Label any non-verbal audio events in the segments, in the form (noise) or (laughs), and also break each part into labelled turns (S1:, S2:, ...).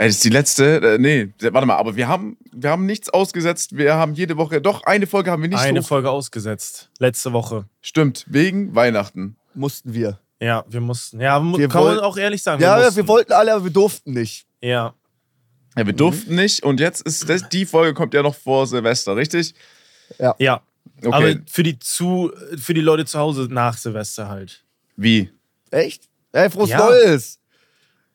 S1: Ey, das ist die letzte. Äh, nee, warte mal, aber wir haben, wir haben nichts ausgesetzt. Wir haben jede Woche, doch eine Folge haben wir nicht
S2: Eine
S1: hoch-
S2: Folge ausgesetzt. Letzte Woche.
S1: Stimmt, wegen Weihnachten.
S3: Mussten wir.
S2: Ja, wir mussten. Ja,
S3: Wir
S2: kann man auch ehrlich sagen.
S3: Ja,
S2: wir,
S3: ja,
S2: mussten.
S3: wir wollten alle, aber wir durften nicht.
S2: Ja.
S1: Ja, wir durften nicht und jetzt ist das, die Folge kommt ja noch vor Silvester, richtig?
S2: Ja.
S1: Okay.
S2: Aber für die, zu, für die Leute zu Hause nach Silvester halt.
S1: Wie?
S3: Echt? Ey, frohes
S2: Ja.
S3: Neues!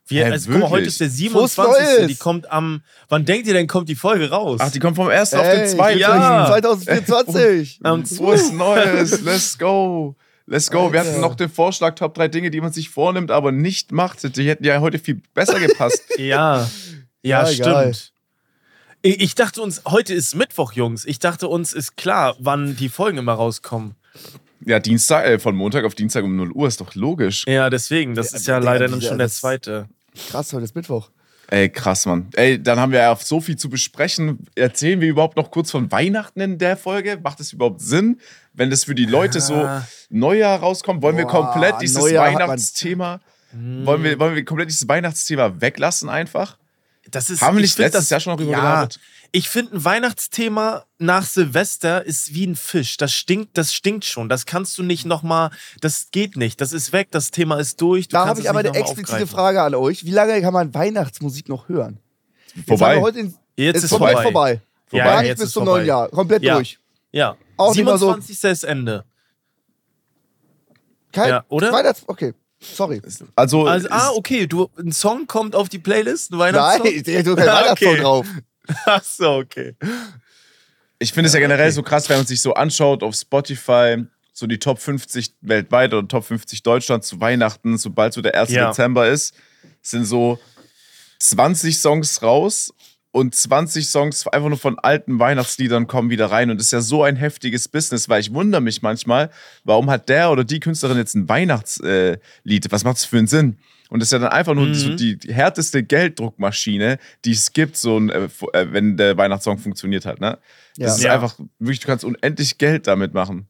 S2: Wir,
S1: Hä,
S2: also, guck mal, heute ist der
S3: Frohes
S2: 27.
S3: Neues!
S2: Die kommt am. Wann denkt ihr denn, kommt die Folge raus?
S1: Ach, die kommt vom ersten auf den
S3: Ey,
S1: zweiten.
S2: Ja.
S3: 2024. (laughs)
S2: am
S1: Frohes Neues, let's go. Let's go. Wir
S3: Alter.
S1: hatten noch den Vorschlag, Top 3 Dinge, die man sich vornimmt, aber nicht macht. Die hätten ja heute viel besser gepasst. (laughs)
S2: Ja. Ja,
S3: Ja, egal.
S2: stimmt. Ich, ich dachte uns, heute ist Mittwoch, Jungs. Ich dachte uns ist klar, wann die Folgen immer rauskommen.
S1: ja, Dienstag, äh, von Montag auf Dienstag um 0 Uhr ist doch logisch.
S2: Ja, deswegen. Das
S3: Ja,
S2: ist ja leider dann schon der zweite.
S3: Krass, heute ist Mittwoch.
S1: Ey, krass, Mann. Ey, dann haben wir ja so viel zu besprechen. Erzählen wir überhaupt noch kurz von Weihnachten in der Folge? Macht es überhaupt Sinn, wenn das für die Leute so
S2: Ja.
S1: Neujahr rauskommt? Wollen wir
S3: Boah,
S1: komplett dieses
S3: Neujahr
S1: Weihnachtsthema, wollen, wir, wollen wir komplett dieses Weihnachtsthema weglassen einfach?
S2: Das ist,
S1: Haben wir
S2: ich
S1: nicht letztes Jahr schon noch drüber
S2: ja,
S1: gelabert?
S2: Ich finde, ein Weihnachtsthema nach Silvester ist wie ein Fisch. Das stinkt, das stinkt schon. Das kannst du nicht nochmal, das geht nicht. Das ist weg, das Thema ist durch. Du
S3: Da habe ich
S2: es
S3: aber eine explizite
S2: aufgreifen.
S3: Frage an euch. Wie lange kann man Weihnachtsmusik noch hören? Jetzt
S1: Vorbei.
S3: heute in,
S2: Jetzt
S3: ist
S2: ist
S3: komplett
S2: vorbei.
S3: vorbei. Gar
S2: ja,
S3: nicht
S2: jetzt
S3: bis
S2: ist
S3: zum
S2: vorbei.
S3: neuen Jahr. Komplett
S2: Ja.
S3: durch.
S2: Ja.
S3: Auch nicht mal so-
S2: 27. ist Ende.
S3: Kein
S2: Ja, oder?
S3: Weihnachts okay. Sorry.
S1: Also,
S2: Also, ah, okay, du, ein Song kommt auf die Playlist, ein Weihnachtssong?
S3: Nein, ich tue kein (laughs)
S2: Ah,
S3: Weihnachtssong
S2: okay.
S3: drauf. (laughs)
S2: Ach so, okay.
S1: ich finde es ja generell so krass, wenn man sich so anschaut auf Spotify, so die Top 50 weltweit oder Top 50 Deutschland zu Weihnachten, sobald so der 1.
S2: Ja.
S1: Dezember ist, sind so 20 Songs raus und 20 Songs einfach nur von alten Weihnachtsliedern kommen wieder rein. Und das ist ja so ein heftiges Business, weil ich wundere mich manchmal, warum hat der oder die Künstlerin jetzt ein Weihnachtslied? Was macht es für einen Sinn? Und das ist ja dann einfach nur
S2: Mhm.
S1: so die härteste Gelddruckmaschine, die es gibt, so ein, äh, äh, wenn der Weihnachtssong funktioniert hat. Ne? Das
S3: Ja.
S1: ist
S2: Ja.
S1: einfach, wirklich, du kannst unendlich Geld damit machen.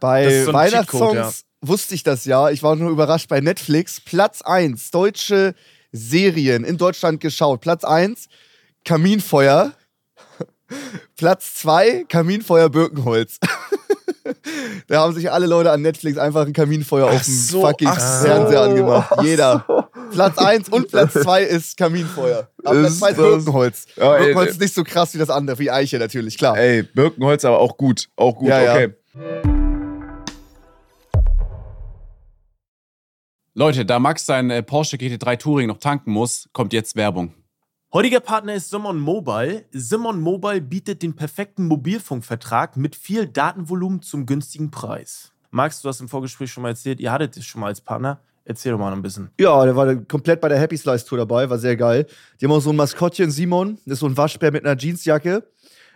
S3: Bei
S2: so
S3: Weihnachtssongs
S2: Cheatcode,
S3: wusste ich das ja. Ich war nur überrascht bei Netflix. Platz 1, deutsche Serien in Deutschland geschaut. Platz 1, Kaminfeuer. (laughs) Platz 2, Kaminfeuer Birkenholz. (laughs) (laughs) da haben sich alle Leute an Netflix einfach ein Kaminfeuer auf dem
S1: so,
S3: fucking
S1: ach so.
S3: Fernseher angemacht. Jeder. Platz 1 und Platz 2 ist Kaminfeuer. Aber Platz
S1: Ist
S3: 2 ist Birkenholz.
S1: Ja, ey,
S3: Birkenholz ist nicht so krass wie das andere, wie Eiche natürlich, klar.
S1: Ey, Birkenholz aber auch gut. Auch gut,
S3: Ja, ja.
S1: okay.
S4: Leute, da Max sein äh, Porsche GT3 Touring noch tanken muss, kommt jetzt Werbung.
S2: Heutiger Partner ist Simon Mobile. Simon Mobile bietet den perfekten Mobilfunkvertrag mit viel Datenvolumen zum günstigen Preis. Max, du hast im Vorgespräch schon mal erzählt, ihr hattet es schon mal als Partner. Erzähl doch mal noch ein bisschen.
S3: Ja, der war komplett bei der Happy Slice Tour dabei, war sehr geil. Die haben auch so ein Maskottchen, Simon, das ist so ein Waschbär mit einer Jeansjacke.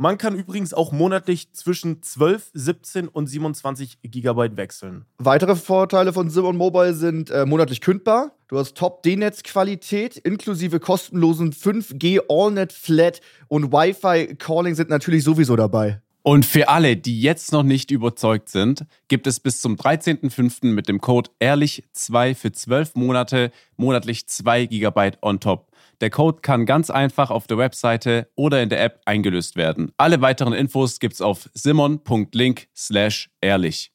S2: Man kann übrigens auch monatlich zwischen 12, 17 und 27 GB wechseln.
S3: Weitere Vorteile von Simon Mobile sind äh, monatlich kündbar. Du hast Top-D-Netz-Qualität inklusive kostenlosen 5G AllNet Flat und Wi-Fi Calling sind natürlich sowieso dabei.
S4: Und für alle, die jetzt noch nicht überzeugt sind, gibt es bis zum 13.05. mit dem Code ehrlich2 für 12 Monate monatlich 2 GB on top. Der Code kann ganz einfach auf der Webseite oder in der App eingelöst werden. Alle weiteren Infos gibt's auf simon.link slash ehrlich.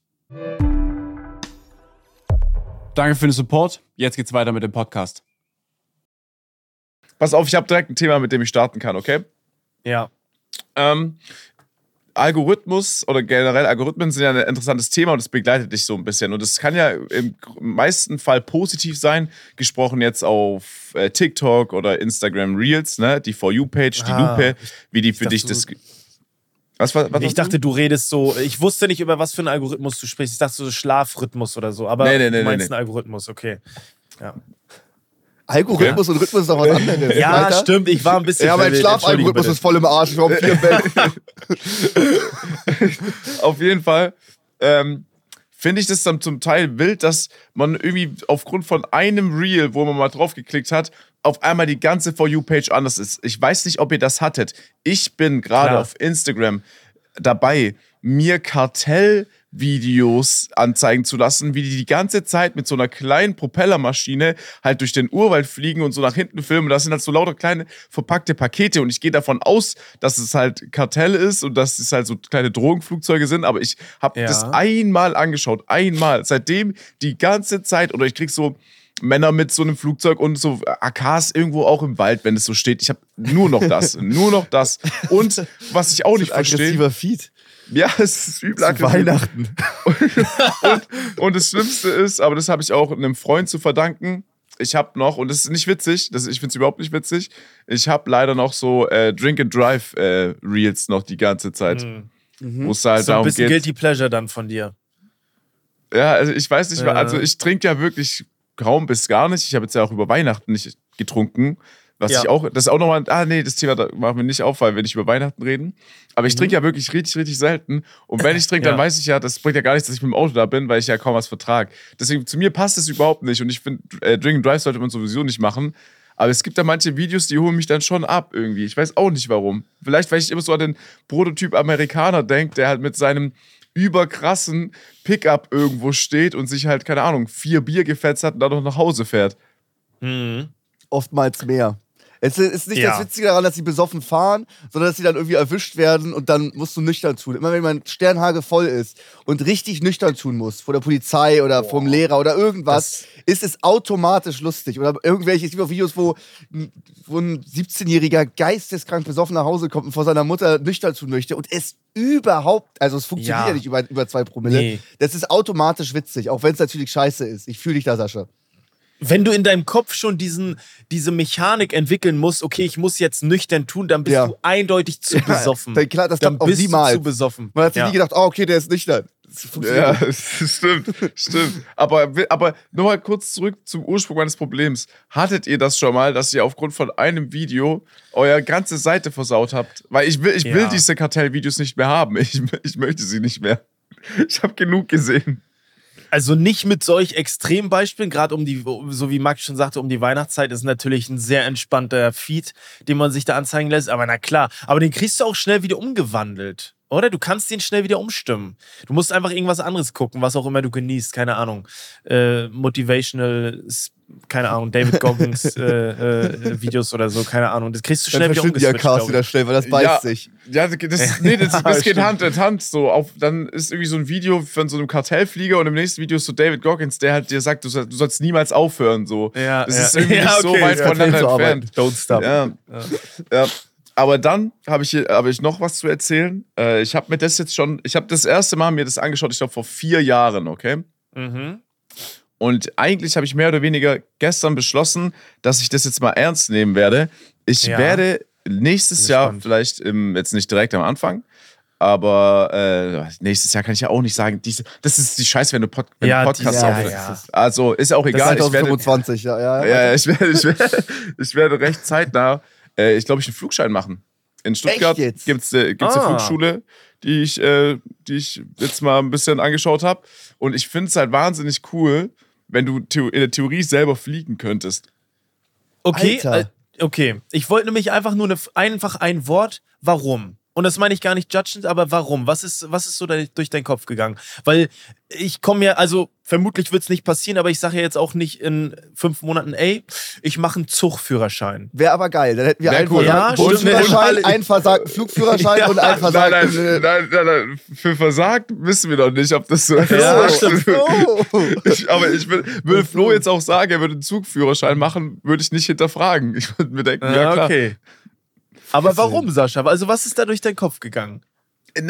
S4: Danke für den Support. Jetzt geht's weiter mit dem Podcast.
S1: Pass auf, ich habe direkt ein Thema, mit dem ich starten kann, okay?
S2: Ja.
S1: Ähm, Algorithmus oder generell Algorithmen sind ja ein interessantes Thema und das begleitet dich so ein bisschen. Und es kann ja im meisten Fall positiv sein, gesprochen jetzt auf äh, TikTok oder Instagram Reels, ne? Die For You-Page, die
S2: Ah,
S1: Lupe, wie die für
S2: dachte,
S1: dich das. Was, was, was
S2: Ich
S1: hast du?
S2: dachte, du redest so, ich wusste nicht, über was für einen Algorithmus du sprichst. Ich dachte so Schlafrhythmus oder so, aber
S1: Nee, nee, nee,
S2: du meinst
S1: nee, nee.
S2: einen Algorithmus, okay. Ja,
S3: Algorithmus und Rhythmus ist doch was anderes.
S2: ja
S3: Alter.
S2: stimmt, ich war ein bisschen
S3: Ja, mein. Schlafalgorithmus ist voll im Arsch. Ich war um vier im Bett. (laughs)
S1: Auf jeden Fall. Ähm, finde ich das dann zum Teil wild, dass man irgendwie aufgrund von einem Reel, wo man mal drauf geklickt hat, auf einmal die ganze For You-Page anders ist. Ich weiß nicht, ob ihr das hattet. Ich bin gerade auf Instagram dabei, mir Kartellvideos anzeigen zu lassen, wie die die ganze Zeit mit so einer kleinen Propellermaschine halt durch den Urwald fliegen und so nach hinten filmen. Das sind halt so lauter kleine verpackte Pakete und ich gehe davon aus, dass es halt Kartell ist und dass es halt so kleine Drogenflugzeuge sind, aber ich habe
S2: Ja.
S1: das einmal angeschaut, einmal. Seitdem die ganze Zeit oder ich krieg so Männer mit so einem Flugzeug und so AKs irgendwo auch im Wald, wenn es so steht. Ich habe nur noch das, (laughs) nur noch das. Und was ich auch nicht verstehe,
S3: Aggressiver Feed.
S1: Ja, (laughs) es ist übel
S3: Zu. Weihnachten.
S1: und, und das Schlimmste ist, aber das habe ich auch einem Freund zu verdanken. Ich habe noch, und das ist nicht witzig, das, ich finde es überhaupt nicht witzig, ich habe leider noch so äh, Drink and Drive äh, Reels noch die ganze Zeit. Wo es halt
S2: Mhm. So ein
S1: darum
S2: bisschen
S1: geht.
S2: Guilty Pleasure dann von dir.
S1: Ja, also ich weiß nicht mehr, also ich trinke ja wirklich kaum bis gar nicht. Ich habe jetzt ja auch über Weihnachten nicht getrunken. Was
S2: Ja.
S1: ich auch, das ist auch nochmal, ah nee, das Thema da machen wir nicht auf, weil wir nicht über Weihnachten reden. Aber ich trinke ja wirklich richtig, richtig selten. Und wenn ich trinke, dann
S2: Mhm. Ja.
S1: weiß ich ja, das bringt ja gar nichts, dass ich mit dem Auto da bin, weil ich ja kaum was vertrage. Deswegen, zu mir passt es überhaupt nicht. Und ich finde, äh, Drink and Drive sollte man sowieso nicht machen. Aber es gibt da manche Videos, die holen mich dann schon ab irgendwie. Ich weiß auch nicht warum. Vielleicht, weil ich immer so an den Prototyp Amerikaner denke, der halt mit seinem überkrassen Pickup irgendwo steht und sich halt, keine Ahnung, vier Bier gefetzt hat und dann noch nach Hause fährt.
S2: Mhm.
S3: Oftmals mehr. Es ist nicht
S2: Ja.
S3: das Witzige daran, dass sie besoffen fahren, sondern dass sie dann irgendwie erwischt werden und dann musst du nüchtern tun. Immer wenn man Sternhage voll ist und richtig nüchtern tun muss, vor der Polizei oder vom Lehrer oder irgendwas, ist es automatisch lustig. Oder irgendwelche, es gibt auch Videos, wo, ein- wo ein 17-jähriger geisteskrank besoffen nach Hause kommt und vor seiner Mutter nüchtern tun möchte und es überhaupt, also es funktioniert ja,
S2: Ja.
S3: nicht über, über zwei Promille.
S2: Nee.
S3: Das ist automatisch witzig, auch wenn es natürlich scheiße ist. Ich fühle dich da, Sascha.
S2: Wenn du in deinem Kopf schon diesen, diese Mechanik entwickeln musst, okay, ich muss jetzt nüchtern tun, dann bist
S3: Ja.
S2: du eindeutig zu
S3: Ja,
S2: besoffen.
S3: dann klar, das
S2: dann bist du
S3: niemals.
S2: zu besoffen.
S3: Man hat sich
S2: ja.
S3: nie gedacht, oh, okay, der ist nüchtern. Das funktioniert
S1: Ja,
S3: nicht. (laughs)
S1: stimmt, stimmt. Aber, aber nur mal kurz zurück zum Ursprung meines Problems. Hattet ihr das schon mal, dass ihr aufgrund von einem Video euer ganze Seite versaut habt? Weil ich will, ich will diese Kartellvideos nicht mehr haben. Ich, ich möchte sie nicht mehr. Ich habe genug gesehen.
S2: Also nicht mit solch extremen Beispielen, gerade um die, so wie Max schon sagte, um die Weihnachtszeit ist natürlich ein sehr entspannter Feed, den man sich da anzeigen lässt. Aber na klar, aber den kriegst du auch schnell wieder umgewandelt. Oder? Du kannst den schnell wieder umstimmen. Du musst einfach irgendwas anderes gucken, was auch immer du genießt. Keine Ahnung. Äh, motivational, keine Ahnung, David Goggins (laughs) äh, äh, Videos oder so, keine Ahnung. Das kriegst du
S3: Dann
S2: schnell wieder umgeswitcht.
S3: AKs
S2: glaub
S3: wieder schnell, weil das beißt
S1: Ja.
S3: sich.
S1: Ja, das, nee, das, (laughs) das geht. Hand in Hand. So, auf, dann ist irgendwie so ein Video von so einem Kartellflieger und im nächsten Video ist so David Goggins, der halt dir sagt, du, soll, du sollst niemals aufhören. So.
S2: Ja,
S1: das
S2: ja.
S1: ist irgendwie (laughs)
S2: Ja,
S1: nicht so
S2: okay.
S1: weit
S2: Ja,
S1: voneinander entfernt.
S2: Don't stop.
S1: Ja. ja. Aber dann habe ich, hier- habe ich noch was zu erzählen. Äh, ich habe mir das jetzt schon, ich habe das erste Mal mir das angeschaut, ich glaube vor vier Jahren, okay?
S2: Mhm.
S1: Und eigentlich habe ich mehr oder weniger gestern beschlossen, dass ich das jetzt mal ernst nehmen werde. Ich
S2: Ja.
S1: werde nächstes Jahr,
S2: gespannt.
S1: vielleicht im, jetzt nicht direkt am Anfang, aber äh, nächstes Jahr kann ich ja auch nicht sagen, diese, das ist die Scheiße, wenn du, Pod, wenn
S2: Ja,
S1: Podcast
S2: ja,
S1: aufnimmst.
S2: ja.
S1: Also ist auch
S3: Das
S1: egal.
S3: ist
S1: Ich werde,
S3: 2025, ja, ja.
S1: ja, ich werde, ich werde, (laughs) ich werde recht zeitnah, äh, ich glaube, ich einen Flugschein machen. In Stuttgart gibt es äh, gibt's eine
S2: Ah.
S1: Flugschule, die ich, äh, die ich jetzt mal ein bisschen angeschaut habe. Und ich finde es halt wahnsinnig cool, wenn du in der Theorie selber fliegen könntest.
S2: Okay,
S3: Alter.
S2: äh, okay. Ich wollte nämlich einfach nur eine, einfach ein Wort, warum. Und das meine ich gar nicht judgend, aber warum? Was ist, was ist so da, durch deinen Kopf gegangen? Weil ich komme ja, also vermutlich wird es nicht passieren, aber ich sage ja jetzt auch nicht in fünf Monaten, ey, ich mache einen Zugführerschein.
S3: Wäre aber geil. Dann hätten wir einen
S1: cool.
S3: versagten
S2: Ja,
S1: Und-
S3: einen versagten Flugführerschein (laughs)
S2: Ja.
S3: und einen
S1: Nein,
S3: versagten.
S1: nein,
S3: äh,
S1: nein, nein, nein, für versagt wissen wir noch nicht, ob das so ist.
S2: Ja,
S3: stimmt. Oh.
S1: Ich, aber ich will, würde Flo jetzt auch sagen, er würde einen Zugführerschein machen, würde ich nicht hinterfragen. Ich würde mir denken, ja klar.
S2: okay. Aber warum, Sascha? Also was ist da durch deinen Kopf gegangen?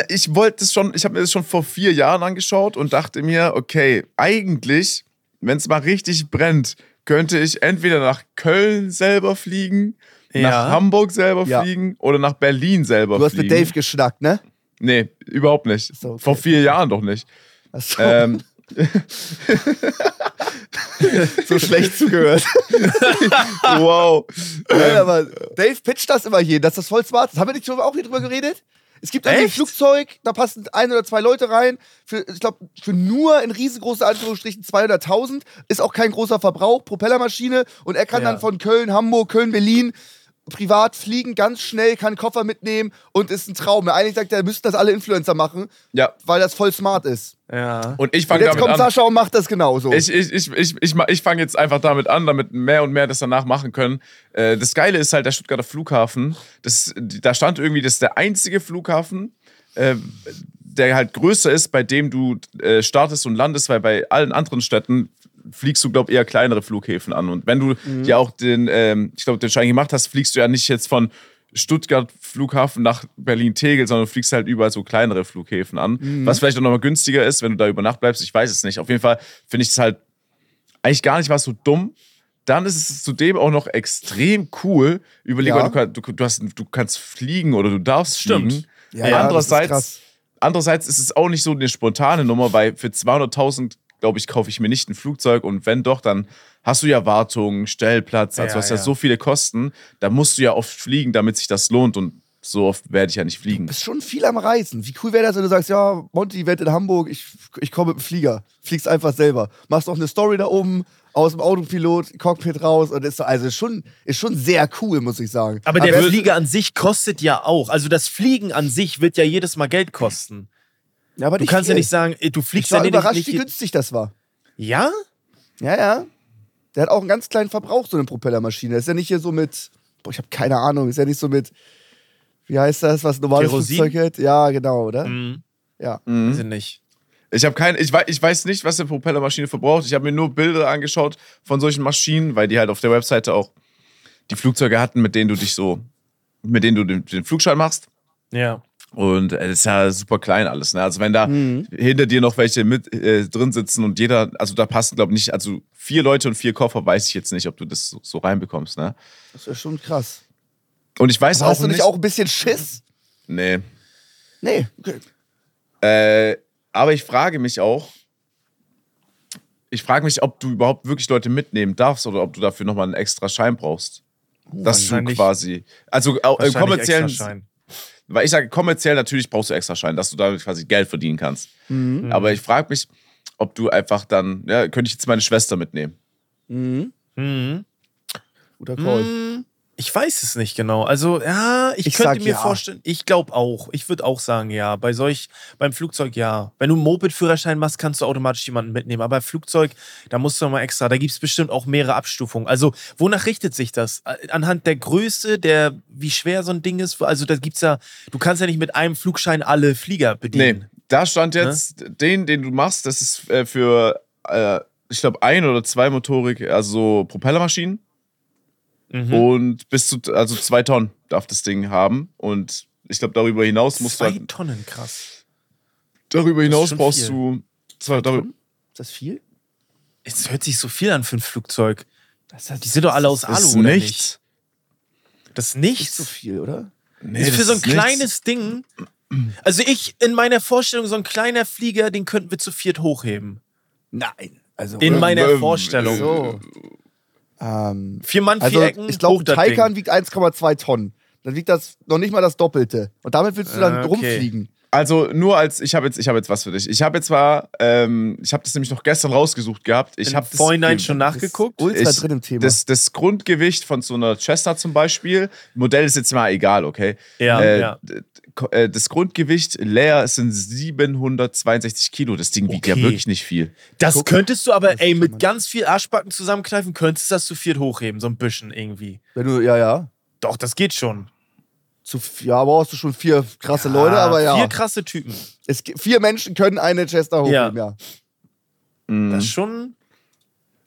S1: Ich wollte es schon, ich habe mir das schon vor vier Jahren angeschaut und dachte mir, okay, eigentlich, wenn es mal richtig brennt, könnte ich entweder nach Köln selber fliegen,
S2: Ja.
S1: nach Hamburg selber
S3: Ja.
S1: fliegen oder nach Berlin selber
S3: Du hast
S1: fliegen.
S3: mit Dave geschnackt, ne?
S1: Nee, überhaupt nicht.
S3: So, okay.
S1: Vor vier Jahren doch nicht.
S3: Achso,
S1: Ähm, (laughs)
S3: so schlecht zugehört. (laughs)
S1: wow.
S3: Nein, aber Dave pitcht das immer hier, dass das voll smart ist. Haben wir nicht schon auch hier drüber geredet? Es gibt ein? Flugzeug, da passen ein oder zwei Leute rein. Für, ich glaube, für nur in riesengroße Anführungsstrichen 200.000 ist auch kein großer Verbrauch, Propellermaschine. Und er kann
S2: Ja.
S3: dann von Köln, Hamburg, Köln, Berlin privat fliegen, ganz schnell, kann Koffer mitnehmen und ist ein Traum. Eigentlich sagt er, müssten das alle Influencer machen,
S1: Ja.
S3: weil das voll smart ist.
S2: Ja.
S1: Und ich fange
S3: jetzt
S1: damit
S3: kommt
S1: an.
S3: Sascha und macht das genauso.
S1: Ich, ich, ich, ich, ich, ich fange jetzt einfach damit an, damit mehr und mehr das danach machen können. Äh, das Geile ist halt der Stuttgarter Flughafen. Das, da stand irgendwie, das ist der einzige Flughafen, äh, der halt größer ist, bei dem du äh, startest und landest, weil bei allen anderen Städten fliegst du, glaube ich, eher kleinere Flughäfen an. Und wenn du ja auch den, ähm, ich glaube, den Schein gemacht hast, fliegst du ja nicht jetzt von Stuttgart Flughafen nach Berlin-Tegel, sondern du fliegst halt überall so kleinere Flughäfen an. Was vielleicht auch nochmal günstiger ist, wenn du da über Nacht bleibst. Ich weiß es nicht. Auf jeden Fall finde ich es halt eigentlich gar nicht mal so dumm. Dann ist es zudem auch noch extrem cool. Überleg
S3: Ja.
S1: mal, du, du, du, hast, du kannst fliegen oder du darfst
S2: Stimmt.
S1: fliegen.
S3: Ja, ja,
S1: andererseits, andererseits ist es auch nicht so eine spontane Nummer, weil für 200.000, glaube ich, kaufe ich mir nicht ein Flugzeug und wenn doch, dann hast du ja Wartung, Stellplatz, also
S2: Ja,
S1: du hast ja,
S2: ja.
S1: so viele Kosten. Da musst du ja oft fliegen, damit sich das lohnt und so oft werde ich ja nicht fliegen.
S3: bist schon viel am Reisen. Wie cool wäre das, wenn du sagst, ja, Monty, Event in Hamburg, ich, ich komme mit dem Flieger. Fliegst einfach selber. Machst noch eine Story da oben, aus dem Autopilot, Cockpit raus und ist so, also ist schon, ist schon sehr cool, muss ich sagen.
S2: Aber der
S3: es-
S2: Flieger an sich kostet ja auch. Also das Fliegen an sich wird ja jedes Mal Geld kosten.
S3: Ja, aber
S2: Du kannst ja nicht sagen, ey, du
S3: Ich
S2: fliegst
S3: war
S2: ja nicht.
S3: überrascht,
S2: nicht
S3: wie günstig das war.
S2: ja?
S3: Ja, ja. Der hat auch einen ganz kleinen Verbrauch, so eine Propellermaschine. Das ist ja nicht hier so mit, boah, ich habe keine Ahnung, ist ja nicht so mit, wie heißt das, was ein normales
S2: Kerosin?
S3: Flugzeug hat? Ja, genau, oder?
S2: Hm,
S3: Ja.
S2: weiß ich nicht.
S1: Ich habe kein, ich weiß, ich weiß nicht, was eine Propellermaschine verbraucht. Ich habe mir nur Bilder angeschaut von solchen Maschinen, weil die halt auf der Webseite auch die Flugzeuge hatten, mit denen du dich so, mit denen du den, den Flugschein machst.
S2: Ja.
S1: Und äh, das ist ja super klein alles. Ne? Also wenn da
S3: Mhm.
S1: hinter dir noch welche mit äh, drin sitzen und jeder, also da passen glaube ich nicht, also vier Leute und vier Koffer, weiß ich jetzt nicht, ob du das so, so reinbekommst. Ne?
S3: Das ist schon krass.
S1: Und ich weiß
S3: Aber
S1: auch
S3: hast du
S1: nicht.
S3: nicht auch ein bisschen Schiss?
S1: nee.
S3: Nee. Okay.
S1: Äh, aber ich frage mich auch, ich frage mich, ob du überhaupt wirklich Leute mitnehmen darfst oder ob du dafür nochmal einen extra Schein brauchst. Dass du
S2: wahrscheinlich-
S1: quasi, also
S2: Wahrscheinlich
S1: kommerziellen. Weil ich sage, kommerziell natürlich brauchst du extra Schein, dass du damit quasi Geld verdienen kannst. Aber ich frage mich, ob du einfach dann, ja, könnte ich jetzt meine Schwester mitnehmen.
S3: Mhm.
S2: Mhm.
S3: Guter Call.
S2: Hm, Ich weiß es nicht genau. Also, ja, ich,
S3: Ich
S2: könnte mir
S3: ja.
S2: vorstellen, ich glaube auch. Ich würde auch sagen, ja. Bei solch, beim Flugzeug ja. Wenn du einen Moped-Führerschein machst, kannst du automatisch jemanden mitnehmen. Aber beim Flugzeug, da musst du mal extra. Da gibt es bestimmt auch mehrere Abstufungen. Also, wonach richtet sich das? Anhand der Größe, der, wie schwer so ein Ding ist? Also, da gibt's ja, du kannst ja nicht mit einem Flugschein alle Flieger
S1: Nee,
S2: bedienen.
S1: da stand jetzt, den, den du machst, das ist äh, für, äh, ich glaube, ein oder zwei Motorik, also so Propellermaschinen.
S2: Mhm.
S1: Und bis zu, also zwei Tonnen darf das Ding haben. Und ich glaube, darüber hinaus musst du
S2: Zwei
S1: halt,
S2: Tonnen, krass.
S1: darüber hinaus brauchst
S2: viel.
S1: du, zwei, darüber,
S3: Ist das viel?
S2: Es hört sich so viel an für ein Flugzeug.
S3: Das ist,
S2: Die sind doch alle aus
S1: das ist
S2: Alu, oder
S1: nichts.
S2: nicht? Das ist
S3: nicht
S2: nichts.
S3: so viel, oder?
S1: Nee,
S2: ist
S1: das
S2: für so ein
S1: nichts.
S2: kleines Ding. Also ich, in meiner Vorstellung, so ein kleiner Flieger, den könnten wir zu viert hochheben.
S3: Nein. Also,
S2: In
S1: Ähm,
S2: meiner
S1: ähm,
S2: Vorstellung.
S3: so. Ähm,
S2: Vier Mann, vier
S3: also,
S2: Ecken,
S3: ich glaube, Taycan
S2: Ding.
S3: wiegt 1,2 Tonnen. Dann wiegt das noch nicht mal das Doppelte. Und damit willst du dann
S2: Ah, okay.
S3: rumfliegen.
S1: Also nur als, ich habe jetzt, ich habe jetzt was für dich. Ich habe jetzt zwar, ähm, ich habe das nämlich noch gestern rausgesucht gehabt. Ich habe ge-
S2: schon nachgeguckt.
S3: Das ist ultra
S1: Ich-
S3: drin im Thema.
S1: Das, das Grundgewicht von so einer Cessna zum Beispiel, Modell ist jetzt mal egal, okay?
S2: Ja,
S1: äh,
S2: ja.
S1: Äh, Das Grundgewicht leer sind 762 Kilo. Das Ding wiegt ja
S2: Okay.
S1: wirklich nicht viel.
S2: Das
S3: Guck.
S2: könntest du aber,
S3: Das
S2: ey, mit ganz viel Arschbacken zusammenkneifen, könntest du das zu viert hochheben, so ein bisschen irgendwie.
S3: Wenn du, ja, ja.
S2: Doch, das geht schon.
S3: Zu, ja, brauchst du schon vier krasse Leute, aber ja.
S2: Vier krasse Typen.
S3: Es, vier Menschen können eine Chester hochnehmen, ja.
S1: Mhm.
S2: Das ist schon.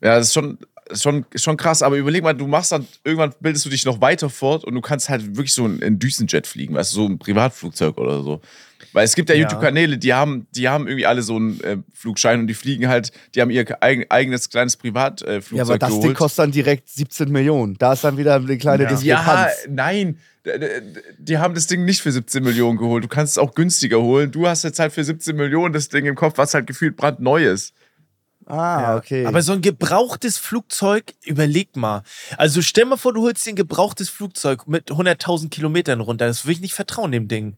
S1: Ja, das ist schon, schon, schon krass. Aber überleg mal, du machst dann, irgendwann bildest du dich noch weiter fort und du kannst halt wirklich so ein, ein Düsenjet fliegen, weißt du, so ein Privatflugzeug oder so. Weil es gibt ja,
S2: Ja.
S1: YouTube-Kanäle, die haben, die haben irgendwie alle so einen äh, Flugschein und die fliegen halt, die haben ihr eigen, eigenes kleines Privatflugzeug äh,
S3: Ja, aber das Ding kostet dann direkt 17 Millionen. Da ist dann wieder eine kleine
S2: Ja.
S1: Ja,
S3: Diskrepanz.
S1: nein. D- d- Die haben das Ding nicht für 17 Millionen geholt. Du kannst es auch günstiger holen. Du hast jetzt halt für 17 Millionen das Ding im Kopf, was halt gefühlt brandneu ist.
S3: Ah,
S2: Ja.
S3: okay.
S2: Aber so ein gebrauchtes Flugzeug, überleg mal. Also stell mal vor, du holst dir ein gebrauchtes Flugzeug mit 100.000 Kilometern runter. Das würde ich nicht vertrauen, dem Ding.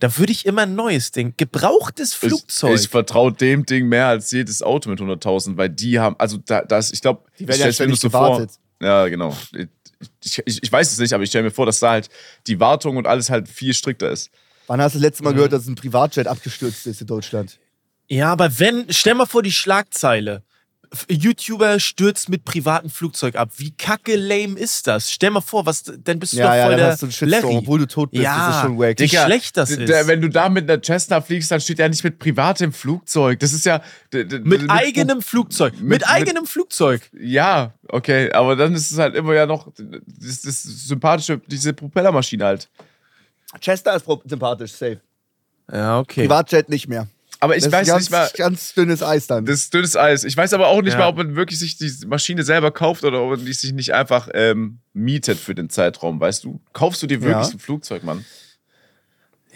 S2: Da würde ich immer ein neues Ding. Gebrauchtes Flugzeug.
S1: Ich, ich vertraue dem Ding mehr als jedes Auto mit 100.000, weil die haben, also da, das, ich glaube,
S3: Die werden ja ständig
S1: so
S3: gewartet.
S1: vor. Ja, genau. Ich, ich, ich weiß es nicht, aber ich stelle mir vor, dass da halt die Wartung und alles halt viel strikter ist.
S3: Wann hast du das letzte
S2: Mhm.
S3: Mal gehört, dass ein Privatjet abgestürzt ist in Deutschland?
S2: Ja, aber wenn, stell mal vor die Schlagzeile. YouTuber stürzt mit privatem Flugzeug ab. Wie kacke lame ist das? Stell mal vor, was, dann bist du
S3: Ja,
S2: doch
S3: ja,
S2: voll
S3: dann
S2: der
S3: hast du einen Shitstorm,
S2: Larry.
S3: obwohl du tot bist.
S2: Ja,
S3: das ist schon wack.
S2: Wie schlecht das ist.
S1: Wenn du da mit einer Cessna fliegst, dann steht ja nicht mit privatem Flugzeug. Das ist ja.
S2: mit eigenem Flugzeug. Mit,
S1: mit-
S2: eigenem Flugzeug.
S1: Ja, okay, aber dann ist es halt immer ja noch das, das sympathische, diese Propellermaschine halt.
S3: Chester ist sympathisch, safe.
S2: Ja, okay.
S3: Privatjet nicht mehr.
S1: Aber ich
S3: das
S1: weiß
S3: ist
S1: nicht mal.
S3: ganz, ganz dünnes Eis dann.
S1: Das ist dünnes Eis. Ich weiß aber auch nicht
S2: Ja.
S1: mal, ob man wirklich sich die Maschine selber kauft oder ob man die sich nicht einfach ähm, mietet für den Zeitraum, weißt du? Kaufst du dir wirklich
S3: Ja.
S1: ein Flugzeug, Mann?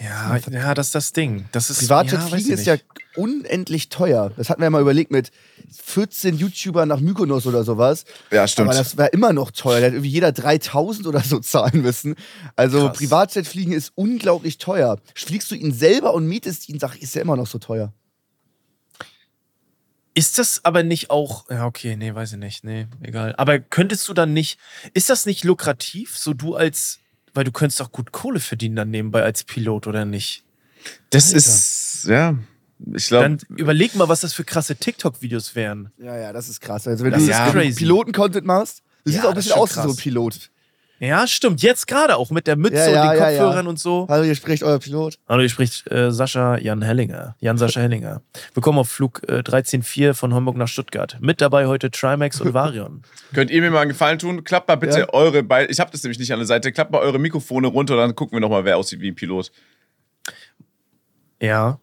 S2: Ja, ja, das ist das Ding. Das ist,
S3: Privatjet
S2: ja,
S3: fliegen ist ja unendlich teuer. Das hatten wir ja mal überlegt mit 14 YouTubern nach Mykonos oder sowas.
S1: Ja, stimmt.
S3: Aber das wäre immer noch teuer. Da hätte irgendwie jeder 3000 oder so (laughs) zahlen müssen. Also
S2: Krass.
S3: Privatjet fliegen ist unglaublich teuer. Fliegst du ihn selber und mietest ihn, sag ich, ist ja immer noch so teuer.
S2: Ist das aber nicht auch. Ja, okay, nee, weiß ich nicht. Nee, egal. Aber könntest du dann nicht. Ist das nicht lukrativ, so du als. Weil du könntest doch gut Kohle verdienen dann nebenbei als Pilot, oder nicht?
S1: das
S3: Alter.
S1: ist, ja, ich glaube,
S2: Dann überleg mal, was das für krasse TikTok-Videos wären.
S3: Ja, ja, das ist krass. Also wenn
S2: Das
S3: du
S2: ist
S3: wenn du
S2: crazy.
S3: Piloten-Content machst, du
S2: Ja,
S3: siehst auch ein
S2: das
S3: bisschen aus wie so ein. Pilot.
S2: Ja, stimmt. Jetzt gerade auch mit der Mütze
S3: Ja,
S2: und
S3: ja,
S2: den
S3: ja, ja.
S2: Kopfhörern und so.
S3: Hallo, hier spricht euer Pilot.
S2: Hallo, hier spricht äh, Sascha Jan Hellinger. Jan Sascha (laughs) Hellinger. Willkommen auf Flug äh, 13.4 von Hamburg nach Stuttgart. Mit dabei heute Trimax und (laughs) Varion.
S1: könnt ihr mir mal einen Gefallen tun? Klappt mal bitte
S3: Ja.
S1: eure beiden, ich habe das nämlich nicht an der Seite, klappt mal eure Mikrofone runter, dann gucken wir nochmal, wer aussieht wie ein Pilot.
S2: Ja.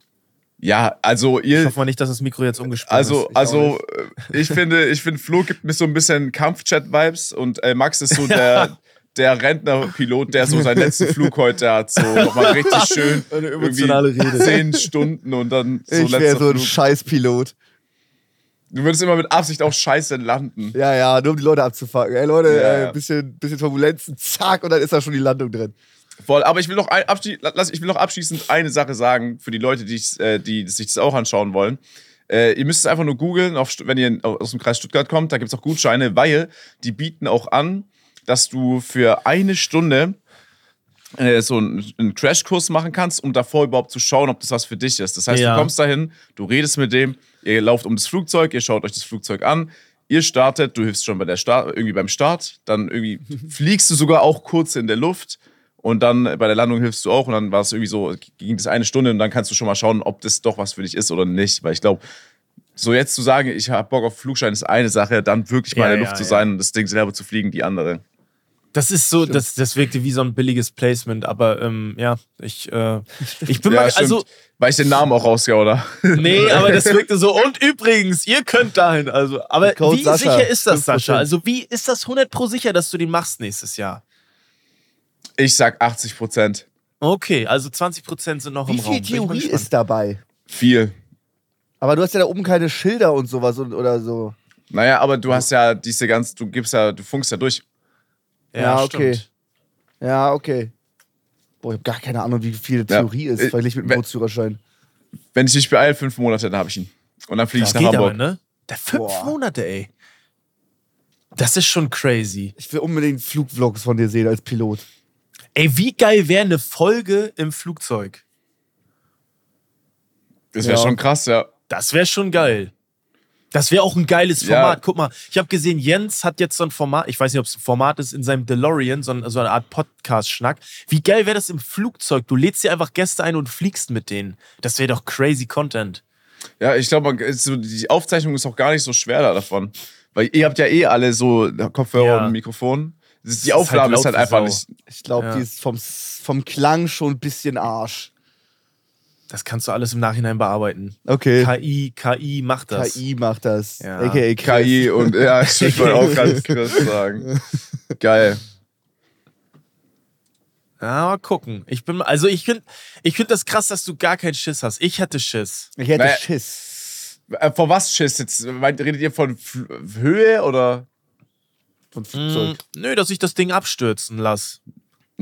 S1: Ja, also
S2: Ich
S1: ihr,
S2: hoffe mal nicht, dass das Mikro jetzt umgesprungen
S1: Also,
S2: ist. Ich
S1: also äh, ich finde, ich finde, Flo gibt mir so ein bisschen Kampfchat-Vibes und äh, Max ist so (laughs) der, der Rentnerpilot, der so seinen letzten Flug heute hat. So nochmal richtig (laughs) schön.
S3: Eine emotionale
S1: irgendwie
S3: Rede.
S1: Zehn Stunden und dann so
S3: ich wäre so ein
S1: Flug.
S3: Scheißpilot.
S1: Du würdest immer mit Absicht auch scheiße landen.
S3: Ja, ja, nur um die Leute abzufangen. Ey, Leute,
S1: Ja,
S3: äh, bisschen, bisschen Turbulenzen, zack, und dann ist da schon die Landung drin.
S1: Voll. Aber ich will noch, ein, abschli lass, ich will noch abschließend eine Sache sagen für die Leute, die, ich, äh, die sich das auch anschauen wollen. Äh, ihr müsst es einfach nur googeln, wenn ihr aus dem Kreis Stuttgart kommt. Da gibt es auch Gutscheine, weil die bieten auch an, dass du für eine Stunde äh, so einen, einen Crashkurs machen kannst, um davor überhaupt zu schauen, ob das was für dich ist. Das heißt,
S2: Ja.
S1: du kommst dahin, du redest mit dem, ihr lauft um das Flugzeug, ihr schaut euch das Flugzeug an, ihr startet, du hilfst schon bei der Start, irgendwie beim Start, dann irgendwie (laughs) fliegst du sogar auch kurz in der Luft und dann bei der Landung hilfst du auch und dann war es irgendwie so, ging das eine Stunde und dann kannst du schon mal schauen, ob das doch was für dich ist oder nicht, weil ich glaube, so jetzt zu sagen, ich habe Bock auf Flugschein ist eine Sache, dann wirklich mal
S2: Ja,
S1: in der
S2: ja,
S1: Luft zu
S2: ja.
S1: sein und das Ding selber zu fliegen, die andere.
S2: Das ist so, das, das wirkte wie so ein billiges Placement, aber ähm, ja, ich, äh, (laughs) ich bin
S1: Ja,
S2: mal,
S1: stimmt.
S2: also,
S1: Weil ich den Namen auch rausgehe, oder? (laughs)
S2: nee, aber das wirkte so, und übrigens, ihr könnt dahin, also, aber
S3: Code
S2: wie
S3: Sascha,
S2: sicher ist das,
S3: 5%.
S2: Sascha? Also, wie ist das 100 pro sicher, dass du den machst nächstes Jahr?
S1: Ich sag 80 Prozent.
S2: Okay, also 20 Prozent sind noch
S3: Wie
S2: im Raum.
S3: viel
S2: ich mal
S3: Theorie ist dabei?
S1: Viel.
S3: Aber du hast ja da oben keine Schilder und sowas und, oder so.
S1: Naja, aber du hast ja diese ganz, du gibst ja, du funkst ja durch.
S3: Ja, okay.
S2: stimmt.
S3: Ja, okay. Boah, ich habe gar keine Ahnung, wie viel
S1: Ja.
S3: Theorie ist,
S1: Äh,
S3: verglichen mit dem Bootsführerschein.
S1: Wenn ich mich beeile, fünf Monate, dann habe ich ihn. Und dann fliege ich nach
S2: geht
S1: Hamburg.
S2: aber, ne? Der fünf
S3: Boah.
S2: Monate, ey. Das ist schon crazy.
S3: Ich will unbedingt Flugvlogs von dir sehen als Pilot.
S2: Ey, wie geil wäre eine Folge im Flugzeug?
S1: Das wäre
S3: Ja.
S1: schon krass, ja.
S2: Das wäre schon geil. Das wäre auch ein geiles
S1: Ja.
S2: Format. Guck mal, ich habe gesehen, Jens hat jetzt so ein Format, ich weiß nicht, ob es ein Format ist, in seinem DeLorean, so, ein, so eine Art Podcast-Schnack. Wie geil wäre das im Flugzeug? Du lädst dir einfach Gäste ein und fliegst mit denen. Das wäre doch crazy Content.
S1: Ja, ich glaube, so, die Aufzeichnung ist auch gar nicht so schwer da davon. Weil ihr habt ja eh alle so Kopfhörer
S2: Ja.
S1: und Mikrofon. Ist, die
S2: ist halt
S1: Aufnahme ist halt
S2: wie
S1: einfach
S2: Sau.
S1: nicht.
S3: Ich glaube,
S2: Ja.
S3: die ist vom, vom Klang schon ein bisschen Arsch.
S2: Das kannst du alles im Nachhinein bearbeiten.
S3: Okay.
S2: KI, KI macht das.
S3: KI macht das.
S2: Ja.
S3: AKA Chris.
S1: KI und ja, ich (laughs) wollte auch ganz Chris sagen. Geil.
S2: Ja, mal gucken. Ich bin, also ich finde ich find das krass, dass du gar keinen Schiss hast. Ich hatte Schiss.
S3: Ich hätte
S1: Naja.
S3: Schiss
S1: Äh, Vor was Schiss jetzt? Redet ihr von F Höhe oder?
S3: von
S2: Mm,
S3: Flugzeug.
S2: nö, dass ich das Ding abstürzen lass.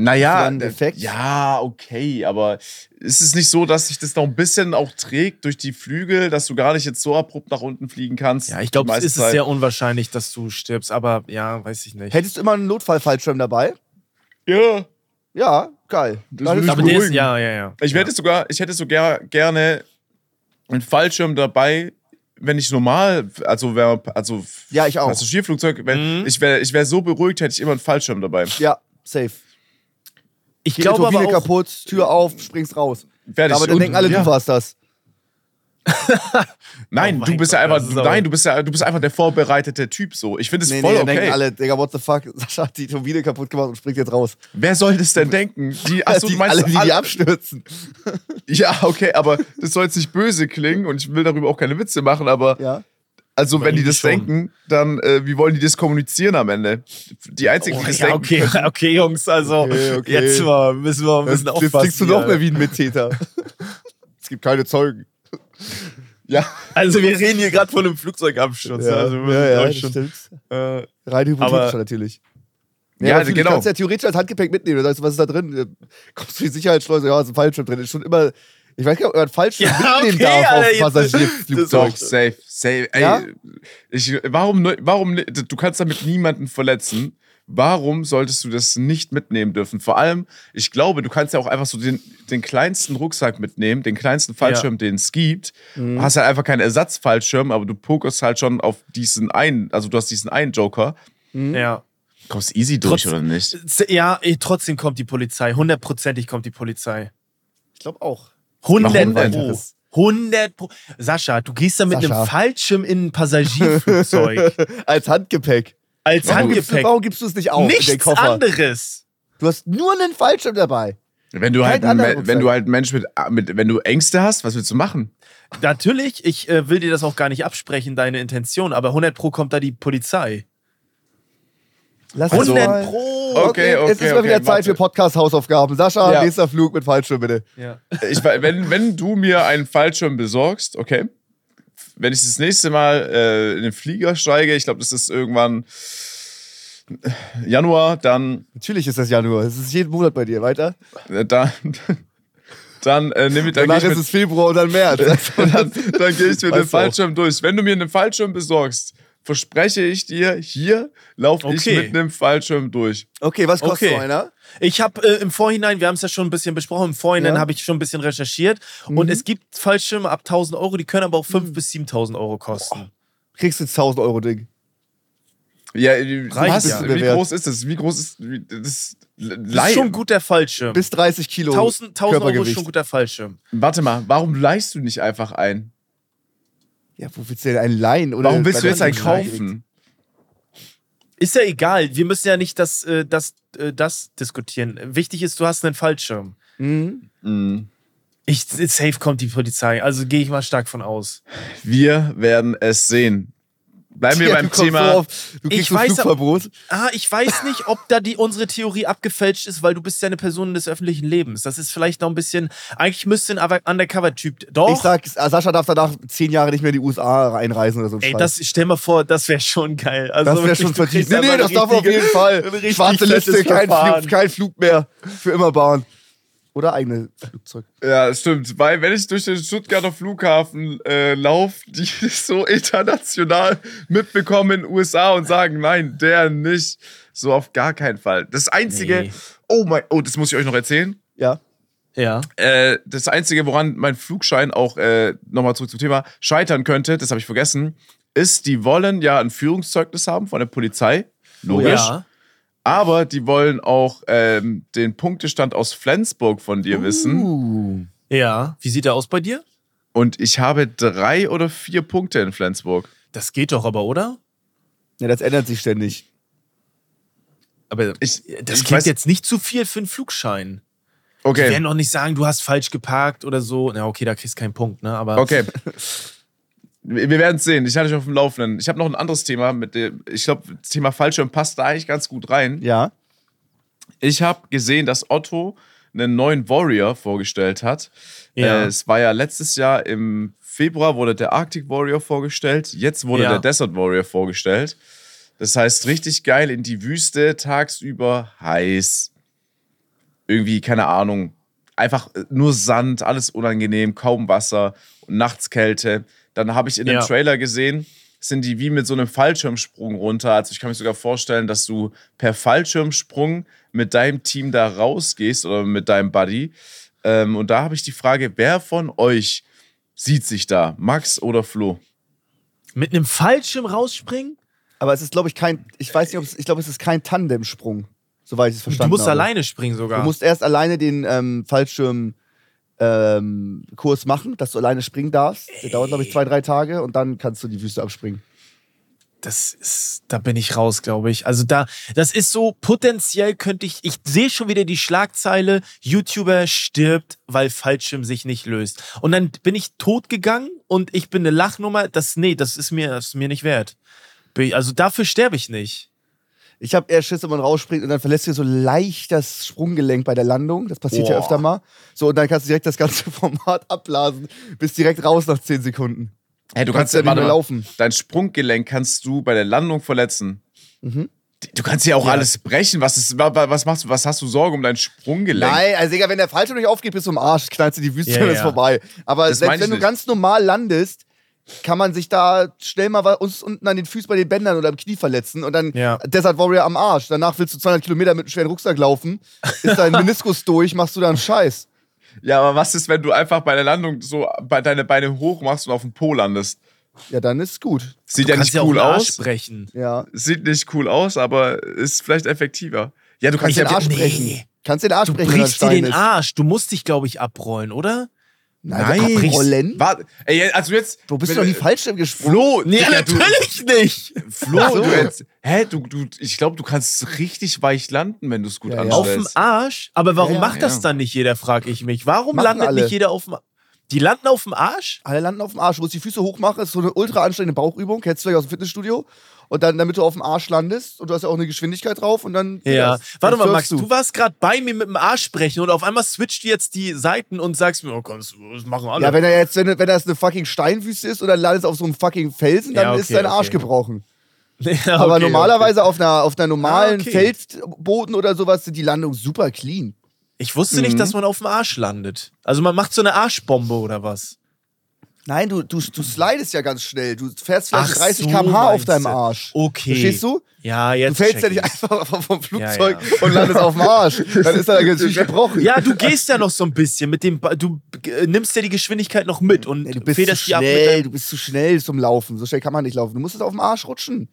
S1: Naja,
S3: einen
S1: äh,
S3: Effekt?
S1: ja, okay, aber ist es nicht so, dass sich das noch ein bisschen auch trägt durch die Flügel, dass du gar nicht jetzt so abrupt nach unten fliegen kannst?
S2: Ja, ich glaube, es ist
S1: Zeit?
S2: sehr unwahrscheinlich, dass du stirbst, aber ja, weiß ich nicht.
S3: Hättest du immer einen Notfallfallschirm dabei?
S1: Ja.
S3: Ja, geil.
S1: Das ich
S2: aber ist,
S1: beruhigen.
S2: ja, ja, ja.
S1: Ich hätte sogar, ich hätte sogar gerne einen Fallschirm dabei, wenn ich normal, also wär, also
S3: Ja, ich auch.
S1: Passagierflugzeug, wenn
S2: Mhm.
S1: ich wäre, ich wäre so beruhigt, hätte ich immer einen Fallschirm dabei.
S3: Ja, safe.
S2: Ich
S3: Geht
S2: glaube
S3: die
S2: aber
S3: Turbine
S2: auch,
S3: kaputt, Tür auf, springst raus.
S1: Fertig.
S3: aber dann
S1: Und-
S3: denken alle,
S1: ja.
S3: du warst das. (laughs)
S1: Nein,
S2: Oh
S1: du bist ja
S2: Gott,
S1: einfach,
S2: das ist aber-
S1: nein, du bist ja, du bist einfach der vorbereitete Typ so. Ich finde es
S3: Nee,
S1: voll
S3: nee,
S1: okay.
S3: denken alle, Digga, what the fuck, (laughs) Sascha hat die Turbine kaputt gemacht und springt jetzt raus.
S1: Wer soll das denn denken? Die, (laughs) achso,
S3: die,
S1: du meinst
S3: alle, die, die abstürzen.
S1: Ja, okay, aber das soll jetzt nicht böse klingen und ich will darüber auch keine Witze machen, aber
S3: Ja.
S1: Also wenn die das
S2: schon.
S1: denken, dann äh, wie wollen die das kommunizieren am Ende? Die einzigen,
S2: Oh,
S1: die das
S2: ja,
S1: denken,
S2: okay,
S1: können- (laughs)
S2: okay, Jungs, also
S3: Okay, okay.
S2: jetzt mal müssen wir ein
S3: Jetzt,
S2: bisschen
S3: jetzt
S2: aufpassen.
S3: klingst du noch mehr wie ein Mittäter. (laughs) es gibt keine Zeugen.
S1: ja,
S2: Also wir reden hier gerade von einem Flugzeugabsturz.
S3: Ja,
S2: also
S3: ja, ja, das
S2: schon,
S3: stimmt.
S2: äh,
S3: Rein hypothetisch natürlich.
S1: Ja,
S3: natürlich,
S1: genau.
S3: Du kannst ja theoretisch als Handgepäck mitnehmen. Du sagst, was ist da drin? Kommst du die Sicherheitsschleuse? Ja, ist ein Fallschirm drin. Ist schon immer. Ich weiß gar nicht, ob man einen Fallschirm
S2: Ja,
S3: mitnehmen
S2: okay,
S3: darf
S2: Alter,
S3: auf Passagierflugzeug. (laughs)
S1: doch, safe, safe. Ey,
S3: Ja?
S1: ich, warum, warum, du kannst damit niemanden verletzen. Warum solltest du das nicht mitnehmen dürfen? Vor allem, ich glaube, du kannst ja auch einfach so den, den kleinsten Rucksack mitnehmen, den kleinsten Fallschirm, den es gibt.
S3: Mhm.
S1: Hast halt einfach keinen Ersatzfallschirm, aber du pokerst halt schon auf diesen einen, also du hast diesen einen Joker.
S2: ja.
S1: Kommst easy durch,
S2: Trotz-
S1: oder nicht?
S2: Ja, eh, trotzdem kommt die Polizei. Hundertprozentig kommt die Polizei.
S3: Ich glaube auch.
S2: 100
S1: Warum denn?
S2: Pro. 100 Pro. Sascha, du gehst da mit
S3: Sascha.
S2: einem Fallschirm in ein (laughs) Passagierflugzeug.
S3: Als Handgepäck.
S2: als
S3: Warum gibst, du,
S2: Handgepäck.
S3: warum gibst du es nicht auf
S2: Nichts
S3: Koffer?
S2: anderes.
S3: Du hast nur einen Fallschirm dabei.
S1: Wenn du
S3: Kein
S1: halt, ein wenn du halt ein Mensch mit, mit, wenn du Ängste hast, was willst du machen?
S2: Natürlich, ich äh, will dir das auch gar nicht absprechen, deine Intention, aber 100 Pro kommt da die Polizei.
S3: Lass
S2: 100
S3: uns mal.
S2: Pro.
S1: Okay, okay,
S3: Jetzt ist mal
S1: okay,
S3: wieder Zeit
S1: warte.
S3: für Podcast-Hausaufgaben. Sascha,
S1: Ja.
S3: nächster Flug mit Fallschirm, bitte.
S2: Ja.
S1: Ich, we- wenn, wenn du mir einen Fallschirm besorgst, okay, wenn ich das nächste Mal äh, in den Flieger steige, ich glaube, das ist irgendwann Januar, dann,
S3: Natürlich ist das Januar. Es ist jeden Monat bei dir. Weiter.
S1: äh, dann, (laughs) dann äh, nehme ich, dann
S3: Danach
S1: ich
S3: ist
S1: mit,
S3: es Februar und dann März. (laughs)
S1: dann, dann gehe ich mit dem
S3: du
S1: Fallschirm durch. Wenn du mir einen Fallschirm besorgst, verspreche ich dir, hier laufe ich
S2: Okay.
S1: mit einem Fallschirm durch.
S3: Okay, was kostet
S2: Okay.
S3: so einer?
S2: Ich habe äh, im Vorhinein, wir haben es ja schon ein bisschen besprochen, im Vorhinein
S3: Ja.
S2: habe ich schon ein bisschen recherchiert und es gibt Fallschirme ab 1000 Euro, die können aber auch 5.000 bis 7.000 Euro kosten.
S3: Kriegst du jetzt 1000 Euro Ding.
S1: Ja, äh,
S2: Reicht ja.
S1: wie groß ist das? Wie groß ist wie, das?
S2: Das ist schon ein guter Fallschirm.
S3: Bis 30 Kilo
S2: 1000, 1000 Euro ist schon ein guter Fallschirm.
S1: Warte mal, warum leihst du nicht einfach ein?
S3: Ja, wo willst du denn einen leihen? Oder
S1: Warum willst du jetzt einen kaufen?
S2: Ist ja egal, wir müssen ja nicht das, äh, das, äh, das diskutieren. Wichtig ist, du hast einen Fallschirm.
S3: Mhm.
S1: Mhm.
S2: Ich, safe kommt die Polizei, also gehe ich mal stark von aus.
S1: Wir werden es sehen. Bleiben wir
S3: Ja,
S1: beim Thema.
S3: So auf, du kriegst
S2: Ich
S3: ein
S2: weiß,
S3: Flugverbot.
S2: Ah, ich weiß nicht, ob da die unsere Theorie abgefälscht ist, weil du bist ja eine Person des öffentlichen Lebens. Das ist vielleicht noch ein bisschen. Eigentlich müsste ein Undercover-Typ. Doch.
S3: Ich sag, Sascha darf danach zehn Jahre nicht mehr in die USA einreisen oder so. ein
S2: Ey,
S3: Scheiß.
S2: das stell mal vor, das wäre schon geil. Also
S3: das wäre
S2: wirklich,
S3: schon verdient. Nee, nee, das darf (laughs)
S2: eine
S3: auf jeden
S2: richtige-
S3: Fall. Schwarze Liste, kein. Flug, kein Flug mehr. Für immer Bahn. Oder eigene Flugzeug.
S1: Ja, stimmt. Weil, wenn ich durch den Stuttgarter Flughafen äh, laufe, die (laughs) so international mitbekommen in den USA und sagen, nein, der nicht. So auf gar keinen Fall. Das Einzige.
S2: Nee.
S1: Oh mein. Oh, das muss ich euch noch erzählen.
S3: Ja.
S2: Ja.
S1: Äh, das Einzige, woran mein Flugschein auch, äh, nochmal zurück zum Thema, scheitern könnte, das habe ich vergessen, ist, die wollen ja ein Führungszeugnis haben von der Polizei. Logisch.
S2: Ja.
S1: Aber die wollen auch ähm, den Punktestand aus Flensburg von dir wissen.
S3: Uh.
S2: Ja. Wie sieht der aus bei dir?
S1: Und ich habe drei oder vier Punkte in Flensburg.
S2: Das geht doch aber, oder?
S3: Ja, das ändert sich ständig.
S2: Aber
S1: Ich,
S2: das
S1: ich
S2: klingt jetzt nicht zu viel für einen Flugschein. Die
S1: Okay,
S2: werden doch nicht sagen, du hast falsch geparkt oder so. Na, okay, da kriegst du keinen Punkt, ne? Aber
S1: okay. (laughs) Wir werden es sehen. Ich halte euch auf dem Laufenden. Ich habe noch ein anderes Thema mit dem. Ich glaube, das Thema Fallschirm passt da eigentlich ganz gut rein.
S3: Ja.
S1: Ich habe gesehen, dass Otto einen neuen Warrior vorgestellt hat.
S2: Ja.
S1: Äh, es war ja letztes Jahr im Februar wurde der Arctic Warrior vorgestellt. Jetzt wurde
S2: Ja.
S1: der Desert Warrior vorgestellt. Das heißt, richtig geil in die Wüste, tagsüber heiß. irgendwie, keine Ahnung, einfach nur Sand, alles unangenehm, kaum Wasser und nachts Kälte. Dann habe ich in dem
S2: Ja.
S1: Trailer gesehen, sind die wie mit so einem Fallschirmsprung runter. Also ich kann mir sogar vorstellen, dass du per Fallschirmsprung mit deinem Team da rausgehst oder mit deinem Buddy. Ähm, und da habe ich die Frage, wer von euch sieht sich da? Max oder Flo?
S2: Mit einem Fallschirm rausspringen?
S3: Aber es ist, glaube ich, kein. Ich weiß nicht, ob es. Ich glaube, es ist kein Tandemsprung. Soweit ich es
S2: Du
S3: verstanden
S2: musst
S3: habe.
S2: alleine springen sogar.
S3: Du musst erst alleine den ähm, Fallschirm. Ähm, Kurs machen, dass du alleine springen darfst. Der dauert, glaube ich, zwei, drei Tage und dann kannst du die Wüste abspringen.
S2: das ist, da bin ich raus, glaube ich. Also da, das ist so, potenziell könnte ich, ich sehe schon wieder die Schlagzeile, YouTuber stirbt, weil Fallschirm sich nicht löst. Und dann bin ich tot gegangen und ich bin eine Lachnummer. Das, nee, das ist mir, das ist mir nicht wert. Also dafür sterbe ich nicht.
S3: Ich habe eher Schiss, wenn man rausspringt und dann verlässt du so leicht das Sprunggelenk bei der Landung. Das passiert ja
S2: Boah.
S3: öfter mal. So, und dann kannst du direkt das ganze (laughs) Format abblasen. Bist direkt raus nach 10 Sekunden.
S1: Hey, du
S3: Kannst
S1: kannst,
S3: ja nicht mehr
S1: mal,
S3: laufen.
S1: Dein Sprunggelenk kannst du bei der Landung verletzen.
S3: Mhm.
S1: Du kannst ja auch
S2: Ja.
S1: alles brechen. Was, ist, wa- wa- was machst du? Was hast du Sorge um dein Sprunggelenk?
S3: Nein, also Digga, wenn der Fallschirm nicht aufgeht, bist du im Arsch, knallst du die Wüste
S2: Ja,
S3: und ist
S2: ja.
S3: vorbei. Aber
S1: Das
S3: selbst wenn du
S1: nicht.
S3: ganz normal landest, kann man sich da schnell mal was unten an den Füßen bei den Bändern oder am Knie verletzen und dann
S2: Ja.
S3: Desert Warrior am Arsch. Danach willst du 200 Kilometer mit einem schweren Rucksack laufen, ist dein (laughs) Meniskus durch, machst du da einen Scheiß.
S1: Ja, aber was ist, wenn du einfach bei der Landung so bei deine Beine hoch machst und auf den Po landest?
S3: Ja, dann ist gut.
S1: Sieht
S2: Du
S1: ja nicht
S2: ja
S1: cool
S2: Arsch
S1: aus.
S2: brechen.
S3: Ja.
S1: Sieht nicht cool aus, aber ist vielleicht effektiver. Ja, du kannst
S3: Kannst den
S1: ja.
S3: Arsch
S2: nee.
S3: brechen. Kannst den Arsch
S2: Du
S3: brechen, er
S2: brichst dir den
S3: ist.
S2: Arsch. Du musst dich, glaube ich, abrollen, oder?
S3: Also
S1: Nein.
S3: abrollen?
S1: Warte, ey, also jetzt.
S3: Wo bist
S1: wenn-
S3: du doch nie Fallschirm gesprungen?
S1: Flo,
S2: Nee,
S1: Digga, du,
S2: natürlich nicht.
S1: Flo,
S3: so.
S1: du jetzt. Hä, du, du, ich glaube, du kannst richtig weich landen, wenn du es gut
S3: Ja, ja.
S2: Auf dem
S1: anstellst.
S2: Arsch? Aber warum
S3: Ja, ja,
S2: macht das
S1: ja.
S2: dann nicht jeder, frage ich mich. Warum
S3: Machen
S2: landet
S3: alle.
S2: nicht jeder auf dem Die landen auf dem Arsch?
S3: Alle landen auf dem Arsch. Du musst die Füße hochmachen. Das ist so eine ultra anstrengende Bauchübung. Kennst du vielleicht aus dem Fitnessstudio. Und dann, damit du auf dem Arsch landest. Und du hast ja auch eine Geschwindigkeit drauf. Und dann.
S2: Ja.
S3: dann
S2: Warte mal,
S3: surfst
S2: Max, du. warst gerade bei mir mit dem Arsch sprechen und auf einmal switcht du jetzt die Seiten und sagst mir, oh, kannst du, das machen alle.
S3: Ja, wenn er jetzt, wenn, wenn das eine fucking Steinwüste ist oder landest auf so einem fucking Felsen, dann
S2: Ja, okay,
S3: ist dein Arsch (laughs)
S2: okay.
S3: gebrochen.
S2: Ja,
S3: Aber
S2: okay,
S3: normalerweise auf einer, auf einer normalen
S2: Ah.
S3: Feldboden oder sowas sind die Landungen super clean.
S2: Ich wusste nicht, dass man auf dem Arsch landet. Also man macht so eine Arschbombe oder was?
S3: Nein, du, du, du slidest ja ganz schnell. Du fährst vielleicht
S2: Ach
S3: 30
S2: so,
S3: km/h auf deinem
S2: du.
S3: Arsch.
S2: Okay.
S3: Verstehst du?
S2: Ja,
S3: Du
S2: jetzt
S3: fällst
S2: check
S3: ja nicht einfach vom Flugzeug
S2: Ja,
S3: und landest auf dem Arsch. Dann ist er natürlich (laughs) gebrochen.
S2: Ja, du gehst ja noch so ein bisschen mit dem, Ba- du äh, nimmst ja die Geschwindigkeit noch mit und
S3: Nee, du bist zu
S2: federst die ab mit
S3: schnell, du bist zu schnell zum Laufen. So schnell kann man nicht laufen. Du musst es auf dem Arsch rutschen.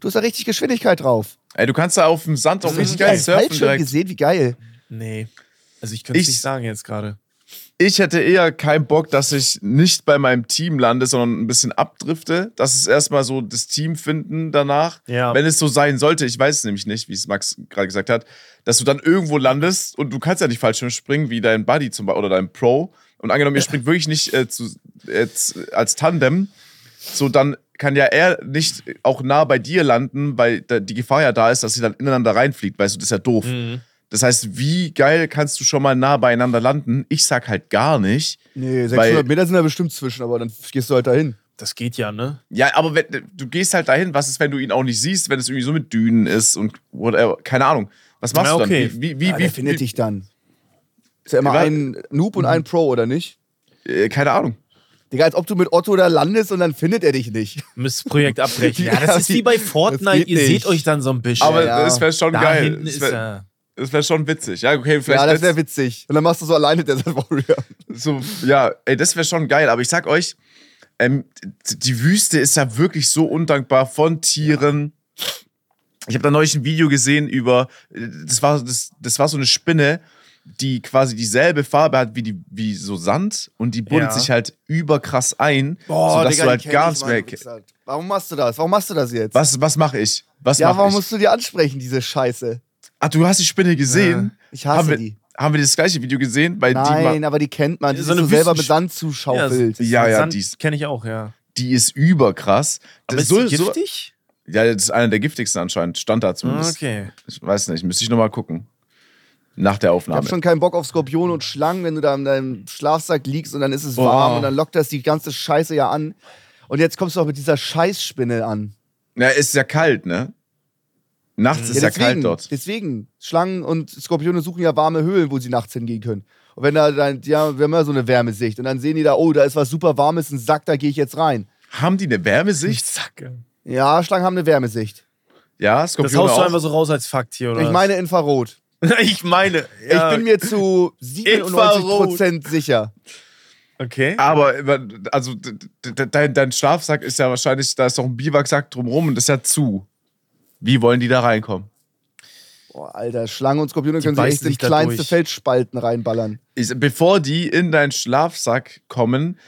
S3: Du hast da richtig Geschwindigkeit drauf.
S1: Ey, du kannst da auf dem Sand auch richtig
S3: du
S1: geil surfen
S3: Fallschirm
S1: direkt.
S3: gesehen, wie geil.
S2: Nee. Also ich könnte es
S1: Ich-
S2: nicht sagen jetzt gerade.
S1: Ich hätte eher keinen Bock, dass ich nicht bei meinem Team lande, sondern ein bisschen abdrifte. Das ist erstmal so das Team finden danach.
S2: Ja.
S1: Wenn es so sein sollte, ich weiß es nämlich nicht, wie es Max gerade gesagt hat, dass du dann irgendwo landest und du kannst ja nicht Fallschirm springen, wie dein Buddy zum Beispiel oder dein Pro. Und angenommen, ihr springt wirklich nicht äh, zu, jetzt als Tandem, so dann kann ja er nicht auch nah bei dir landen, weil die Gefahr ja da ist, dass sie dann ineinander reinfliegt, weißt du, das ist ja doof.
S2: Mhm.
S1: Das heißt, wie geil kannst du schon mal nah beieinander landen? Ich sag halt gar nicht.
S3: Nee, 600
S1: Weil-
S3: Meter sind da bestimmt zwischen, aber dann gehst du halt dahin.
S2: Das geht ja, ne?
S1: Ja, aber wenn, du gehst halt dahin, was ist, wenn du ihn auch nicht siehst, wenn es irgendwie so mit Dünen ist und whatever, keine Ahnung. Was machst
S2: Ja,
S1: du
S2: okay.
S1: dann? Wie, wie,
S3: Ja,
S1: wie,
S3: wer
S1: wie,
S3: findet dich dann? Ist ja immer
S1: Ja,
S3: ein Noob und ein Pro, oder nicht?
S1: äh, keine Ahnung.
S3: Digga, als ob du mit Otto da landest und dann findet er dich nicht. (laughs)
S2: Müsst das Projekt abbrechen. Ja, (laughs)
S3: Ja,
S2: das ist wie bei Fortnite. Ihr
S3: nicht.
S2: seht euch dann so ein bisschen.
S1: Aber
S3: ja.
S1: das wäre schon
S2: da
S1: geil.
S2: hinten ist
S1: wäre
S2: er.
S1: wär schon witzig. Ja, okay, vielleicht
S3: ja, das wäre witzig. Und dann machst du so alleine Desert Warrior.
S1: so, ja, ey, das wäre schon geil. Aber ich sag euch, ähm, die Wüste ist ja wirklich so undankbar von Tieren. Ich habe da neulich ein Video gesehen über, das war, das, das war so eine Spinne, die quasi dieselbe Farbe hat wie, die, wie so Sand und die buddelt
S2: Ja.
S1: sich halt überkrass ein, sodass du halt gar nichts mehr.
S3: Warum machst du das? Warum machst du das jetzt?
S1: Was, was mache ich? Was
S3: ja, warum
S1: ich?
S3: musst du die ansprechen, diese Scheiße?
S1: Ach, du hast die Spinne gesehen?
S3: Ich hasse
S1: haben wir,
S3: die.
S1: Haben wir das gleiche Video gesehen? Bei
S3: Nein, aber die kennt man. Die
S2: So
S3: so
S2: eine
S3: so selber mit Sand zuschaufelt.
S1: Ja, ja,
S2: Sand
S1: die ist-
S2: kenne ich auch, ja.
S1: Die, ist überkrass.
S2: Aber
S1: Das
S2: ist
S1: so-
S2: die
S1: so-
S2: giftig?
S1: Ja, das ist einer der giftigsten anscheinend. Stand da zumindest.
S2: okay.
S1: Ich weiß nicht, müsste ich nochmal gucken. Nach der
S3: Ich
S1: Aufnahme.
S3: hab schon keinen Bock auf Skorpione und Schlangen, wenn du da in deinem Schlafsack liegst und dann ist es
S1: Boah.
S3: warm und dann lockt das die ganze Scheiße ja an. Und jetzt kommst du auch mit dieser Scheißspinne an.
S1: ja, ist ja kalt, ne? Nachts ist ja, kalt dort.
S3: Deswegen, Schlangen und Skorpione suchen ja warme Höhlen, wo sie nachts hingehen können. Und wenn da dann, ja, wir haben ja so eine Wärmesicht und dann sehen die da, oh, da ist was super warmes, ein Sack, da gehe ich jetzt rein.
S1: Haben die eine Wärmesicht?
S2: Zacke.
S3: Ja, Schlangen haben eine Wärmesicht.
S1: Ja,
S2: Das
S1: Skorpione
S2: haust du
S1: auch.
S2: einfach so raus als Fakt hier, oder?
S3: Ich meine Infrarot. (laughs)
S2: ich meine. Ja,
S3: Ich bin mir zu 97% sicher.
S2: Okay.
S1: Aber also dein Schlafsack ist ja wahrscheinlich, da ist doch ein Biwaksack drumrum und das ist ja zu. Wie wollen die da reinkommen?
S3: Boah, Alter, Schlangen und Skorpione können sich echt in kleinste
S2: durch.
S3: Feldspalten reinballern.
S1: Ich, bevor die in deinen Schlafsack kommen,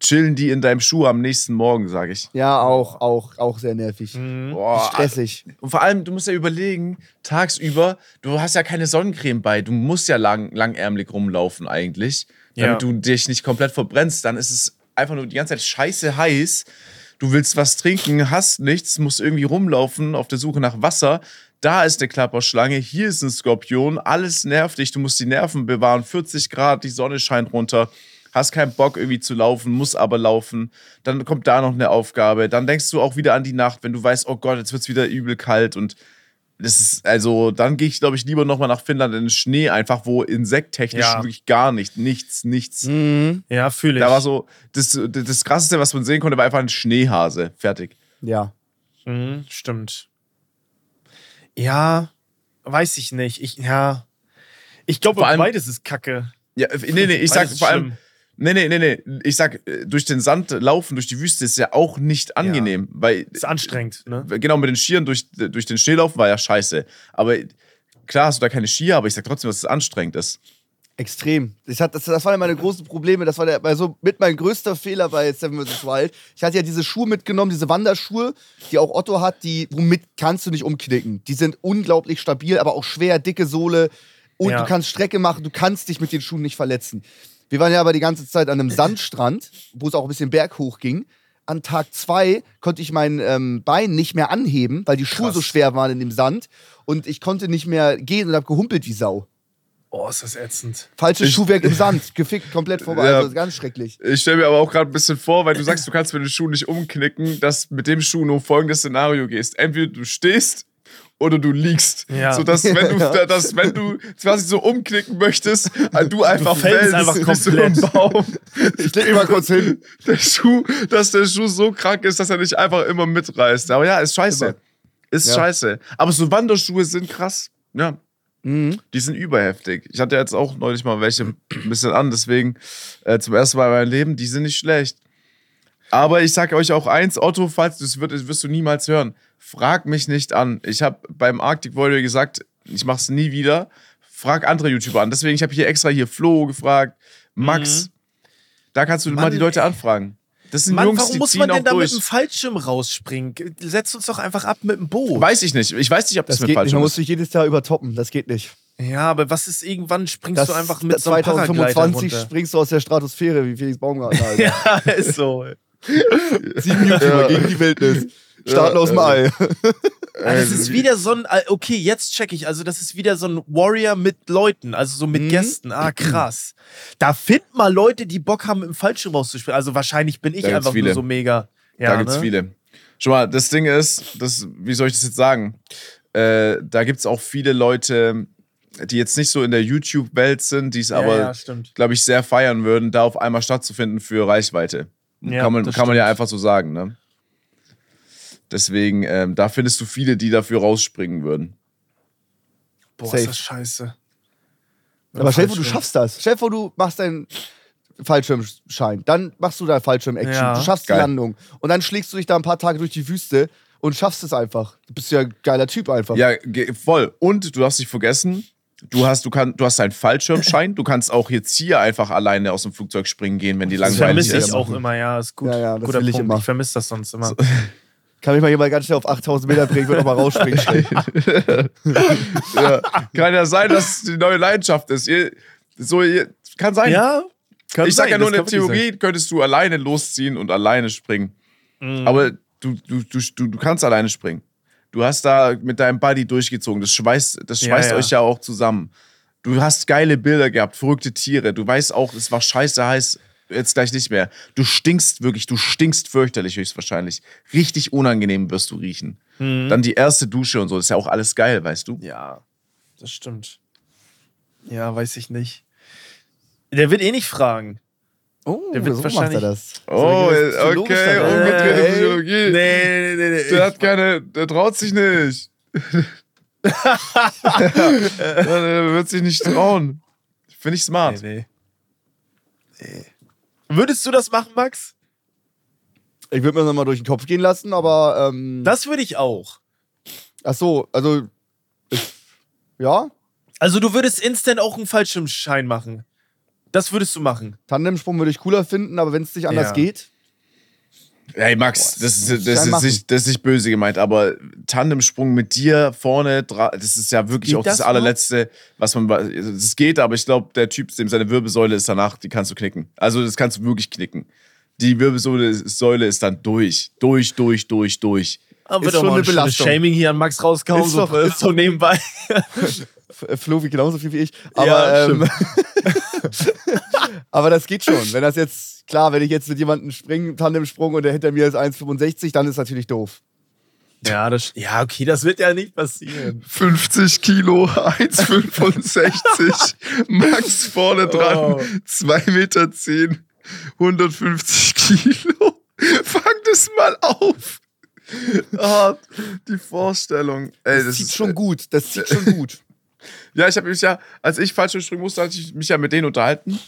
S1: chillen die in deinem Schuh am nächsten Morgen, sage ich.
S3: Ja, auch, auch, auch sehr nervig.
S2: Mhm.
S1: Boah,
S3: Stressig.
S1: Und vor allem, du musst ja überlegen, tagsüber, du hast ja keine Sonnencreme bei, du musst ja lang, langärmelig rumlaufen eigentlich, damit
S2: Ja.
S1: du dich nicht komplett verbrennst. Dann ist es einfach nur die ganze Zeit scheiße heiß. Du willst was trinken, hast nichts, musst irgendwie rumlaufen auf der Suche nach Wasser. Da ist eine Klapperschlange, hier ist ein Skorpion, alles nervt dich, du musst die Nerven bewahren, 40 Grad, die Sonne scheint runter, hast keinen Bock irgendwie zu laufen, musst aber laufen. Dann kommt da noch eine Aufgabe, dann denkst du auch wieder an die Nacht, wenn du weißt, oh Gott, jetzt wird es wieder übel kalt und das ist, also, dann gehe ich, glaube ich, lieber nochmal nach Finnland in den Schnee, einfach wo insekttechnisch
S2: Ja.
S1: wirklich gar nicht, nichts, nichts.
S3: Mhm.
S2: Ja, fühle ich.
S1: Da war so, das, das krasseste, was man sehen konnte, war einfach ein Schneehase. Fertig.
S3: Ja.
S2: Mhm, stimmt. Ja, weiß ich nicht. Ich, ja. Ich glaube,
S1: Vor allem-
S2: beides ist kacke.
S1: Ja, nee, nee, ich sag
S2: Beides ist
S1: vor allem,
S2: schlimm.
S1: Nee, nee, nee, nee, ich sag, äh, durch den Sand laufen, durch die Wüste ist ja auch nicht angenehm, weil,
S2: Ist anstrengend, ne?
S1: genau, mit den Skiern durch, durch den Schnee laufen war ja scheiße. Aber klar hast du da keine Skier, aber ich sag trotzdem, dass es anstrengend ist.
S3: Extrem. Das, hat, das, das waren ja meine großen Probleme. Das war der, also mit mein größter Fehler bei Seven vs. Wild. Ich hatte ja diese Schuhe mitgenommen, diese Wanderschuhe, die auch Otto hat, die, womit kannst du nicht umknicken. Die sind unglaublich stabil, aber auch schwer, dicke Sohle. Und
S2: Ja.
S3: du kannst Strecke machen, du kannst dich mit den Schuhen nicht verletzen. Wir waren ja aber die ganze Zeit an einem Sandstrand, wo es auch ein bisschen berghoch ging. An Tag zwei konnte ich mein ähm, Bein nicht mehr anheben, weil die Schuhe so
S2: Krass.
S3: schwer waren in dem Sand. Und ich konnte nicht mehr gehen und habe gehumpelt wie Sau.
S2: Oh, ist das ätzend.
S3: Falsches
S1: Ich-
S3: Schuhwerk im (laughs) Sand, gefickt komplett vorbei.
S1: Ja.
S3: Also ganz schrecklich.
S1: Ich stelle mir aber auch gerade ein bisschen vor, weil du sagst, du kannst mit den Schuhen nicht umknicken, dass mit dem Schuh nur folgendes Szenario gehst. Entweder du stehst oder du liegst.
S2: Ja.
S1: So dass wenn du, (laughs)
S3: Ja.
S1: dass, wenn du quasi so umknicken möchtest, äh, du einfach
S2: fällst
S1: fällst
S2: einfach
S1: wie (laughs) so
S2: komplett.
S1: Baum.
S3: Ich leg mal kurz hin.
S1: Der Schuh, dass der Schuh so krank ist, dass er nicht einfach immer mitreißt. Aber ja, ist scheiße.
S3: Immer.
S1: Ist
S3: Ja.
S1: scheiße. Aber so Wanderschuhe sind krass. Ja.
S3: Mhm.
S1: Die sind überheftig. Ich hatte jetzt auch neulich mal welche ein bisschen an, deswegen äh, zum ersten Mal in meinem Leben, die sind nicht schlecht. Aber ich sage euch auch eins, Otto, falls du es das wirst du niemals hören. Frag mich nicht an. Ich habe beim Arctic Warrior gesagt, ich mache es nie wieder. Frag andere YouTuber an. Deswegen, ich habe hier extra hier Flo gefragt, Max. Da kannst du mal
S2: Mann,
S1: die Leute anfragen. Das sind
S2: Mann,
S1: Jungs,
S2: warum
S1: die
S2: muss man denn da mit
S1: durch.
S2: dem Fallschirm rausspringen? Setz uns doch einfach ab mit dem Boot.
S1: Weiß ich nicht. Ich weiß nicht, ob das,
S3: Das
S1: mit
S3: geht nicht.
S1: falsch
S3: Man muss sich jedes Jahr übertoppen. Das geht nicht.
S2: Ja, aber was ist irgendwann springst
S3: Das,
S2: du einfach mit so einem
S3: 2025
S2: Paraglider runter?
S3: springst du aus der Stratosphäre wie Felix Baumgartner. (laughs) Alter.
S2: Ja, ist so.
S3: Sieben YouTuber gegen die Wildnis. Starten
S1: Ja,
S3: aus dem
S1: äh,
S3: Ei.
S2: Ah, das ist wieder so ein, äh, okay, jetzt check ich, also das ist wieder so ein Warrior mit Leuten, also so mit
S3: Mhm.
S2: Gästen. Ah, krass. Da find mal Leute, die Bock haben, im Fallschirm rauszuspringen. Also wahrscheinlich bin ich einfach
S1: viele.
S2: nur so mega. Ja,
S1: da gibt's
S2: ne?
S1: viele. Schon mal, das Ding ist, das, wie soll ich das jetzt sagen? Äh, da gibt's auch viele Leute, die jetzt nicht so in der YouTube-Welt sind, die es
S2: Ja,
S1: aber,
S2: ja,
S1: glaube ich, sehr feiern würden, da auf einmal stattzufinden für Reichweite.
S2: Ja,
S1: kann man, kann man ja einfach so sagen, ne? Deswegen, ähm, da findest du viele, die dafür rausspringen würden.
S2: Boah,
S3: Safe.
S2: ist das scheiße.
S3: Aber stell dir vor, du schaffst das. Stell dir vor, du machst deinen Fallschirmschein. Dann machst du dein Fallschirm-Action.
S2: Ja.
S3: Du schaffst
S1: Geil.
S3: die Landung. Und dann schlägst du dich da ein paar Tage durch die Wüste und schaffst es einfach. Du bist ja ein geiler Typ einfach.
S1: Ja, voll. Und du darfst nicht vergessen, du hast, du kann, du hast einen Fallschirmschein. du kannst auch jetzt hier einfach alleine aus dem Flugzeug springen gehen, wenn die
S2: Das
S1: langweilig
S2: vermisse
S1: ist.
S2: ich auch immer, ja, ist gut.
S3: Ja, ja, das
S2: Guter
S3: will ich
S2: Punkt.
S3: immer.
S2: Ich vermisse das sonst immer. (laughs)
S3: Kann mich mal jemand ganz schnell auf 8000 Meter bringen, wird auch mal rausspringen. (laughs)
S1: ja. Kann ja sein, dass es die neue Leidenschaft ist. Ihr, so, ihr, kann sein.
S2: Ja, kann
S1: ich sag
S2: sein,
S1: ja nur, in der Theorie könntest du alleine losziehen und alleine springen.
S2: Mhm.
S1: Aber du, du, du, du, du kannst alleine springen. Du hast da mit deinem Buddy durchgezogen. Das schweißt, das
S2: Ja,
S1: schweißt
S2: ja.
S1: euch ja auch zusammen. Du hast geile Bilder gehabt, verrückte Tiere. Du weißt auch, es war scheiße heiß. Jetzt gleich nicht mehr. Du stinkst wirklich, du stinkst fürchterlich höchstwahrscheinlich. Richtig unangenehm wirst du riechen.
S2: Mhm.
S1: Dann die erste Dusche und so, das ist ja auch alles geil, weißt du?
S2: Ja, das stimmt. Ja, weiß ich nicht. Der wird eh nicht fragen.
S3: Oh,
S2: Der wird
S3: so
S2: wahrscheinlich-
S3: macht er das.
S1: Oh, okay, umgedrehte
S3: ey.
S1: Psychologie.
S2: Nee, nee, nee, nee.
S1: Der hat keine, der traut sich nicht. (laughs) (laughs) der wird sich nicht trauen. Finde ich smart.
S2: Nee, nee. Nee. Würdest du das machen, Max?
S3: Ich würde mir das mal durch den Kopf gehen lassen, aber ähm,
S2: Das würde ich auch.
S3: ach so, also ich, ja,
S2: Also du würdest instant auch einen Fallschirmschein machen. Das würdest du machen.
S3: Tandemsprung würde ich cooler finden, aber wenn es nicht anders
S2: Ja.
S3: geht,
S1: Hey Max, das ist, das, ist
S3: machen.
S1: nicht, das ist nicht böse gemeint, aber Tandemsprung mit dir vorne, das ist ja wirklich
S2: Geht
S1: auch das,
S2: das
S1: allerletzte, was man. Es geht, aber ich glaube, der Typ, dem seine Wirbelsäule ist danach, die kannst du knicken. Also, das kannst du wirklich knicken. Die Wirbelsäule Säule ist dann durch. Durch, durch, durch, durch.
S2: Aber
S3: Ist schon eine Belastung.
S2: Shaming hier an Max rausgehauen,
S3: Ist
S2: so,
S3: doch- ist
S2: so nebenbei. (laughs)
S3: Äh, Flo wie genauso viel wie ich, aber
S2: Ja,
S3: ähm, (laughs) aber das geht schon. Wenn das jetzt klar, wenn ich jetzt mit jemandem springe, Tandemsprung und der hinter mir ist 1,65, dann ist natürlich doof.
S2: Ja, das, ja, okay, das wird ja nicht passieren.
S1: 50 Kilo, 1,65. (laughs) Max vorne dran,
S2: Oh.
S1: 2,10 Meter, 10, 150 Kilo. Fang das mal auf. Ah, die Vorstellung. Ey,
S3: Das,
S1: das
S3: zieht
S1: ist,
S3: schon gut. Das zieht schon gut.
S1: Ja, ich habe mich ja, als ich Fallschirmspringen musste, hatte ich mich ja mit denen unterhalten.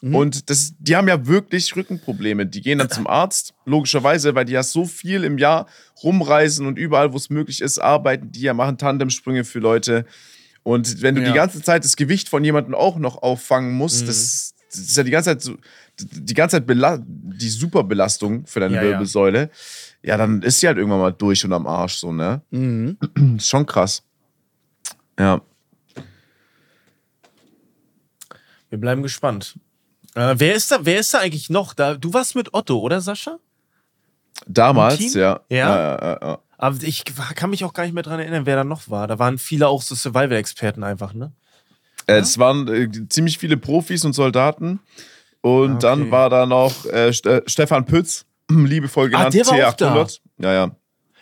S3: Mhm.
S1: Und das, die haben ja wirklich Rückenprobleme. Die gehen dann (laughs) zum Arzt, logischerweise, weil die ja so viel im Jahr rumreisen und überall, wo es möglich ist, arbeiten die ja, machen Tandemsprünge für Leute. Und wenn du
S2: Ja.
S1: die ganze Zeit das Gewicht von jemandem auch noch auffangen musst,
S2: Mhm.
S1: das, das ist ja die ganze Zeit so, die ganze Zeit die Superbelastung für deine
S2: Ja, ja.
S1: Wirbelsäule. Ja, dann ist sie halt irgendwann mal durch und am Arsch, so, ne?
S3: Mhm. (clears throat)
S1: Ist schon krass. Ja.
S2: Wir bleiben gespannt. Äh, wer, ist da, wer ist da eigentlich noch? Da, du warst mit Otto, oder Sascha?
S1: Damals, ja.
S2: Ja?
S1: Ja.
S2: Aber ich kann mich auch gar nicht mehr dran erinnern, wer da noch war. Da waren viele auch so Survival-Experten einfach, ne?
S1: Äh, Es waren äh, ziemlich viele Profis und Soldaten. Und
S2: Ah, okay.
S1: dann war da noch äh, Ste Stefan Pütz, (clears throat) liebevoll
S2: Ah,
S1: genannt
S2: der war auch da.
S1: T800. Ja, ja.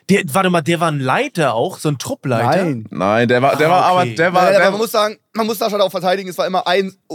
S2: Der, warte mal, der war ein Leiter auch, so ein Truppleiter.
S3: Nein.
S1: Nein, der war, der
S2: Ah,
S1: war aber, der war,
S3: Nein,
S1: der,
S3: man muss sagen, man muss Sascha da auch verteidigen. Es war immer ein äh,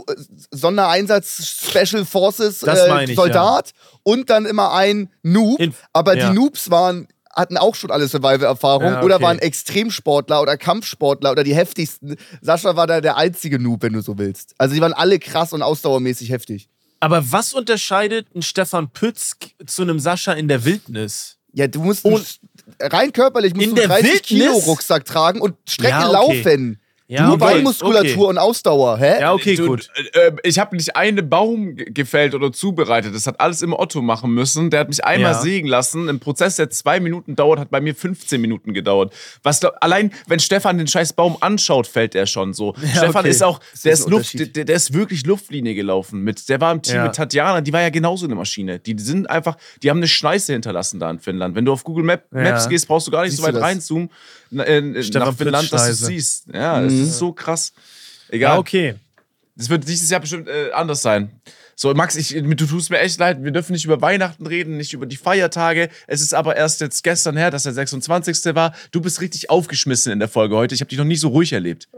S3: Sondereinsatz Special Forces
S2: Das
S3: äh,
S2: ich,
S3: Soldat und dann immer ein Noob.
S2: In-
S3: aber
S2: ja.
S3: die Noobs waren hatten auch schon alle Survival-Erfahrung
S2: Ja,
S3: oder
S2: okay.
S3: waren Extremsportler oder Kampfsportler oder die heftigsten. Sascha war da der einzige Noob, wenn du so willst. Also die waren alle krass und ausdauermäßig heftig.
S2: Aber was unterscheidet ein Stefan Pütz zu einem Sascha in der Wildnis?
S3: Ja, du musst
S2: Und-
S3: rein körperlich musst
S2: In
S3: du
S2: der
S3: 30
S2: Wildnis?
S3: Kilo Rucksack tragen und Strecke
S2: Ja, okay.
S3: laufen.
S2: Ja,
S3: Nur
S2: okay,
S3: Beinmuskulatur
S2: okay.
S3: und Ausdauer, hä?
S2: Ja, okay,
S1: Du,
S2: gut.
S1: Äh, äh, ich habe nicht einen Baum ge- gefällt oder zubereitet. Das hat alles immer Otto machen müssen. Der hat mich einmal
S2: Ja.
S1: sägen lassen. Ein Prozess, der zwei Minuten dauert, hat bei mir 15 Minuten gedauert. Was allein, wenn Stefan den scheiß Baum anschaut, fällt er schon so. (laughs) Stefan
S2: okay.
S1: ist auch,
S3: ist
S1: der
S3: ein
S1: ist, Luft, der, der ist wirklich Luftlinie gelaufen. Mit, der war im Team
S2: Ja.
S1: mit Tatjana, die war ja genauso eine Maschine. Die sind einfach, die haben eine Schneise hinterlassen da in Finnland. Wenn du auf Google Map,
S2: Ja.
S1: Maps gehst, brauchst du gar nicht
S3: Siehst
S1: so weit reinzoomen äh,
S2: Stefan
S1: nach Finnland, dass du es siehst. Ja, das ist so krass. Egal.
S2: Ja, okay.
S1: Das wird dieses Jahr bestimmt äh, anders sein. So, Max, ich, du tust mir echt leid. Wir dürfen nicht über Weihnachten reden, nicht über die Feiertage. Es ist aber erst jetzt gestern her, dass der 26. war. Du bist richtig aufgeschmissen in der Folge heute. Ich habe dich noch nie so ruhig erlebt.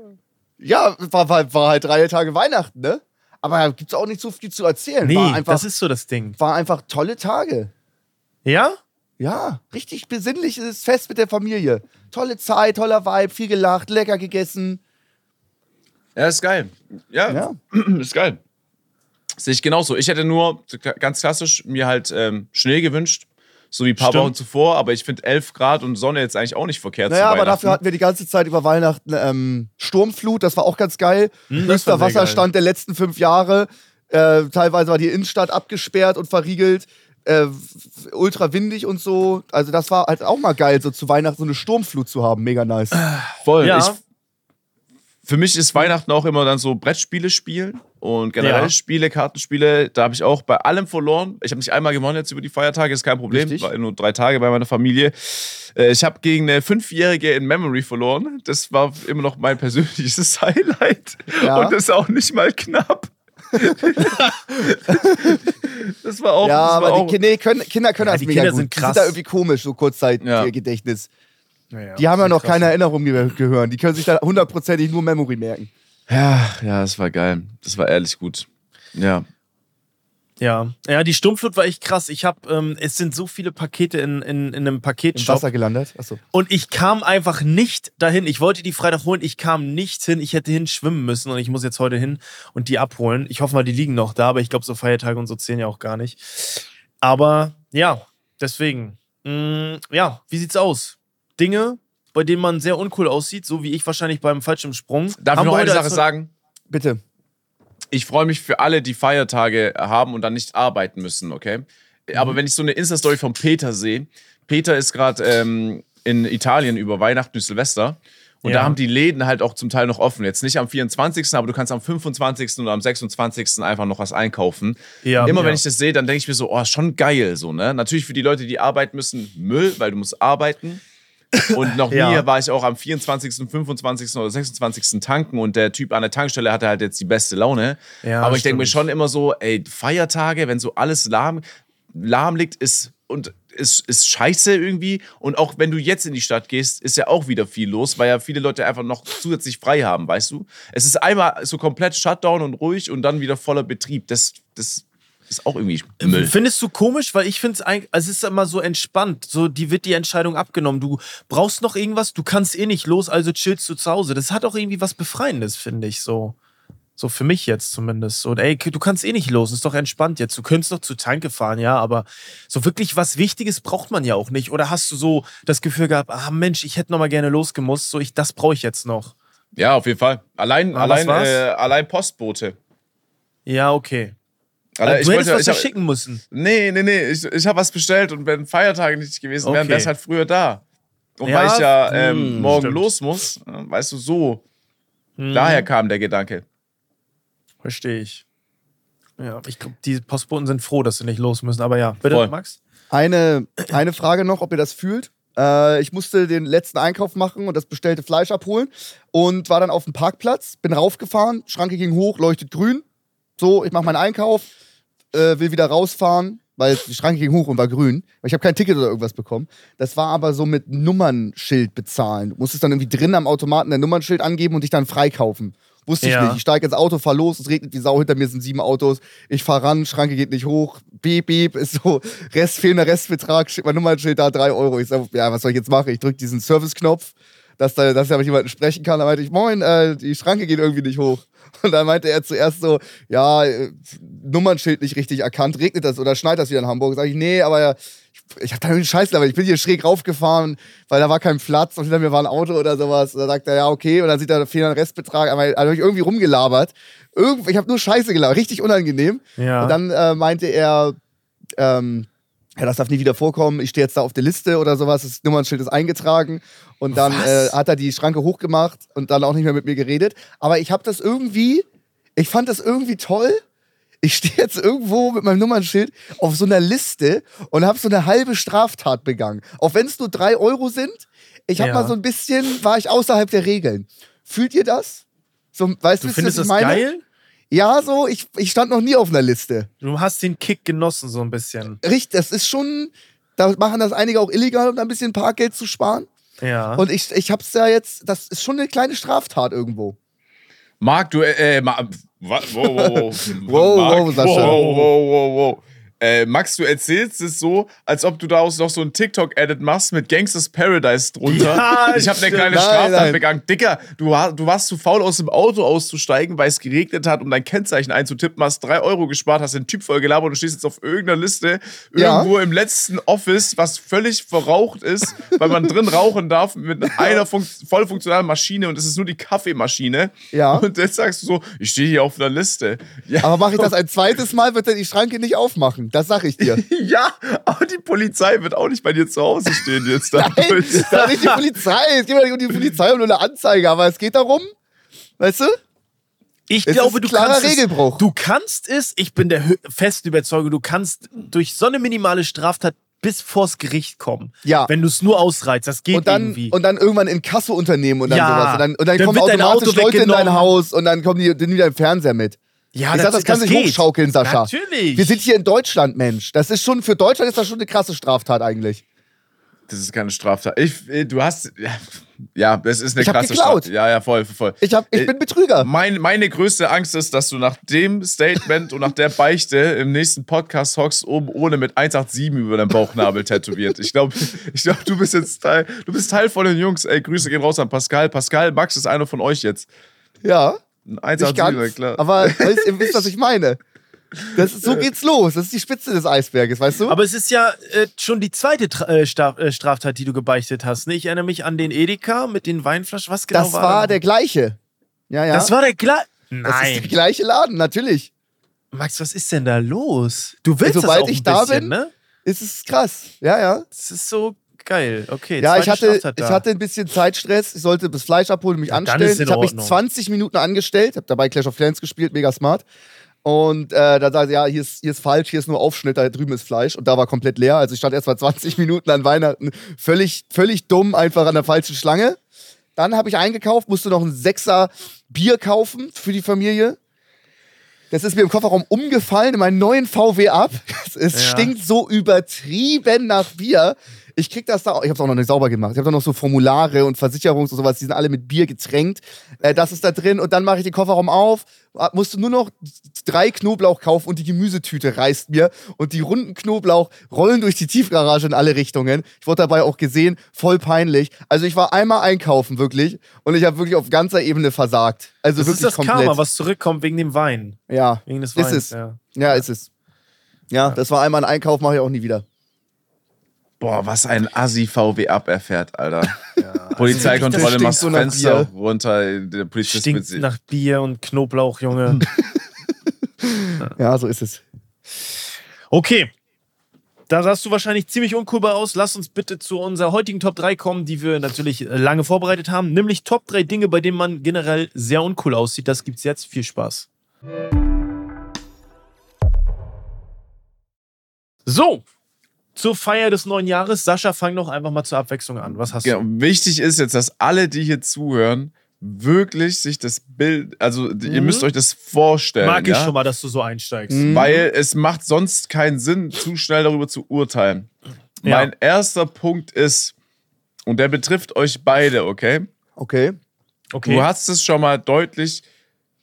S3: Ja, war, war, war halt drei Tage Weihnachten, ne? Aber da gibt's auch nicht so viel zu erzählen.
S2: Nee,
S3: war, einfach,
S2: das ist so das Ding.
S3: war einfach tolle Tage.
S2: Ja?
S3: Ja, richtig besinnliches Fest mit der Familie. Tolle Zeit, toller Vibe, viel gelacht, lecker gegessen.
S1: Ja, ist geil. Ja,
S3: Ja. (clears throat)
S1: ist geil. Sehe ich genauso. Ich hätte nur ganz klassisch mir halt ähm, Schnee gewünscht. So wie ein paar
S2: Stimmt.
S1: Wochen zuvor, aber ich finde 11 Grad und Sonne jetzt eigentlich auch nicht verkehrt
S3: Naja, aber dafür hatten wir die ganze Zeit über Weihnachten ähm, Sturmflut, das war auch ganz geil.
S2: Hm,
S3: Höchster Wasserstand der letzten fünf Jahre. Äh, teilweise war die Innenstadt abgesperrt und verriegelt. Äh, ultra windig und so. Also, das war halt auch mal geil, so zu Weihnachten so eine Sturmflut zu haben. Mega nice.
S1: Voll.
S2: Ja.
S1: Ich, für mich ist Weihnachten auch immer dann so Brettspiele spielen und generell
S2: Ja.
S1: Spiele, Kartenspiele. Da habe ich auch bei allem verloren. Ich habe nicht einmal gewonnen jetzt über die Feiertage, ist kein Problem.
S3: Richtig.
S1: War nur drei Tage bei meiner Familie. Äh, Ich habe gegen eine Fünfjährige in Memory verloren. Das war immer noch mein persönliches (laughs) Highlight.
S3: Ja.
S1: Und das ist auch nicht mal knapp. (laughs) Das war auch.
S3: ja, aber
S1: auch,
S3: die Kinder, können, Kinder können
S2: Ja,
S3: das
S2: die
S3: mega
S2: Kinder
S3: gut.
S2: sind
S3: Die
S2: krass.
S3: sind da irgendwie komisch, so
S1: Ja.
S3: Kurzzeitgedächtnis. Die haben ja noch keine Erinnerung, die wir gehören. Die können sich da hundertprozentig nur Memory merken.
S1: Ja, ja, das war geil. Das war ehrlich gut. Ja.
S2: Ja, ja, die Sturmflut war echt krass. Ich habe, ähm, es sind so viele Pakete in, in, in einem
S3: Im
S2: Paketshop
S3: Wasser gelandet. Achso.
S2: und ich kam einfach nicht dahin. Ich wollte die Freitag holen, ich kam nicht hin. Ich hätte hin schwimmen müssen und ich muss jetzt heute hin und die abholen. Ich hoffe mal, die liegen noch da, aber ich glaube, so Feiertage und so zählen ja auch gar nicht. Aber ja, deswegen. Mm, ja, wie sieht's aus? Dinge, bei denen man sehr uncool aussieht, so wie ich wahrscheinlich beim Fallschirmsprung.
S1: Darf ich
S2: Haben
S1: noch
S2: wir
S1: eine Sache sagen?
S3: Bitte.
S1: Ich freue mich für alle, die Feiertage haben und dann nicht arbeiten müssen, okay? Aber wenn ich so eine Insta-Story von Peter sehe, Peter ist gerade ähm, in Italien über Weihnachten und Silvester. Und
S2: Ja.
S1: da haben die Läden halt auch zum Teil noch offen. Jetzt nicht am 24., aber du kannst am 25. oder am 26. einfach noch was einkaufen.
S2: Ja,
S1: Immer
S2: ja.
S1: wenn ich das sehe, dann denke ich mir so, oh, schon geil so, ne? Natürlich für die Leute, die arbeiten müssen, Müll, weil du musst arbeiten. Und noch (laughs)
S2: Ja.
S1: nie war ich auch am 24., 25. oder 26. tanken und der Typ an der Tankstelle hatte halt jetzt die beste Laune.
S2: Ja,
S1: Aber ich denke mir schon immer so, ey, Feiertage, wenn so alles lahm, lahm liegt, ist und ist, ist scheiße irgendwie. Und auch wenn du jetzt in die Stadt gehst, ist ja auch wieder viel los, weil ja viele Leute einfach noch zusätzlich frei haben, weißt du? Es ist einmal so komplett Shutdown und ruhig und dann wieder voller Betrieb. Das, das ist auch irgendwie Müll.
S2: Findest du komisch? Weil ich finde es eigentlich, also es ist immer so entspannt. So, die wird die Entscheidung abgenommen. Du brauchst noch irgendwas, du kannst eh nicht los, also chillst du zu Hause. Das hat auch irgendwie was Befreiendes, finde ich so. So für mich jetzt zumindest. So, ey, du kannst eh nicht los, ist doch entspannt jetzt. Du könntest noch zur Tanke fahren, ja, aber so wirklich was Wichtiges braucht man ja auch nicht. Oder hast du so das Gefühl gehabt, ah Mensch, ich hätte noch mal gerne losgemusst, so ich, das brauche ich jetzt noch.
S1: Ja, auf jeden Fall. Allein,
S2: Ah,
S1: allein, äh, allein Postbote.
S2: Ja, okay.
S1: Allein,
S2: du hättest was
S1: hab-
S2: verschicken müssen.
S1: Nee, nee, nee. Ich, ich habe was bestellt und wenn Feiertage nicht gewesen wären,
S2: Okay.
S1: wäre es halt früher da. Und
S2: Ja,
S1: weil ich ja ähm,
S2: hm,
S1: morgen
S2: stimmt.
S1: los muss, äh, weißt du, so.
S2: Hm.
S1: Daher kam der Gedanke.
S2: Verstehe ich. Ja, ich glaube, die Postboten sind froh, dass sie nicht los müssen. Aber ja, bitte,
S1: Voll.
S2: Max?
S3: Eine, eine Frage noch, ob ihr das fühlt. Äh, ich musste den letzten Einkauf machen und das bestellte Fleisch abholen und war dann auf dem Parkplatz, bin raufgefahren, Schranke ging hoch, leuchtet grün. So, ich mache meinen Einkauf, äh, will wieder rausfahren, weil die Schranke ging hoch und war grün. Ich habe kein Ticket oder irgendwas bekommen. Das war aber so mit Nummernschild bezahlen. Du musstest dann irgendwie drin am Automaten dein Nummernschild angeben und dich dann freikaufen. Wusste ich
S2: Ja.
S3: nicht. Ich steige ins Auto, fahr los, es regnet wie Sau, hinter mir sind sieben Autos. Ich fahr ran, Schranke geht nicht hoch, beep, beep, ist so, Rest, fehlender Restbetrag, steht mein Nummernschild da, drei Euro. Ich sag, ja, was soll ich jetzt machen? Ich drücke diesen Service-Knopf, dass da, dass da mit jemandem sprechen kann. Da meinte ich, moin, äh, die Schranke geht irgendwie nicht hoch. Und dann meinte er zuerst so, ja, Nummernschild nicht richtig erkannt, regnet das oder schneit das wieder in Hamburg? Sag ich, nee, aber ja, ich, ich hab da irgendwie Scheiß aber ich bin hier schräg raufgefahren, weil da war kein Platz und hinter mir war ein Auto oder sowas. Und dann sagt er, ja, okay, und dann sieht er fehlenden Restbetrag, aber dann hab ich irgendwie rumgelabert. Irgend, ich habe nur Scheiße gelabert, richtig unangenehm.
S2: Ja.
S3: Und dann äh, meinte er, ähm, ja, das darf nie wieder vorkommen. Ich stehe jetzt da auf der Liste oder sowas. Das Nummernschild ist eingetragen. Und dann äh, hat er die Schranke hochgemacht und dann auch nicht mehr mit mir geredet. Aber ich habe das irgendwie, ich fand das irgendwie toll. Ich stehe jetzt irgendwo mit meinem Nummernschild auf so einer Liste und habe so eine halbe Straftat begangen. Auch wenn es nur drei Euro sind. Ich habe
S2: Ja.
S3: mal so ein bisschen, war ich außerhalb der Regeln. Fühlt ihr das? So, weißt
S2: Du findest
S3: was
S2: das
S3: meine?
S2: geil?
S3: Ja, so, ich, ich stand noch nie auf einer Liste.
S2: Du hast den Kick genossen, so ein bisschen.
S3: Richtig, das ist schon, da machen das einige auch illegal, um da ein bisschen Parkgeld zu sparen.
S2: Ja.
S3: Und ich, ich hab's ja jetzt, das ist schon eine kleine Straftat irgendwo.
S1: Marc, du, äh, äh, Ma wa- wow, wow, wow.
S3: Wow, wow, Sascha.
S1: wow, wow, wow, wow. Äh, Max, du erzählst es so, als ob du daraus noch so ein TikTok-Edit machst mit Gangsters Paradise drunter.
S2: Ja,
S1: ich habe eine kleine
S3: Nein,
S1: Straftat
S3: nein.
S1: begangen. Dicker, du, war, du warst zu faul, aus dem Auto auszusteigen, weil es geregnet hat, um dein Kennzeichen einzutippen, hast drei Euro gespart, hast den Typ voll gelabert und du stehst jetzt auf irgendeiner Liste
S3: Ja.
S1: irgendwo im letzten Office, was völlig verraucht ist, (laughs) weil man drin rauchen darf mit einer fun voll funktionalen Maschine und es ist nur die Kaffeemaschine.
S3: Ja.
S1: Und jetzt sagst du so, ich stehe hier auf einer Liste. Ja,
S3: Aber mache ich das ein zweites Mal, wird er die Schranke nicht aufmachen. Das sag ich dir. (laughs)
S1: ja, aber die Polizei wird auch nicht bei dir zu Hause stehen jetzt. (laughs)
S3: Nein, (laughs) das ist nicht die Polizei. Es geht doch nicht um die Polizei und nur eine Anzeige, aber es geht darum, weißt du?
S2: ich
S3: es
S2: glaube,
S3: ist
S2: du
S3: klarer
S2: kannst
S3: Regelbruch.
S2: Es, du kannst es, ich bin der festen Überzeugung, du kannst durch so eine minimale Straftat bis vors Gericht kommen.
S3: Ja.
S2: Wenn du es nur ausreizt, das geht
S3: Und dann,
S2: irgendwie.
S3: und dann irgendwann in Kasso-Unternehmen und dann
S2: Ja.
S3: sowas. Und dann, und dann,
S2: Dann
S3: kommen automatisch
S2: Auto
S3: Leute in dein. Haus und dann kommen die, die wieder im Fernseher mit.
S2: Ja,
S3: ich sag, das kann sich
S2: geht.
S3: hochschaukeln, Sascha.
S2: Natürlich.
S3: Wir sind hier in Deutschland, Mensch. Das ist schon, für Deutschland ist das schon eine krasse Straftat eigentlich.
S1: Das ist keine Straftat. Ich, äh, du hast. Ja, das ist eine
S3: Ich
S1: krasse. Straftat. Ja, ja, voll, voll.
S3: Ich, hab, ich
S1: Äh,
S3: bin Betrüger.
S1: Mein, meine größte Angst ist, dass du nach dem Statement und nach der Beichte im nächsten Podcast hockst, oben ohne mit 187 über deinem Bauchnabel tätowiert. Ich glaube, ich glaub, du bist jetzt Teil, du bist Teil von den Jungs. Ey, Grüße gehen raus an Pascal. Pascal, Max ist einer von euch jetzt.
S3: Ja,
S1: Ein
S3: nicht
S1: 187,
S3: ganz.
S1: klar.
S3: Aber (laughs) weißt, ihr wisst, was ich meine. Das ist, so geht's los. Das ist die Spitze des Eisberges, weißt du?
S2: Aber es ist ja äh, schon die zweite Tra äh, äh, Straftat, die du gebeichtet hast. Ne? Ich erinnere mich an den Edeka mit den Weinflaschen. Was genau
S3: das
S2: war
S3: war der gleiche. Ja, ja.
S2: Das war der gleiche.
S3: Das ist
S2: Nein.
S3: der gleiche Laden, natürlich.
S2: Max, was ist denn da los? Du willst
S3: Sobald
S2: das auch ein
S3: ich da
S2: bisschen,
S3: bin,
S2: ne?
S3: Es ist krass. Ja, ja.
S2: Das ist so geil. Okay,
S3: Ja, ich hatte, ich hatte ein bisschen Zeitstress. Ich sollte das Fleisch abholen und mich
S2: Ja,
S3: anstellen. Ich habe mich
S2: Ordnung.
S3: 20 Minuten angestellt, habe dabei Clash of Clans gespielt, mega smart. Und äh, da sagte ja, hier ist, hier ist falsch, hier ist nur Aufschnitt, da drüben ist Fleisch. Und da war komplett leer. Also ich stand erst mal 20 (laughs) Minuten an Weihnachten völlig, völlig dumm, einfach an der falschen Schlange. Dann habe ich eingekauft, musste noch ein Sechser Bier kaufen für die Familie. Das ist mir im Kofferraum umgefallen in meinen neuen VW ab. Es, (laughs) es
S2: Ja.
S3: stinkt so übertrieben nach Bier. Ich krieg das da, ich habe es auch noch nicht sauber gemacht. Ich habe da noch so Formulare und Versicherungs und sowas, die sind alle mit Bier getränkt. Äh, das ist da drin und dann mache ich den Kofferraum auf, äh, musste nur noch drei Knoblauch kaufen und die Gemüsetüte reißt mir und die runden Knoblauch rollen durch die Tiefgarage in alle Richtungen. Ich wurde dabei auch gesehen, voll peinlich. Also ich war einmal einkaufen wirklich und ich habe wirklich auf ganzer Ebene versagt. Also
S2: das ist
S3: wirklich
S2: das
S3: komplett.
S2: Karma, was zurückkommt wegen dem Wein.
S3: ja,
S2: Wegen des
S3: ist
S2: Weins.
S3: es.
S2: Ja.
S3: Ja, ist es. Ja, das war einmal ein Einkauf, mache ich auch nie wieder.
S1: Boah, was ein Assi VW ab erfährt, Alter. (laughs) Polizeikontrolle,
S3: stinkt
S1: machst
S3: so
S1: Fenster
S3: Bier.
S1: runter, der Polizist mit
S2: Stinkt nach Bier und Knoblauch, Junge. (laughs)
S3: Ja, so ist es.
S2: Okay. Da sahst du wahrscheinlich ziemlich uncool bei aus. Lass uns bitte zu unserer heutigen Top 3 kommen, die wir natürlich äh, lange vorbereitet haben. Nämlich Top 3 Dinge, bei denen man generell sehr uncool aussieht. Das gibt's jetzt. Viel Spaß. So. Zur Feier des neuen Jahres. Sascha, fang doch einfach mal zur Abwechslung an. Was hast
S1: Genau.
S2: du?
S1: Wichtig ist jetzt, dass alle, die hier zuhören, wirklich sich das Bild, also ihr
S2: Mhm.
S1: müsst euch das vorstellen.
S2: Mag ich
S1: ja?
S2: schon mal, dass du so einsteigst.
S3: Mhm.
S1: Weil es macht sonst keinen Sinn, zu schnell darüber zu urteilen.
S2: Ja.
S1: Mein erster Punkt ist, und der betrifft euch beide, okay?
S3: Okay.
S2: Okay.
S1: Du hast es schon mal deutlich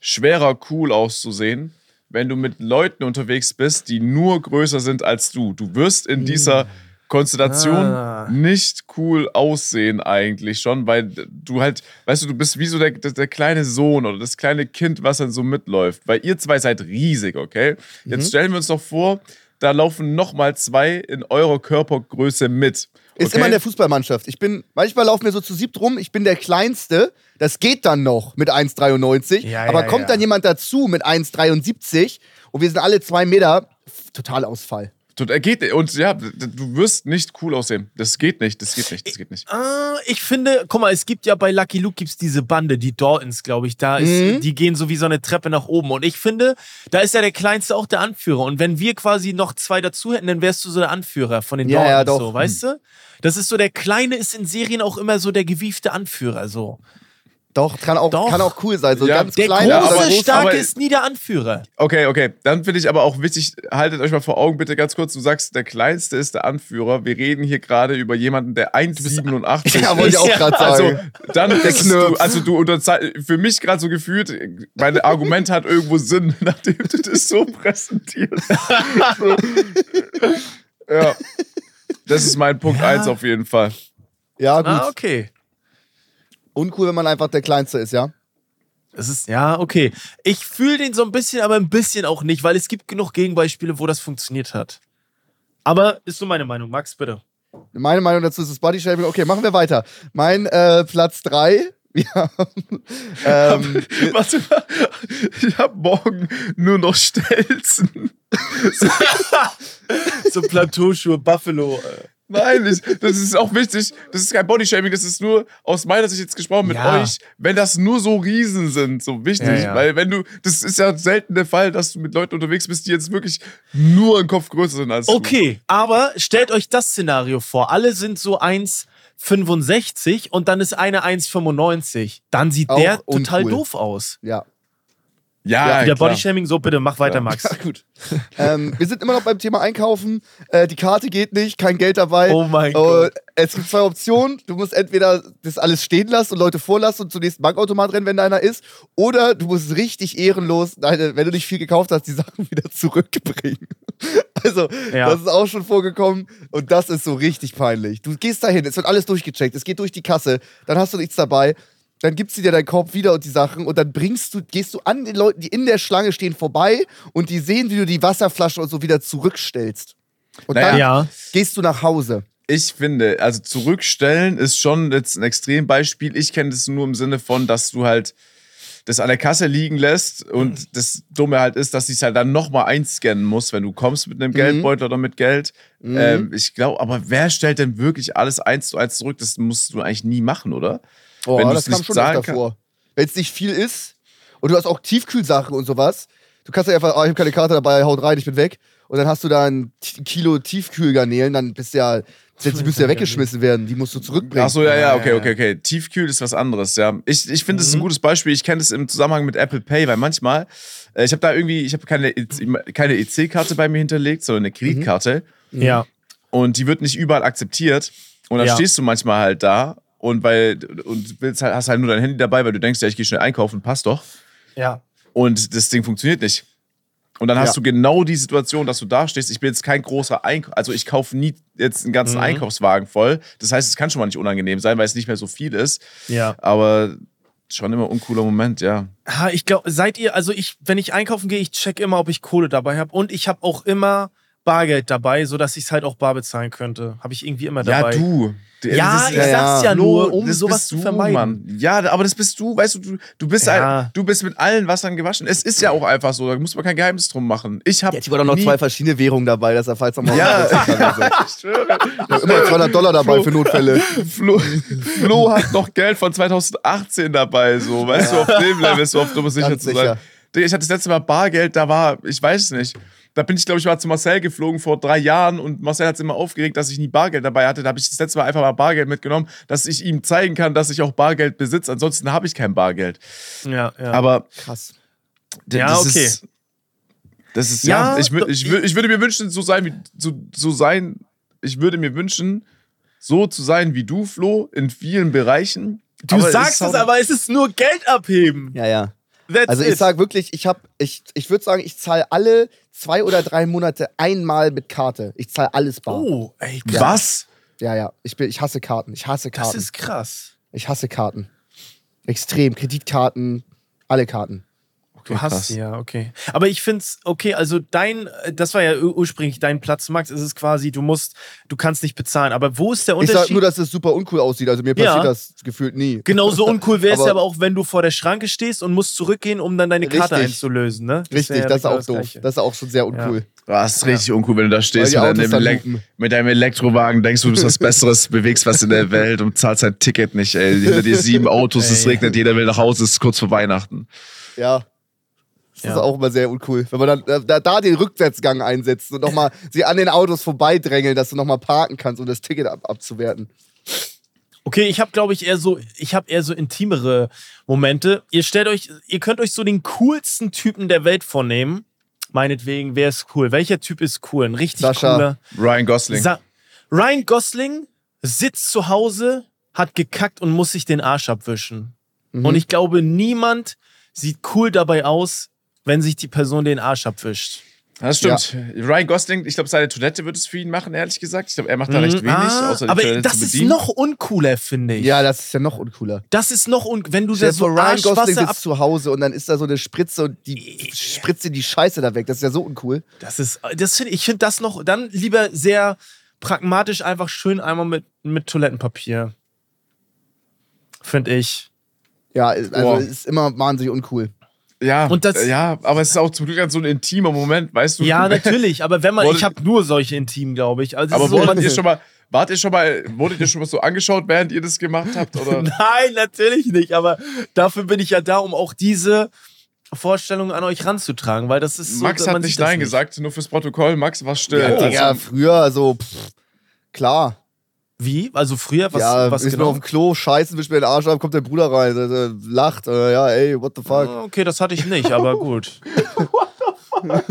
S1: schwerer cool auszusehen, wenn du mit Leuten unterwegs bist, die nur größer sind als du. Du wirst in dieser Konstellation
S2: Ah.
S1: nicht cool aussehen eigentlich schon, weil du halt, weißt du, du bist wie so der, der, der kleine Sohn oder das kleine Kind, was dann so mitläuft. Weil ihr zwei seid riesig, okay? Jetzt stellen wir uns doch vor, da laufen noch mal zwei in eurer Körpergröße mit.
S3: Ist
S1: okay?
S3: immer in der Fußballmannschaft. Ich bin, manchmal laufen wir so zu siebt rum, ich bin der Kleinste. Das geht dann noch mit 1,93.
S2: Ja,
S3: aber
S2: ja,
S3: kommt
S2: ja.
S3: dann jemand dazu mit 1,73 und wir sind alle zwei Meter, Totalausfall.
S1: Er geht und ja, du wirst nicht cool aussehen. Das geht nicht, das geht nicht, das geht nicht.
S2: Ah, ich finde, guck mal, es gibt ja bei Lucky Luke gibt's diese Bande, die Daltons, glaube ich, da ist,
S3: Mhm.
S2: die gehen so wie so eine Treppe nach oben. Und ich finde, da ist ja der Kleinste auch der Anführer. Und wenn wir quasi noch zwei dazu hätten, dann wärst du so der Anführer von den
S3: Ja,
S2: Daltons,
S3: ja, doch.
S2: so, weißt du? Das ist so, der Kleine ist in Serien auch immer so der gewiefte Anführer, so.
S3: Doch, kann auch,
S2: Doch.
S3: kann auch cool sein. So
S1: Ja,
S3: ganz
S2: Der
S3: klein
S1: Ja,
S2: große,
S1: aber-
S2: starke
S1: aber-
S2: ist nie der Anführer.
S1: Okay, okay. Dann finde ich aber auch wichtig, haltet euch mal vor Augen, bitte ganz kurz. Du sagst, der Kleinste ist der Anführer. Wir reden hier gerade über jemanden, der 1,87
S3: Ja, wollte ich auch
S2: Ja,
S3: gerade
S1: Also,
S3: sagen.
S1: dann bist du, also du unterzei- für mich gerade so gefühlt, mein Argument hat irgendwo Sinn, (laughs) nachdem du das so präsentierst. so. Ja. Das ist mein Punkt
S2: Ja.
S1: 1 auf jeden Fall.
S3: ja, gut.
S2: Ah, okay.
S3: Uncool, wenn man einfach der Kleinste ist, ja?
S2: Es ist, ja, okay. Ich fühle den so ein bisschen, aber ein bisschen auch nicht, weil es gibt genug Gegenbeispiele, wo das funktioniert hat. Aber ist so meine Meinung. Max, bitte.
S3: Meine Meinung dazu ist das Bodyshaming. Okay, machen wir weiter. Mein äh, Platz 3. Ja. (laughs) ähm, (laughs)
S1: Warte mal, ich habe morgen nur noch Stelzen. (laughs)
S2: So Plateauschuhe, Buffalo. äh.
S1: Nein, ich, das ist auch wichtig. Das ist kein Bodyshaming, das ist nur aus meiner Sicht jetzt gesprochen mit
S2: Ja.
S1: euch, wenn das nur so Riesen sind, so wichtig.
S2: Ja, ja.
S1: Weil wenn du, das ist ja selten der Fall, dass du mit Leuten unterwegs bist, die jetzt wirklich nur einen Kopf größer sind als du.
S2: Okay, aber stellt euch das Szenario vor. Alle sind so 1,65 und dann ist einer 1,95. Dann sieht
S3: Auch
S2: der total doof aus.
S3: ja.
S1: Ja,
S2: Wieder
S1: klar.
S2: Bodyshaming, so bitte, mach weiter, Max.
S3: Ja, gut. (laughs) ähm, wir sind immer noch beim Thema Einkaufen. Äh, die Karte geht nicht, kein Geld dabei.
S2: Oh mein
S3: Äh,
S2: Gott.
S3: es gibt zwei Optionen. Du musst entweder das alles stehen lassen und Leute vorlassen und zum nächsten Bankautomat rennen, wenn da einer ist. Oder du musst richtig ehrenlos, deine, wenn du nicht viel gekauft hast, die Sachen wieder zurückbringen. (laughs) Also,
S2: Ja.
S3: das ist auch schon vorgekommen und das ist so richtig peinlich. Du gehst dahin, es wird alles durchgecheckt, es geht durch die Kasse, dann hast du nichts dabei. Dann gibst du dir deinen Korb wieder und die Sachen und dann bringst du, gehst du an den Leuten, die in der Schlange stehen, vorbei und die sehen, wie du die Wasserflasche und so wieder zurückstellst. Und
S1: Naja.
S3: dann
S2: Ja.
S3: gehst du nach Hause.
S1: Ich finde, also zurückstellen ist schon jetzt ein Extrembeispiel. Ich kenne das nur im Sinne von, dass du halt das an der Kasse liegen lässt und das Dumme halt ist, dass ich es halt dann nochmal einscannen muss, wenn du kommst mit einem Geldbeutel oder mit Geld. Ähm, ich glaube, aber wer stellt denn wirklich alles eins zu eins zurück? Das musst du eigentlich nie machen, oder?
S3: Oh,
S1: Wenn
S3: das kam
S1: nicht
S3: schon
S1: zahlen
S3: öfter vor. Wenn es nicht viel ist und du hast auch Tiefkühlsachen und sowas, du kannst ja einfach, oh, ich habe keine Karte dabei, haut rein, ich bin weg. Und dann hast du da ein Kilo Tiefkühlgarnelen, dann bist du ja, die müssen ja weggeschmissen werden, die musst du zurückbringen.
S1: Ach so, ja, ja,
S2: Ja,
S1: okay,
S2: ja,
S1: okay, okay. Tiefkühl ist was anderes, ja. Ich, ich finde, das
S3: Mhm.
S1: ist ein gutes Beispiel. Ich kenne das im Zusammenhang mit Apple Pay, weil manchmal, äh, ich habe da irgendwie, ich habe keine, EC keine EC-Karte bei mir hinterlegt, sondern eine Kreditkarte.
S2: Ja.
S1: und die wird nicht überall akzeptiert. Und dann
S2: Ja.
S1: stehst du manchmal halt da und weil und willst halt, hast halt nur dein Handy dabei, weil du denkst, ja, ich gehe schnell einkaufen, passt doch.
S2: Ja.
S1: Und das Ding funktioniert nicht. Und dann hast
S3: Ja.
S1: du genau die Situation, dass du da stehst. Ich bin jetzt kein großer Einkauf, also ich kaufe nie jetzt einen ganzen
S2: Mhm.
S1: Einkaufswagen voll. Das heißt, es kann schon mal nicht unangenehm sein, weil es nicht mehr so viel ist.
S2: Ja.
S1: Aber schon immer uncooler Moment, ja.
S2: Ha, ich glaube, seid ihr, also ich, wenn ich einkaufen gehe, ich check immer, ob ich Kohle dabei habe. Und ich habe auch immer Bargeld dabei, sodass ich es halt auch bar bezahlen könnte. Habe ich irgendwie immer dabei.
S1: Ja, du. Du-
S2: Ja,
S1: das ist-
S2: ich
S3: ja,
S2: sag's
S3: ja.
S2: ja nur,
S1: Flo,
S2: um sowas
S1: bist
S2: zu
S1: du,
S2: vermeiden.
S1: Mann. Ja, aber das bist du, weißt du, du, du, bist,
S2: Ja.
S1: ein, du bist mit allen Wassern gewaschen. Es ist ja auch einfach so, da muss man kein Geheimnis drum machen. Ich habe
S3: Jetzt sogar noch zwei verschiedene Währungen dabei, dass er falls nochmal
S1: Ja.
S3: kann. (laughs)
S1: Ich schwöre.
S3: Ich hab immer 200 Dollar dabei für Notfälle.
S1: Flo, Flo hat noch Geld von 2018 dabei, so. Weißt du, auf dem Level ist so auf Nummer sicher
S3: Ganz
S1: zu sein.
S3: sicher.
S1: Ich hatte das letzte Mal Bargeld, da war, ich weiß es nicht. Da bin ich, glaube ich, mal zu Marcel geflogen vor drei Jahren und Marcel hat es immer aufgeregt, dass ich nie Bargeld dabei hatte. Da habe ich das letzte Mal einfach mal Bargeld mitgenommen, dass ich ihm zeigen kann, dass ich auch Bargeld besitze. Ansonsten habe ich kein Bargeld.
S2: Ja, ja.
S1: Aber
S3: Krass.
S2: Ja,
S1: das
S2: okay.
S1: ist. Das ist ja.
S2: Ja,
S1: ich, ich, ich würde mir wünschen, so sein wie so, so sein. Ich würde mir wünschen, so zu sein wie du, Flo, in vielen Bereichen.
S2: du
S1: Aber
S2: sagst es,
S1: auch-
S2: aber es ist nur Geld abheben.
S3: Ja, ja.
S2: That's
S3: Also ich
S2: it.
S3: sag wirklich, ich habe, ich, ich würde sagen, ich zahle alle zwei oder drei Monate einmal mit Karte. Ich zahle alles bar.
S2: Oh, ey,
S1: Was?
S3: Ja, ja. Ich, bin, ich hasse Karten. Ich hasse
S2: das
S3: Karten.
S2: ist krass.
S3: ich hasse Karten. Extrem. Kreditkarten, alle Karten.
S2: Du hast
S1: krass.
S2: sie, ja, okay. Aber ich find's okay, also dein, äh, das war ja ur- ursprünglich dein Platz, Max, ist es quasi, du musst, du kannst nicht bezahlen. Aber wo ist der
S3: Ich
S2: Unterschied?
S3: sag nur, dass es super uncool aussieht. Also mir passiert
S2: Ja.
S3: das gefühlt nie.
S2: Genauso uncool wäre es
S3: Aber-
S2: ja aber auch, wenn du vor der Schranke stehst und musst zurückgehen, um dann deine Karte
S3: Richtig.
S2: einzulösen, ne?
S3: Richtig,
S2: wär ja
S3: das ist
S2: genau
S3: auch doof.
S2: Gleiche.
S3: Das ist auch schon sehr uncool.
S1: Das ist richtig uncool, wenn du da stehst mit deinem, Elek mit deinem Elektrowagen, denkst du, du bist was Besseres, bewegst was in der Welt und zahlst dein Ticket nicht, ey. Hinter dir sieben (laughs) Autos, es regnet, jeder will nach Hause, es ist kurz vor Weihnachten.
S3: Ja. Das
S2: Ja.
S3: ist auch immer sehr uncool. Wenn man dann da, da den Rückwärtsgang einsetzt und nochmal (laughs) sie an den Autos vorbeidrängeln, dass du nochmal parken kannst, um das Ticket ab, abzuwerten.
S2: Okay, ich habe, glaube ich, eher so, ich habe eher so intimere Momente. Ihr stellt euch, ihr könnt euch so den coolsten Typen der Welt vornehmen. Meinetwegen, wer ist cool? Welcher Typ ist cool? Ein richtig
S3: Sascha.
S2: cooler.
S1: Ryan Gosling.
S2: Sa Ryan Gosling sitzt zu Hause, hat gekackt und muss sich den Arsch abwischen.
S3: Mhm.
S2: Und ich glaube, niemand sieht cool dabei aus, wenn sich die Person den Arsch abwischt.
S1: Das stimmt. Ryan Gosling, ich glaube, seine Toilette wird es für ihn machen, ehrlich gesagt. Ich glaube, er macht da recht wenig,
S2: Ah,
S1: außer die
S2: aber
S1: Toilette
S2: das
S1: zu
S2: ist noch uncooler, finde ich.
S3: Ja, das ist ja noch uncooler.
S2: Das ist noch un wenn du da so
S3: Ryan Gosling sitzt zu Hause und dann ist da so eine Spritze und die spritzt dir die Scheiße da weg. Das ist ja so uncool.
S2: Das ist, das find, ich finde das noch, dann lieber sehr pragmatisch einfach schön einmal mit, mit Toilettenpapier. Finde ich.
S3: Ja, also
S1: Boah.
S3: es ist immer wahnsinnig uncool.
S1: Ja,
S2: Und das-
S1: ja, aber es ist auch zum Glück dann so ein intimer Moment, weißt du?
S2: Ja, (laughs) natürlich, aber wenn man,
S1: Wurde-
S2: ich habe nur solche Intimen, glaube ich. Also
S1: Aber
S2: so,
S1: wurdet
S2: man,
S1: ihr schon mal, wart ihr schon mal, wurdet ihr schon mal so angeschaut, während ihr das gemacht habt? Oder? (laughs)
S2: Nein, natürlich nicht, aber dafür bin ich ja da, um auch diese Vorstellung an euch ranzutragen, weil das ist so.
S1: Max hat nicht Nein gesagt, nur fürs Protokoll. Max war still.
S3: Ja,
S1: Also,
S3: Digga, früher, also, pff, klar.
S2: Wie? Also früher? Was,
S3: ja,
S2: was
S3: ist mir
S2: genau?
S3: auf dem Klo, scheißen, wisch mir den Arsch ab, kommt der Bruder rein, äh, lacht, äh, ja, ey, what the fuck.
S2: Ah, Okay, das hatte ich nicht, aber (laughs) gut. der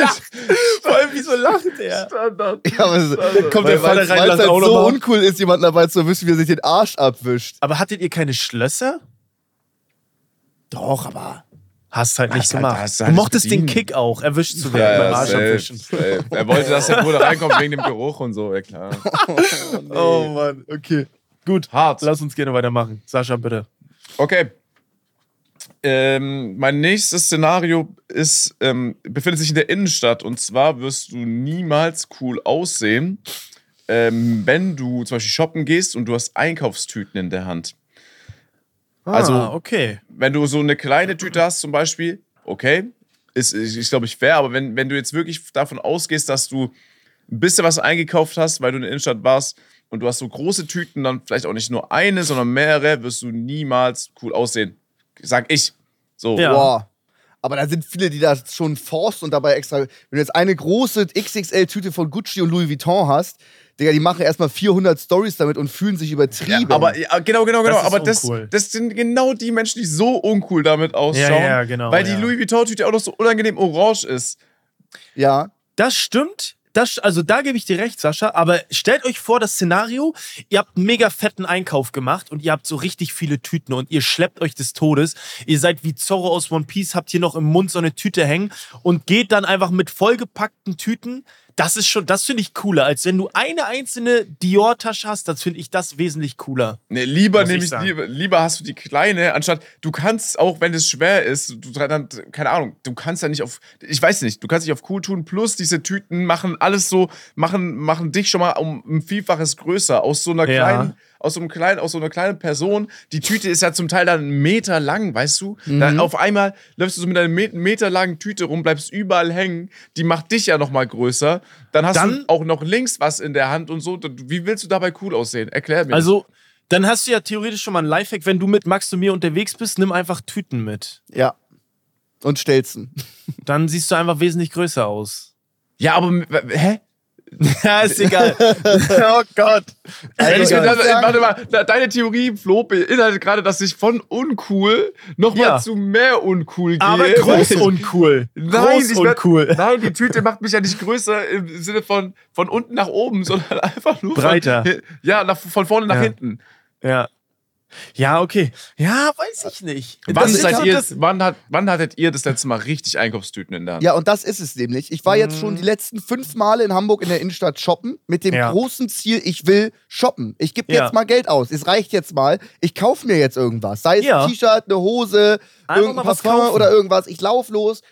S2: lacht. Vor allem, wieso lacht der?
S3: Ja, aber es,
S2: Kommt
S3: weil,
S2: der Vater rein,
S3: weil's
S2: lacht
S3: halt
S2: auch
S3: so uncool ist, jemanden dabei zu erwischen, wie er sich den Arsch abwischt.
S2: Aber hattet ihr keine Schlösser?
S3: Doch, aber.
S2: Hast halt nicht
S1: halt-
S2: gemacht.
S1: hast
S2: du
S1: halt
S2: mochtest den
S1: bedient.
S2: Kick auch, erwischt zu werden beim Arsch abwischen.
S1: safe. Er wollte, dass der Bruder (laughs) reinkommt wegen dem Geruch und so, ja klar. (laughs)
S2: Oh Mann, okay. Gut,
S1: Hart.
S2: lass uns gerne weitermachen. Sascha, bitte.
S1: Okay. Ähm, mein nächstes Szenario ist, ähm, befindet sich in der Innenstadt und zwar wirst du niemals cool aussehen, ähm, wenn du zum Beispiel shoppen gehst und du hast Einkaufstüten in der Hand. Also-
S2: ah, okay.
S1: Wenn du so eine kleine Tüte hast zum Beispiel, okay, ist, ist, ist glaube ich, fair, aber wenn, wenn du jetzt wirklich davon ausgehst, dass du ein bisschen was eingekauft hast, weil du in der Innenstadt warst und du hast so große Tüten, dann vielleicht auch nicht nur eine, sondern mehrere, wirst du niemals cool aussehen. Sag ich. So.
S2: Ja.
S3: Boah. Aber da sind viele, die das schon forst und dabei extra. Wenn du jetzt eine große XXL-Tüte von Gucci und Louis Vuitton hast, Digga, die machen erstmal 400 Stories damit und fühlen sich übertrieben.
S1: Ja, aber ja, genau, genau, genau.
S2: Das
S1: aber das,
S2: uncool.
S1: das sind genau die Menschen, die so uncool damit ausschauen.
S2: ja, genau,
S1: Weil die
S2: ja.
S1: Louis Vuitton-Tüte auch noch so unangenehm orange ist.
S3: ja.
S2: Das stimmt. Das, also da gebe ich dir recht, Sascha. Aber stellt euch vor, das Szenario, ihr habt einen mega fetten Einkauf gemacht und ihr habt so richtig viele Tüten und ihr schleppt euch des Todes. Ihr seid wie Zorro aus One Piece, habt hier noch im Mund so eine Tüte hängen und geht dann einfach mit vollgepackten Tüten. Das ist schon, das finde ich cooler, als wenn du eine einzelne Dior-Tasche hast. Das finde ich das wesentlich cooler.
S1: Nee, lieber nehme ich, lieber, lieber hast du die kleine, anstatt du kannst auch, wenn es schwer ist, du dann, keine Ahnung, du kannst ja nicht auf, ich weiß nicht, du kannst nicht auf cool tun, plus diese Tüten machen alles so, machen, machen dich schon mal um ein Vielfaches größer aus so einer
S2: Ja.
S1: kleinen, aus so einem kleinen, aus so einer kleinen Person. Die Tüte ist ja zum Teil dann einen Meter lang, weißt du? Dann auf einmal läufst du so mit einer Me- Meter langen Tüte rum, bleibst überall hängen, die macht dich ja noch mal größer. Dann hast
S2: Dann-
S1: du auch noch links was in der Hand und so. Wie willst du dabei cool aussehen? Erklär mir.
S2: Also, dann hast du ja theoretisch schon mal einen Lifehack. Wenn du mit Max und mir unterwegs bist, nimm einfach Tüten mit.
S3: Ja. Und Stelzen.
S2: Dann siehst du einfach wesentlich größer aus.
S1: Ja, aber hä? (laughs)
S2: Ja, ist egal. (laughs) oh Gott.
S1: Wenn ich mir
S3: Egal.
S1: das, warte mal, de- deine Theorie, Flo, beinhaltet gerade, dass ich von uncool nochmal
S2: Ja.
S1: zu mehr uncool gehe.
S2: Aber groß uncool.
S1: Nein,
S2: groß
S1: ich werd-
S2: uncool.
S1: Nein, die Tüte macht mich ja nicht größer im Sinne von von unten nach oben, (laughs) sondern einfach nur
S2: Breiter.
S1: Von, ja, nach, von vorne nach
S2: Ja.
S1: hinten.
S2: Ja. Ja, okay. Ja, weiß ich nicht.
S1: Wann, seid ihr, wann, hat, wann hattet ihr das letzte Mal richtig Einkaufstüten in der Hand?
S3: Ja, und das ist es nämlich. Ich war jetzt schon die letzten fünf Male in Hamburg in der Innenstadt shoppen mit dem
S2: Ja.
S3: großen Ziel, ich will shoppen. Ich gebe
S2: Ja.
S3: jetzt mal Geld aus. Es reicht jetzt mal. Ich kaufe mir jetzt irgendwas. Sei es
S2: Ja.
S3: ein T-Shirt, eine Hose,
S2: Einfach
S3: irgendein
S2: mal was
S3: Parfum
S2: kaufen.
S3: oder irgendwas. Ich lauf los.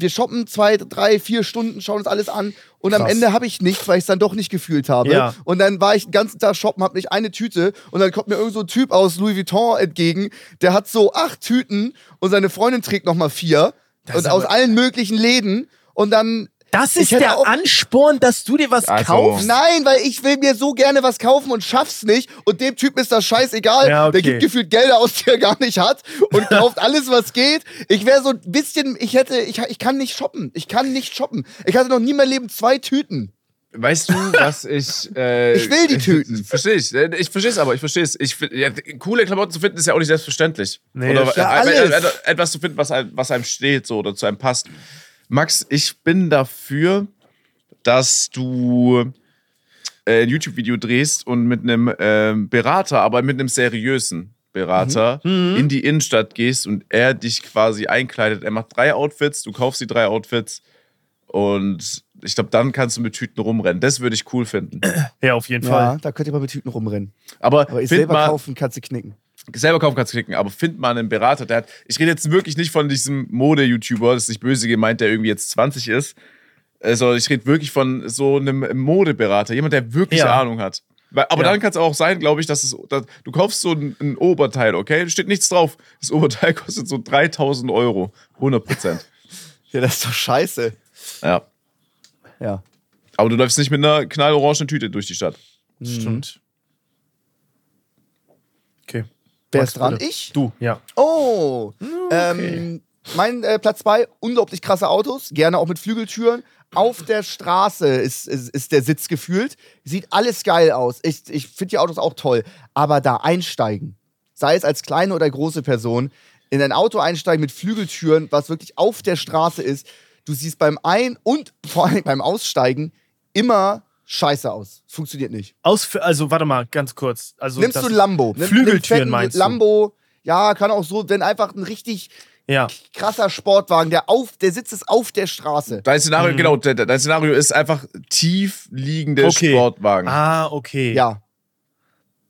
S3: Wir shoppen zwei, drei, vier Stunden, schauen uns alles an. Und am
S2: Krass.
S3: Ende habe ich nichts, weil ich es dann doch nicht gefühlt habe.
S2: Ja.
S3: Und dann war ich den ganzen Tag shoppen, habe nicht eine Tüte. Und dann kommt mir irgend so ein Typ aus Louis Vuitton entgegen, der hat so acht Tüten und seine Freundin trägt nochmal vier.
S2: Das
S3: und aus allen möglichen Läden. Und dann
S2: Das ist der
S3: auch-
S2: Ansporn, dass du dir was
S1: Also-
S2: kaufst.
S3: Nein, weil ich will mir so gerne was kaufen und schaff's nicht. Und dem Typen ist das scheißegal.
S2: Ja, okay.
S3: Der gibt gefühlt Gelder aus, die er gar nicht hat und (laughs) kauft alles, was geht. Ich wäre so ein bisschen, ich hätte, ich, ich kann nicht shoppen. Ich kann nicht shoppen. Ich hatte noch nie in meinem Leben zwei Tüten.
S1: Weißt du, was ich. (laughs) Äh,
S3: Ich will die (laughs) Tüten.
S1: Verstehe ich. Ich verstehe es aber, ich verstehe es. Ich, ja, coole Klamotten zu finden ist ja auch nicht selbstverständlich.
S2: Nee,
S1: oder
S3: Ja,
S1: äh, äh,
S3: alles.
S1: äh, etwas zu finden, was einem, was einem steht so, oder zu einem passt. Max, ich bin dafür, dass du äh, ein YouTube-Video drehst und mit einem ähm, Berater, aber mit einem seriösen Berater
S2: Mhm.
S1: in die Innenstadt gehst und er dich quasi einkleidet. Er macht drei Outfits, du kaufst die drei Outfits und ich glaube, dann kannst du mit Tüten rumrennen. Das würde ich cool finden.
S2: Ja, auf jeden
S3: Ja,
S2: Fall.
S3: da könnt ihr mal mit Tüten rumrennen.
S1: Aber,
S3: Aber ich selber
S1: mal,
S3: kaufen kannst du knicken.
S1: Selber kaufen kannst du klicken, aber find mal einen Berater, der hat, ich rede jetzt wirklich nicht von diesem Mode-YouTuber, das ist nicht böse gemeint, der irgendwie jetzt 20 ist, sondern ich rede wirklich von so einem Modeberater, jemand, der wirklich
S2: Ja.
S1: Ahnung hat. Aber
S2: Ja.
S1: dann kann es auch sein, glaube ich, dass es, dass, du kaufst so ein, ein Oberteil, okay? Da steht nichts drauf. Das Oberteil (laughs) kostet so 3000 Euro. 100 Prozent.
S3: Ja, das ist doch scheiße.
S1: ja.
S3: Ja.
S1: Aber du läufst nicht mit einer knallorangen Tüte durch die Stadt.
S2: Stimmt. Okay.
S3: Wer
S2: Max,
S3: ist dran?
S2: bitte.
S3: Ich?
S2: Du, ja.
S3: Oh, ähm, mein äh, Platz 2, unglaublich krasse Autos, gerne auch mit Flügeltüren, auf der Straße ist, ist, ist der Sitz gefühlt. Sieht alles geil aus. Ich, ich finde die Autos auch toll. Aber da einsteigen, sei es als kleine oder große Person, in ein Auto einsteigen mit Flügeltüren, was wirklich auf der Straße ist, du siehst beim Ein- und vor allem beim Aussteigen immer scheiße aus. Funktioniert nicht.
S5: Aus, also warte mal, ganz kurz. Also
S3: Nimmst
S5: das-
S3: du ein Lambo.
S5: Flügeltüren
S3: nimm
S5: meinst du?
S3: Lambo, ja, kann auch so, wenn einfach ein richtig
S5: Ja.
S3: krasser Sportwagen, der auf, der Sitz ist auf der Straße.
S1: Dein Szenario,
S5: Mhm.
S1: genau, de- de- dein Szenario ist einfach tief liegende
S5: Okay.
S1: Sportwagen.
S5: Ah, okay.
S3: Ja,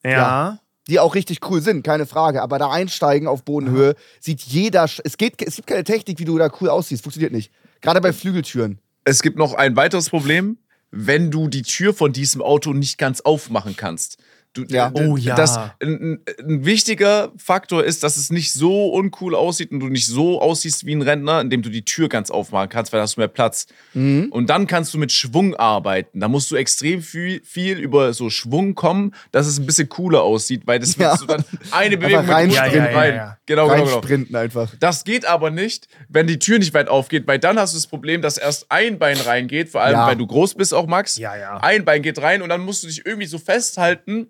S5: Ja.
S3: Ja. die auch richtig cool sind, keine Frage. Aber da einsteigen auf Bodenhöhe sieht jeder. Es, geht, es gibt keine Technik, wie du da cool aussiehst. Funktioniert nicht. Gerade bei Flügeltüren.
S1: Es gibt noch ein weiteres Problem, wenn du die Tür von diesem Auto nicht ganz aufmachen kannst. Du,
S3: Ja.
S5: Oh ja.
S1: Das, ein, ein- wichtiger Faktor ist, dass es nicht so uncool aussieht und du nicht so aussiehst wie ein Rentner, indem du die Tür ganz aufmachen kannst, weil da hast du mehr Platz.
S3: Mhm.
S1: Und dann kannst du mit Schwung arbeiten. Da musst du extrem viel, viel über so Schwung kommen, dass es ein bisschen cooler aussieht, weil das
S3: Ja.
S1: willst du dann eine Bewegung mit
S3: rein-
S1: dem
S5: Ja,
S1: Fuß
S5: ja, ja,
S1: rein.
S5: ja.
S1: Genau, genau, genau.
S3: Reinsprinten einfach.
S1: Das geht aber nicht, wenn die Tür nicht weit aufgeht, weil dann hast du das Problem, dass erst ein Bein reingeht, vor allem
S3: Ja.
S1: weil du groß bist auch, Max.
S5: Ja, ja.
S1: Ein Bein geht rein und dann musst du dich irgendwie so festhalten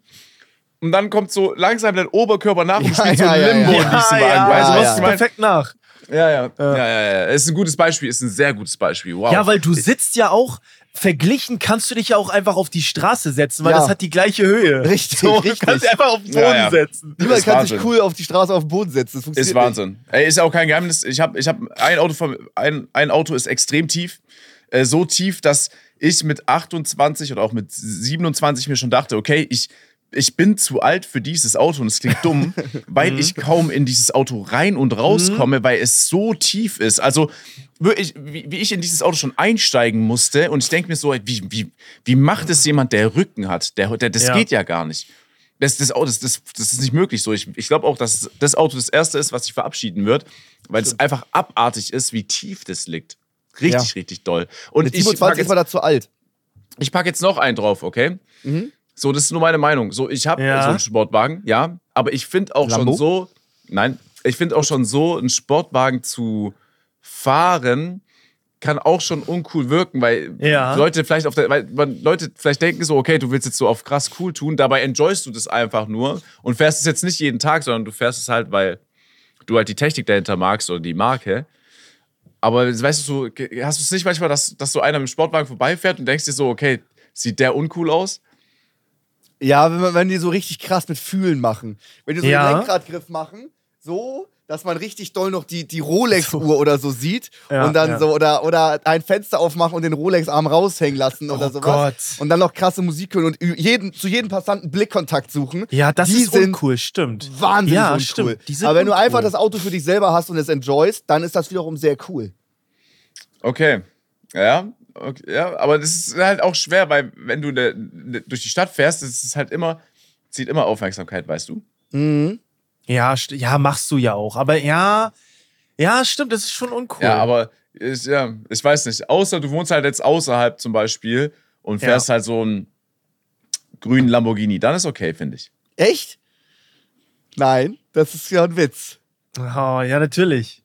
S1: und dann kommt so langsam dein Oberkörper nach und
S3: Ja,
S1: spielt so
S3: ja,
S1: ein
S3: ja,
S1: Limbo
S3: ja.
S1: in diesem
S5: ja,
S1: Wagen.
S5: ja,
S1: weißt du,
S3: ja,
S1: was
S3: ja.
S1: ich meine?
S5: perfekt nach.
S1: Ja, ja, ja, ja, ja. Es ist ein gutes Beispiel, ist ein sehr gutes Beispiel. Wow.
S5: Ja, weil du sitzt ja auch, verglichen kannst du dich ja auch einfach auf die Straße setzen, weil
S3: Ja.
S5: das hat die gleiche Höhe.
S3: Richtig,
S5: So, du
S3: richtig.
S5: kannst dich einfach auf den Boden
S1: Ja, ja.
S5: setzen.
S3: Niemand kann sich
S1: Wahnsinn.
S3: cool auf die Straße auf den Boden setzen. Das funktioniert
S1: Ist Wahnsinn. Ey, ist ja auch kein Geheimnis. Ich habe ich hab ein, Auto von, ein, ein Auto ist extrem tief. Äh, so tief, dass ich mit 28 oder auch mit 27 mir schon dachte, okay, ich, ich bin zu alt für dieses Auto und es klingt dumm, (laughs) weil ich kaum in dieses Auto rein und rauskomme, weil es so tief ist. Also wirklich, wie, wie ich in dieses Auto schon einsteigen musste und ich denke mir so, wie, wie, wie macht es jemand, der Rücken hat? Der, der, das
S5: Ja.
S1: geht ja gar nicht. Das, das, Auto- das, das, das ist nicht möglich so. Ich, ich glaube auch, dass das Auto das erste ist, was sich verabschieden wird, weil es einfach abartig ist, wie tief das liegt. Richtig,
S3: Ja.
S1: richtig doll. Und
S3: Mit
S1: ich pack,
S3: 27 ist
S1: jetzt,
S3: man da zu alt.
S1: ich pack jetzt noch einen drauf, okay? So, das ist nur meine Meinung. So, ich habe
S5: Ja.
S1: so einen Sportwagen, ja, aber ich finde auch
S3: Lambo?
S1: schon so, nein, ich finde auch schon so, einen Sportwagen zu fahren kann auch schon uncool wirken, weil
S5: Ja.
S1: Leute vielleicht auf der, weil Leute vielleicht denken so, okay, du willst jetzt so auf krass cool tun, dabei enjoyst du das einfach nur und fährst es jetzt nicht jeden Tag, sondern du fährst es halt, weil du halt die Technik dahinter magst oder die Marke. Aber weißt du, so, hast du es nicht manchmal, dass, dass so einer mit dem Sportwagen vorbeifährt und denkst dir so, okay, sieht der uncool aus?
S3: Ja, wenn, man, wenn die so richtig krass mit Fühlen machen. Wenn die so
S5: Ja.
S3: den Lenkradgriff machen, so, dass man richtig doll noch die, die Rolex-Uhr (laughs) oder so sieht.
S5: Ja,
S3: und dann
S5: ja.
S3: so, oder, oder ein Fenster aufmachen und den Rolex-Arm raushängen lassen oder
S5: Oh
S3: sowas.
S5: Gott.
S3: Und dann noch krasse Musik hören und jeden, zu jedem Passanten Blickkontakt suchen.
S5: Ja, das
S3: die
S5: ist
S3: sind
S5: uncool, stimmt.
S3: Wahnsinnig
S5: Ja,
S3: uncool.
S5: stimmt. Die sind
S3: Aber wenn du
S5: uncool.
S3: einfach das Auto für dich selber hast und es enjoyst, dann ist das wiederum sehr cool.
S1: Okay. Ja, okay. ja, aber das ist halt auch schwer, weil wenn du ne, ne, durch die Stadt fährst, das ist halt immer, zieht immer Aufmerksamkeit, weißt du?
S3: Mhm.
S5: Ja, ja, machst du ja auch. Aber ja, ja, stimmt, das ist schon uncool.
S1: Ja, aber ich, ja, ich weiß nicht. Außer du wohnst halt jetzt außerhalb zum Beispiel und
S5: Ja.
S1: fährst halt so einen grünen Lamborghini, dann ist okay, finde ich.
S3: Echt? Nein, das ist ja ein Witz.
S5: Oh, ja, natürlich.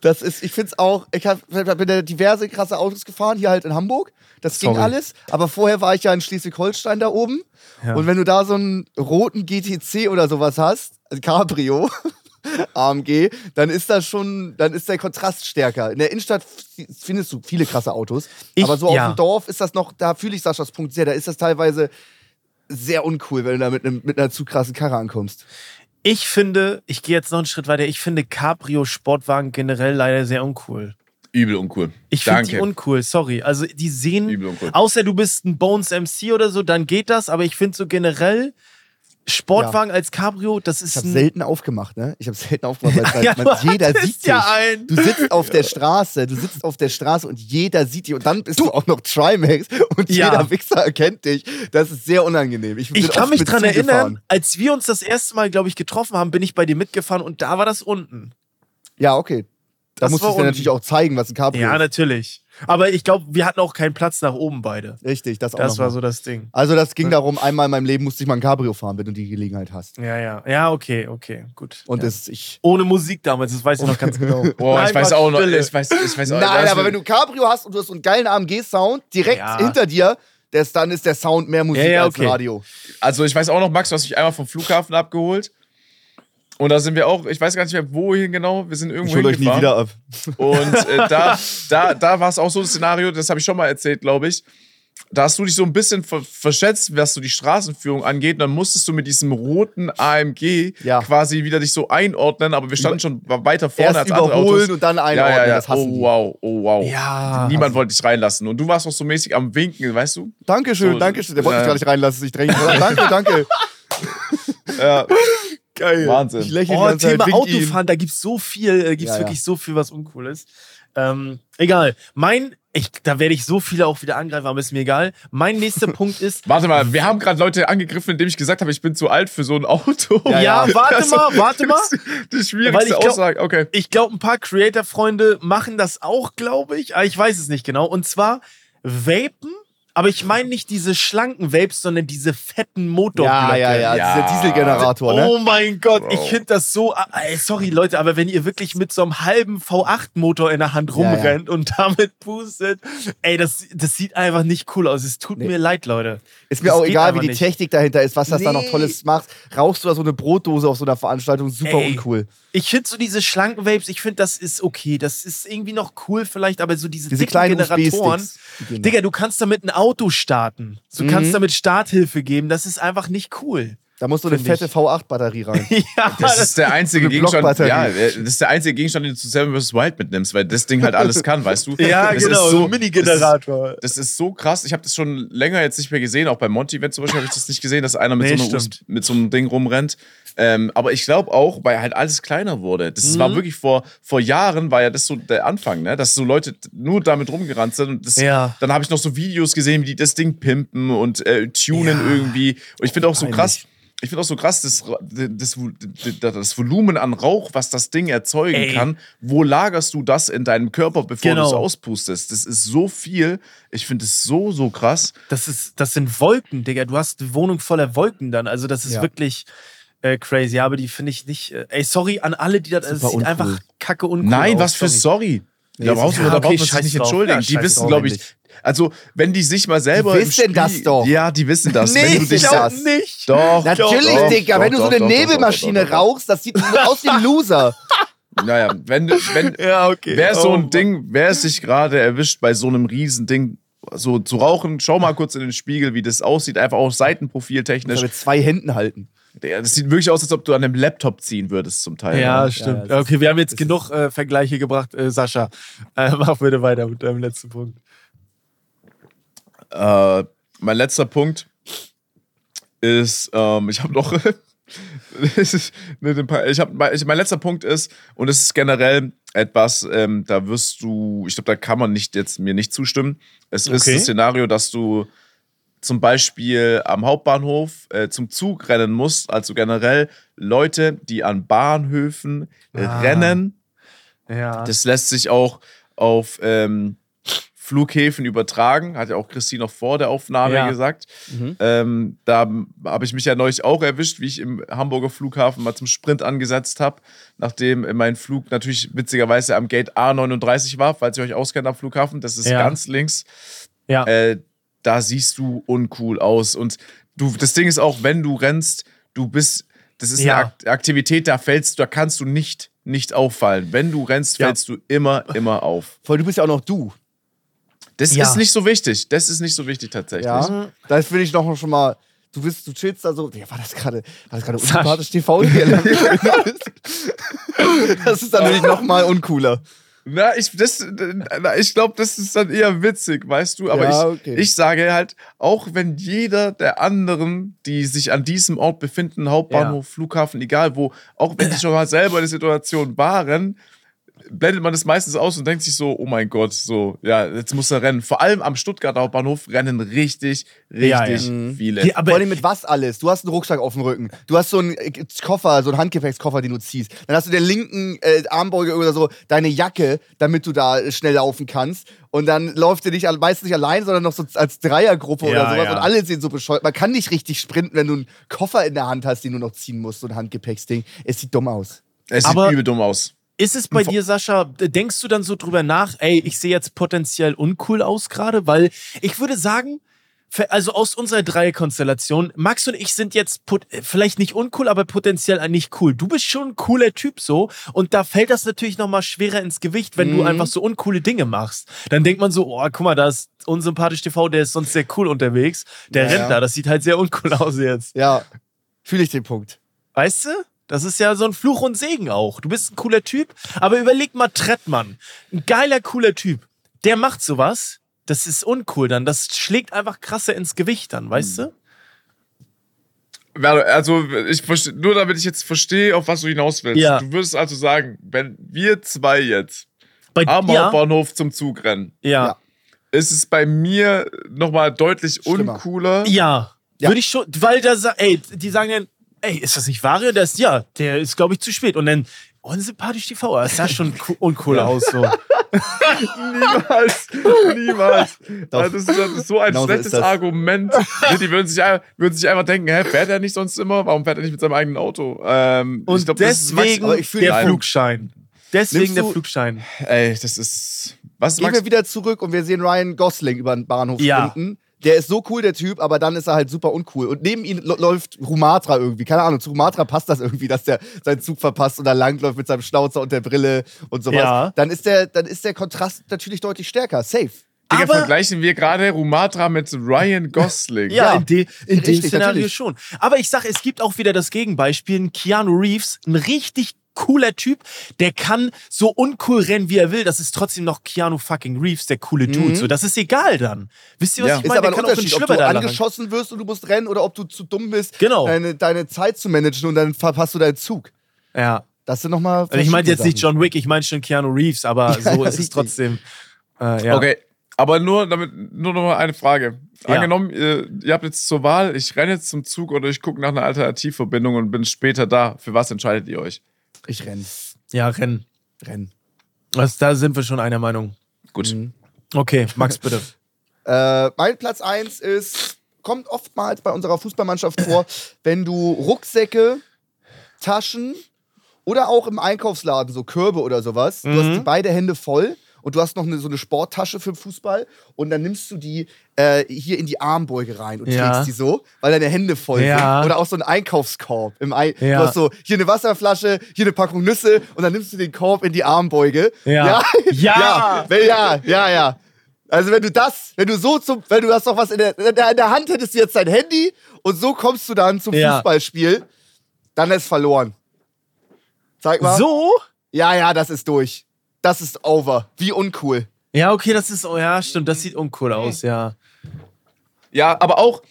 S3: Das ist, ich finde es auch, ich hab, bin ja diverse krasse Autos gefahren, hier halt in Hamburg. Das ging
S5: Sorry.
S3: alles. Aber vorher war ich ja in Schleswig-Holstein da oben.
S5: Ja.
S3: Und wenn du da so einen roten GTC oder sowas hast, also Cabrio, (laughs) AMG, dann ist das schon, dann ist der Kontrast stärker. In der Innenstadt findest du viele krasse Autos.
S5: Ich-
S3: aber so auf
S5: ja.
S3: dem Dorf ist das noch, da fühle ich Saschas Punkt sehr. Da ist das teilweise sehr uncool, wenn du da mit, einem, mit einer zu krassen Karre ankommst.
S5: Ich finde, ich gehe jetzt noch einen Schritt weiter, ich finde Cabrio-Sportwagen generell leider sehr uncool.
S1: Übel uncool.
S5: Ich finde die uncool, sorry. Also die sehen,
S1: Übel uncool.
S5: außer du bist ein Bones MC oder so, dann geht das, aber ich finde so generell Sportwagen als Cabrio, das
S3: Ich
S5: ist
S3: habe
S5: ein...
S3: selten aufgemacht, ne? Ich habe selten aufgemacht, weil (laughs)
S5: Ja,
S3: man,
S5: du
S3: jeder sieht dich.
S5: ja einen.
S3: Du sitzt auf der Straße, du sitzt auf der Straße und jeder sieht dich und dann bist du, auch noch Trimax und
S5: Ja.
S3: jeder Wichser erkennt dich. Das ist sehr unangenehm. Ich,
S5: Ich kann mich dran erinnern, als wir uns das erste Mal, glaube ich, getroffen haben, bin ich bei dir mitgefahren und da war das unten.
S3: Ja, okay. Da
S2: Das
S3: musst du natürlich auch zeigen, was ein Cabrio
S2: Ja,
S3: ist.
S2: natürlich. Aber ich glaube, wir hatten auch keinen Platz nach oben beide.
S3: Richtig, das auch
S2: Das war
S3: mal.
S2: so das Ding.
S3: Also das ging darum, einmal in meinem Leben musste ich mal ein Cabrio fahren, wenn du die Gelegenheit hast.
S2: Ja, ja. Ja, okay, okay, gut.
S3: Und
S2: ja.
S3: es, ich...
S2: Ohne Musik damals, das weiß ich noch ganz (laughs) genau.
S1: Boah, ich weiß auch noch. Ich weiß, ich weiß auch,
S3: Nein,
S1: das-
S3: aber wenn du ein Cabrio hast und du hast so einen geilen AMG-Sound direkt
S2: Ja.
S3: hinter dir, das, dann ist der Sound mehr Musik
S2: Ja, ja,
S3: als
S2: okay.
S3: Radio.
S1: Also ich weiß auch noch, Max, du hast mich einmal vom Flughafen abgeholt. Und da sind wir auch, ich weiß gar nicht mehr wohin genau, wir sind irgendwo
S3: Ich euch nie wieder ab.
S1: Und äh, (laughs) da, da, da war es auch so ein Szenario, das habe ich schon mal erzählt, glaube ich. Da hast du dich so ein bisschen ver verschätzt, was so die Straßenführung angeht. Und dann musstest du mit diesem roten AMG
S3: Ja.
S1: quasi wieder dich so einordnen, aber wir standen schon weiter vorne
S3: Erst
S1: als andere
S3: überholen
S1: Autos.
S3: und dann
S1: ja,
S3: einordnen,
S1: ja, ja.
S3: das hassen
S1: oh wow, oh wow.
S2: Ja.
S1: Niemand wollte dich reinlassen. Und du warst auch so mäßig am Winken, weißt du?
S3: Dankeschön,
S1: So,
S3: Dankeschön. Der wollte mich
S1: ja.
S3: gar nicht reinlassen, ich dränge. danke, danke. (laughs)
S1: Ja,
S3: Geil.
S1: Wahnsinn.
S3: Ich lächle
S2: Oh,
S3: Zeit,
S2: Thema
S3: ihm.
S2: Autofahren, da gibt's so viel, äh, gibt's
S3: Ja, ja.
S2: wirklich so viel, was uncool ist. Ähm, egal. Mein, ich, da werde ich so viele auch wieder angreifen, aber ist mir egal. Mein nächster (laughs) Punkt ist,
S1: Warte mal, wir haben gerade Leute angegriffen, indem ich gesagt habe, ich bin zu alt für so ein Auto.
S2: ja,
S3: Ja, ja.
S2: warte
S1: Also,
S2: mal, warte mal.
S1: Das
S2: Weil
S1: schwierigste
S2: ich glaub-
S1: Aussage. Okay.
S2: Ich glaube, ein paar Creator-Freunde machen das auch, glaube ich. Aber ich weiß es nicht genau. Und zwar Vapen. Aber ich meine nicht diese schlanken Vapes, sondern diese fetten Motorblöcke.
S3: Ja, ja, ja,
S1: Ja.
S3: dieser Dieselgenerator, ne?
S2: Oh mein Gott, ich
S1: Bro.
S2: finde das so. ah, Ey, sorry, Leute, aber wenn ihr wirklich mit so einem halben V8-Motor in der Hand
S3: Ja, ja.
S2: rumrennt und damit pustet, ey, das, das sieht einfach nicht cool aus. Es tut
S3: Nee.
S2: mir leid, Leute.
S3: Ist mir
S2: Das
S3: auch egal, wie die
S2: nicht.
S3: Technik dahinter ist, was das da noch
S2: Nee.
S3: Tolles macht. Rauchst du da so eine Brotdose auf so einer Veranstaltung, super
S2: Ey.
S3: uncool.
S2: Ich finde so diese schlanken Vapes, ich finde, das ist okay. Das ist irgendwie noch cool vielleicht, aber so diese,
S3: Diese
S2: dicken
S3: kleinen
S2: Generatoren.
S3: Die gehen
S2: Digga, du kannst damit ein Auto starten. Du kannst
S3: Mhm.
S2: damit Starthilfe geben. Das ist einfach nicht cool.
S3: Da muss so eine fette
S2: ich.
S3: V8-Batterie rein. (laughs)
S2: ja,
S1: Das ist der einzige Gegenstand, ja, das ist der einzige Gegenstand, den du zu Seven vs. Wild mitnimmst, weil das Ding halt alles (laughs) kann, weißt du?
S2: ja
S1: das
S2: genau,
S1: Ist
S2: so ein Mini-Generator.
S1: das ist so krass. Ich habe das schon länger jetzt nicht mehr gesehen. Auch bei Monty-Event zum Beispiel habe ich das nicht gesehen, dass einer mit,
S2: Nee,
S1: so, einer mit so einem Ding rumrennt. Ähm, aber ich glaube auch, weil halt alles kleiner wurde. Das war wirklich vor, vor Jahren, war ja das so der Anfang, ne? dass so Leute nur damit rumgerannt sind. Und das,
S2: Ja.
S1: Dann habe ich noch so Videos gesehen, wie die das Ding pimpen und äh, tunen
S2: Ja.
S1: irgendwie. Und ich finde auch so krass. Ich finde auch so krass, das, das, das, das Volumen an Rauch, was das Ding erzeugen
S2: Ey.
S1: kann. Wo lagerst du das in deinem Körper, bevor
S2: Genau.
S1: du es auspustest? Das ist so viel. Ich finde es so, so krass.
S2: Das, ist, das sind Wolken, Digga. Du hast eine Wohnung voller Wolken dann. Also, das ist
S3: Ja.
S2: wirklich äh, crazy. Aber die finde ich nicht. Äh, ey, sorry an alle, die das.
S3: Super
S2: sieht
S3: uncool.
S2: einfach kacke uncool
S1: Nein,
S2: aus,
S1: was für sorry. da
S3: ist-
S1: brauchst du,
S2: ja,
S1: da
S2: okay,
S1: sich
S2: scheiß
S1: nicht entschuldigen.
S2: Ja,
S1: die wissen, glaube ich. Also, wenn die sich mal selber. im
S3: wissen das doch.
S1: Ja, die wissen das.
S2: Nee,
S1: wenn du
S2: ich
S1: dich
S3: das-
S2: nicht.
S1: Doch.
S3: Natürlich,
S1: doch,
S3: Digga,
S1: doch,
S3: wenn du so eine
S1: doch,
S3: Nebelmaschine
S1: doch, doch, doch, doch.
S3: rauchst, das sieht aus wie ein Loser. (laughs)
S1: Naja, wenn, du- wenn, (laughs)
S2: Ja, okay.
S1: Wer so
S2: Oh,
S1: ein Ding, wer es sich gerade erwischt bei so einem riesen Ding, so zu rauchen, schau mal kurz in den Spiegel, wie das aussieht, einfach auch Seitenprofil technisch.
S3: mit zwei Händen halten.
S1: Ja, Das sieht wirklich aus, als ob du an einem Laptop ziehen würdest zum Teil.
S2: Ja, stimmt.
S3: ja,
S2: okay, wir haben jetzt genug äh, Vergleiche gebracht, äh, Sascha. Äh, (laughs) mach bitte weiter mit deinem letzten Punkt.
S1: Äh, mein letzter Punkt ist, ähm, ich habe noch. (laughs) ist ich hab, mein, letzter Punkt ist, und es ist generell etwas, ähm, da wirst du, ich glaube, da kann man nicht jetzt mir nicht zustimmen. Es ist
S2: Okay.
S1: das Szenario, dass du zum Beispiel am Hauptbahnhof äh, zum Zug rennen musst, also generell Leute, die an Bahnhöfen äh,
S2: Ah.
S1: rennen.
S2: Ja.
S1: Das lässt sich auch auf ähm, Flughäfen übertragen, hat ja auch Christine noch vor der Aufnahme
S2: Ja.
S1: gesagt. Ähm, da habe ich mich ja neulich auch erwischt, wie ich im Hamburger Flughafen mal zum Sprint angesetzt habe, nachdem mein Flug natürlich witzigerweise am Gate A39 war, falls ihr euch auskennt am Flughafen. Das ist
S2: Ja.
S1: ganz links.
S2: ja.
S1: Äh, da siehst du uncool aus. Und du, das Ding ist auch, wenn du rennst, du bist, das ist
S2: Ja.
S1: eine Akt Aktivität, da fällst du, da kannst du nicht, nicht auffallen. Wenn du rennst,
S2: Ja.
S1: fällst du immer, immer auf.
S3: Voll, du bist ja auch noch du.
S1: Das
S2: Ja.
S1: ist nicht so wichtig. Das ist nicht so wichtig tatsächlich.
S3: Ja. Das will ich noch schon mal. Du bist, du chillst da so. Ja, war das gerade, war das gerade unsympathisch TV (laughs) das ist dann natürlich noch mal uncooler.
S1: Na, ich, das, na, ich glaube, das ist dann eher witzig, weißt du? Aber
S3: Ja,
S1: ich,
S3: okay.
S1: ich sage halt, auch wenn jeder der anderen, die sich an diesem Ort befinden, Hauptbahnhof, Flughafen, egal wo, auch wenn die (clears throat) schon mal selber in der Situation waren, blendet man das meistens aus und denkt sich so, oh mein Gott, so, ja, jetzt muss er rennen. Vor allem am Stuttgarter Hauptbahnhof rennen richtig, richtig
S2: Ja, ja.
S1: viele.
S2: Die,
S3: Vor
S2: aber
S3: allem mit was alles? Du hast einen Rucksack auf dem Rücken. Du hast so einen äh, Koffer, so einen Handgepäckskoffer, den du ziehst. Dann hast du den linken äh, Armbeuge oder so, deine Jacke, damit du da schnell laufen kannst. Und dann läuft ihr nicht meistens nicht allein, sondern noch so als Dreiergruppe
S2: Ja,
S3: oder sowas.
S2: ja.
S3: Und alle sehen so bescheuert. Man kann nicht richtig sprinten, wenn du einen Koffer in der Hand hast, den du noch ziehen musst, so ein Handgepäcksding. Es sieht dumm aus.
S1: es sieht
S2: aber-
S1: übel dumm aus.
S2: Ist es bei dir, Sascha, denkst du dann so drüber nach, ey, ich sehe jetzt potenziell uncool aus gerade? Weil ich würde sagen, also aus unserer Dreierkonstellation, Max und ich sind jetzt vielleicht nicht uncool, aber potenziell nicht cool. Du bist schon ein cooler Typ so und da fällt das natürlich nochmal schwerer ins Gewicht, wenn
S3: Mhm.
S2: du einfach so uncoole Dinge machst. Dann denkt man so, oh, guck mal, da ist unsympathisch TV, der ist sonst sehr cool unterwegs. Der
S3: Ja,
S2: rennt
S3: ja.
S2: da, das sieht halt sehr uncool aus jetzt.
S3: Ja, fühle ich den Punkt.
S2: Weißt du? Das ist ja so ein Fluch und Segen auch. Du bist ein cooler Typ, aber überleg mal Trettmann. Ein geiler, cooler Typ. Der macht sowas. Das ist uncool dann. Das schlägt einfach krasser ins Gewicht dann, weißt du?
S1: Warte, Also, ich verste- nur damit ich jetzt verstehe, auf was du hinaus willst.
S2: Ja.
S1: Du würdest also sagen, wenn wir zwei jetzt
S2: Bei
S1: am
S2: ja,
S1: Hauptbahnhof zum Zug rennen,
S2: ja,
S3: Ja.
S2: ja,
S1: ist es bei mir nochmal deutlich
S3: Schlimmer.
S1: uncooler.
S3: Ja.
S2: Würde ich schon, weil da, ey, die sagen dann, ey, ist das nicht Vario? Der ist, ja, der ist, glaube ich, zu spät. Und dann, unsympathisch TV, das sah schon co- uncool aus, so.
S1: Niemals, niemals.
S3: Doch.
S1: Das, ist, das ist so ein
S3: Genau so
S1: schlechtes
S3: das.
S1: Argument. (laughs) Die würden sich, würden sich einfach denken, hä, fährt er nicht sonst immer? Warum fährt er nicht mit seinem eigenen Auto? Ähm,
S2: Und
S1: ich glaub, das ist Max-
S2: deswegen
S3: fühl
S2: der
S1: Nein.
S2: Flugschein. Deswegen
S3: Nimmst
S2: der
S3: du-
S2: Flugschein.
S1: Ey, das ist. Was
S3: Gehen
S1: Max?
S3: wir wieder zurück und wir sehen Ryan Gosling über den Bahnhof
S2: Ja.
S3: sprinten. Der ist so cool, der Typ, aber dann ist er halt super uncool. Und neben ihm läuft Rumatra irgendwie. Keine Ahnung, zu Rumatra passt das irgendwie, dass der seinen Zug verpasst und da langläuft mit seinem Schnauzer und der Brille und sowas.
S2: Ja.
S3: Dann, ist der, dann ist der Kontrast natürlich deutlich stärker. Safe.
S1: Digga,
S2: aber-
S1: vergleichen wir gerade Rumatra mit Ryan Gosling. (laughs)
S2: Ja,
S3: Ja,
S2: in, de, in dem
S3: richtig,
S2: Szenario
S3: natürlich.
S2: schon. Aber ich sag, es gibt auch wieder das Gegenbeispiel. Ein Keanu Reeves, ein richtig cooler Typ, der kann so uncool rennen, wie er will. Das ist trotzdem noch Keanu fucking Reeves, der coole Dude. So, das ist egal dann. Wisst ihr, was
S1: Ja.
S2: ich
S3: Ist
S2: meine?
S3: aber
S2: Der
S3: ein
S2: kann auch in
S3: Unterschied, ob du
S2: da lang.
S3: angeschossen wirst und du musst rennen oder ob du zu dumm bist,
S2: Genau.
S3: deine, deine Zeit zu managen und dann verpasst du deinen Zug.
S2: Ja.
S3: Das sind nochmal.
S2: Also ich meinte jetzt nicht John Wick, ich meine schon Keanu Reeves, aber so ist es trotzdem. Äh, ja.
S1: Okay, aber nur damit nur noch mal eine Frage.
S2: Ja.
S1: Angenommen, ihr, ihr habt jetzt zur Wahl, ich renne jetzt zum Zug oder ich gucke nach einer Alternativverbindung und bin später da. Für was entscheidet ihr euch?
S3: Ich renn.
S2: Ja, Rennen.
S3: Renn.
S2: Also, da sind wir schon einer Meinung.
S1: Gut.
S2: Okay, Max, bitte. (laughs)
S3: Äh, mein Platz 1 ist, kommt oftmals bei unserer Fußballmannschaft (laughs) vor, wenn du Rucksäcke, Taschen oder auch im Einkaufsladen, so Körbe oder sowas, du hast die beide Hände voll und du hast noch eine, so eine Sporttasche für den Fußball und dann nimmst du die äh, hier in die Armbeuge rein und
S2: Ja.
S3: trägst die so, weil deine Hände voll
S2: Ja.
S3: sind. Oder auch so ein Einkaufskorb. Im Ei
S2: Ja.
S3: Du hast so hier eine Wasserflasche, hier eine Packung Nüsse und dann nimmst du den Korb in die Armbeuge.
S2: Ja.
S3: Ja,
S2: Ja.
S3: ja, ja, ja. Also wenn du das, wenn du so zum, wenn du hast noch was in der, in der, in der Hand hättest du jetzt dein Handy und so kommst du dann zum
S2: Ja.
S3: Fußballspiel, dann ist verloren. Zeig mal.
S2: So?
S3: Ja, ja, das ist durch. Das ist over. Wie uncool.
S2: Ja, okay, das ist, oh ja, stimmt, das sieht uncool aus, ja.
S1: Ja, aber auch,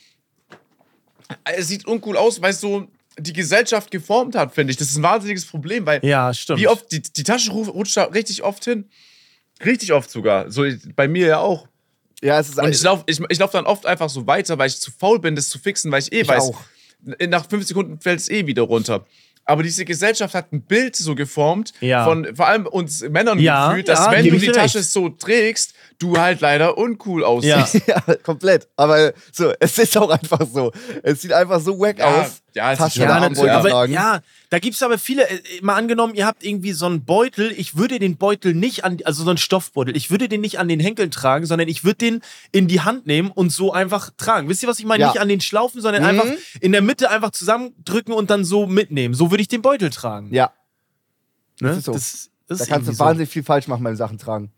S1: es sieht uncool aus, weil es so die Gesellschaft geformt hat, finde ich. Das ist ein wahnsinniges Problem, weil
S2: Ja, stimmt.
S1: wie oft, die, die Tasche ru- rutscht da richtig oft hin. Richtig oft sogar. So bei mir ja auch.
S3: Ja, es ist
S1: Und ich laufe ich, ich lauf dann oft einfach so weiter, weil ich zu faul bin, das zu fixen, weil ich eh
S3: Ich
S1: weiß,
S3: auch.
S1: nach fünf Sekunden fällt es eh wieder runter. Aber diese Gesellschaft hat ein Bild so geformt,
S2: Ja.
S1: von vor allem uns Männern
S2: Ja,
S1: gefühlt, dass
S2: ja,
S1: wenn du die Tasche
S2: recht.
S1: so trägst, du halt leider uncool aussiehst.
S2: Ja. (laughs)
S3: ja, komplett. Aber so, es ist auch einfach so. Es sieht einfach so wack
S1: Ja,
S3: aus.
S1: ja, es
S3: Taschen oder
S1: schon-
S2: aber
S3: tragen.
S2: ja, da gibt es aber viele, äh, mal angenommen, ihr habt irgendwie so einen Beutel, ich würde den Beutel nicht an, also so einen Stoffbeutel, ich würde den nicht an den Henkeln tragen, sondern ich würde den in die Hand nehmen und so einfach tragen. Wisst ihr, was ich meine?
S3: Ja.
S2: Nicht an den Schlaufen, sondern
S3: Mhm.
S2: einfach in der Mitte einfach zusammendrücken und dann so mitnehmen. So würde ich den Beutel tragen.
S3: Ja,
S2: ne?
S3: das ist so.
S2: Das, das
S3: da
S2: ist
S3: kannst du
S2: irgendwie so.
S3: wahnsinnig viel falsch machen beim Sachen tragen.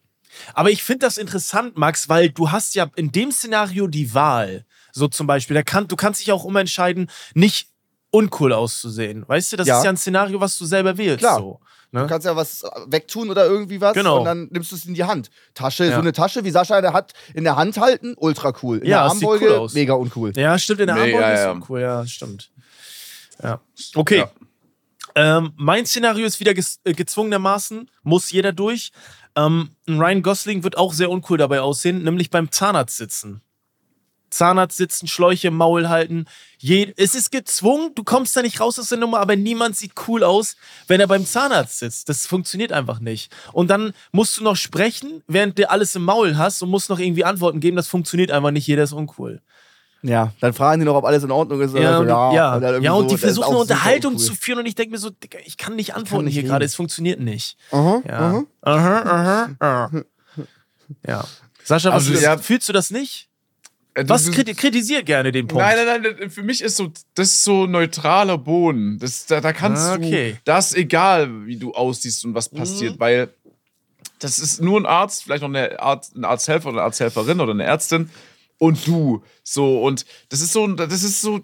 S2: Aber ich finde das interessant, Max, weil du hast ja in dem Szenario die Wahl. So zum Beispiel, da kann, du kannst dich auch umentscheiden, nicht uncool auszusehen. Weißt du, das
S3: Ja.
S2: ist ja ein Szenario, was du selber wählst.
S3: Klar.
S2: So, ne?
S3: Du kannst ja was wegtun oder irgendwie was
S2: Genau.
S3: und dann nimmst du es in die Hand. Tasche,
S2: Ja.
S3: so eine Tasche, wie Sascha der hat, in der Hand halten, ultra cool. In
S2: Ja,
S3: der Armbeuge,
S2: cool aus.
S3: mega uncool.
S2: Ja, stimmt, in der
S1: Nee,
S2: Armbeuge
S1: ja,
S2: ist uncool, ja, stimmt. Ja. Okay.
S1: Ja.
S2: Ähm, mein Szenario ist wieder äh, gezwungenermaßen, muss jeder durch. Ähm, ein Ryan Gosling wird auch sehr uncool dabei aussehen, nämlich beim Zahnarzt sitzen. Zahnarzt sitzen, Schläuche im Maul halten. Je es ist gezwungen, du kommst da nicht raus aus der Nummer, aber niemand sieht cool aus, wenn er beim Zahnarzt sitzt. Das funktioniert einfach nicht. Und dann musst du noch sprechen, während du alles im Maul hast und musst noch irgendwie Antworten geben. Das funktioniert einfach nicht. Jeder ist uncool.
S3: Ja, dann fragen die noch, ob alles in Ordnung ist.
S2: Ja, und, ja.
S3: und dann irgendwie
S2: ja, und
S3: so,
S2: die versuchen eine Unterhaltung zu führen und ich denke mir so, Digga, ich kann nicht antworten
S3: nicht
S2: hier gerade, es funktioniert nicht.
S3: Aha,
S2: Ja.
S3: aha.
S2: Aha, aha, aha. Ja. (laughs) Sascha, was
S1: Also,
S2: ist,
S1: ja.
S2: fühlst du das nicht?
S1: Äh,
S2: Was kriti kritisiert gerne den Punkt?
S1: Nein, nein, nein, für mich ist so, das ist so neutraler Boden. Das, da, da kannst
S2: Ah, okay.
S1: du, das egal, wie du aussiehst und was passiert,
S2: Mhm.
S1: weil das ist nur ein Arzt, vielleicht noch eine Arzt, ein Arzthelfer oder eine Arzthelferin oder eine Ärztin und du. So, und das ist so, das ist so,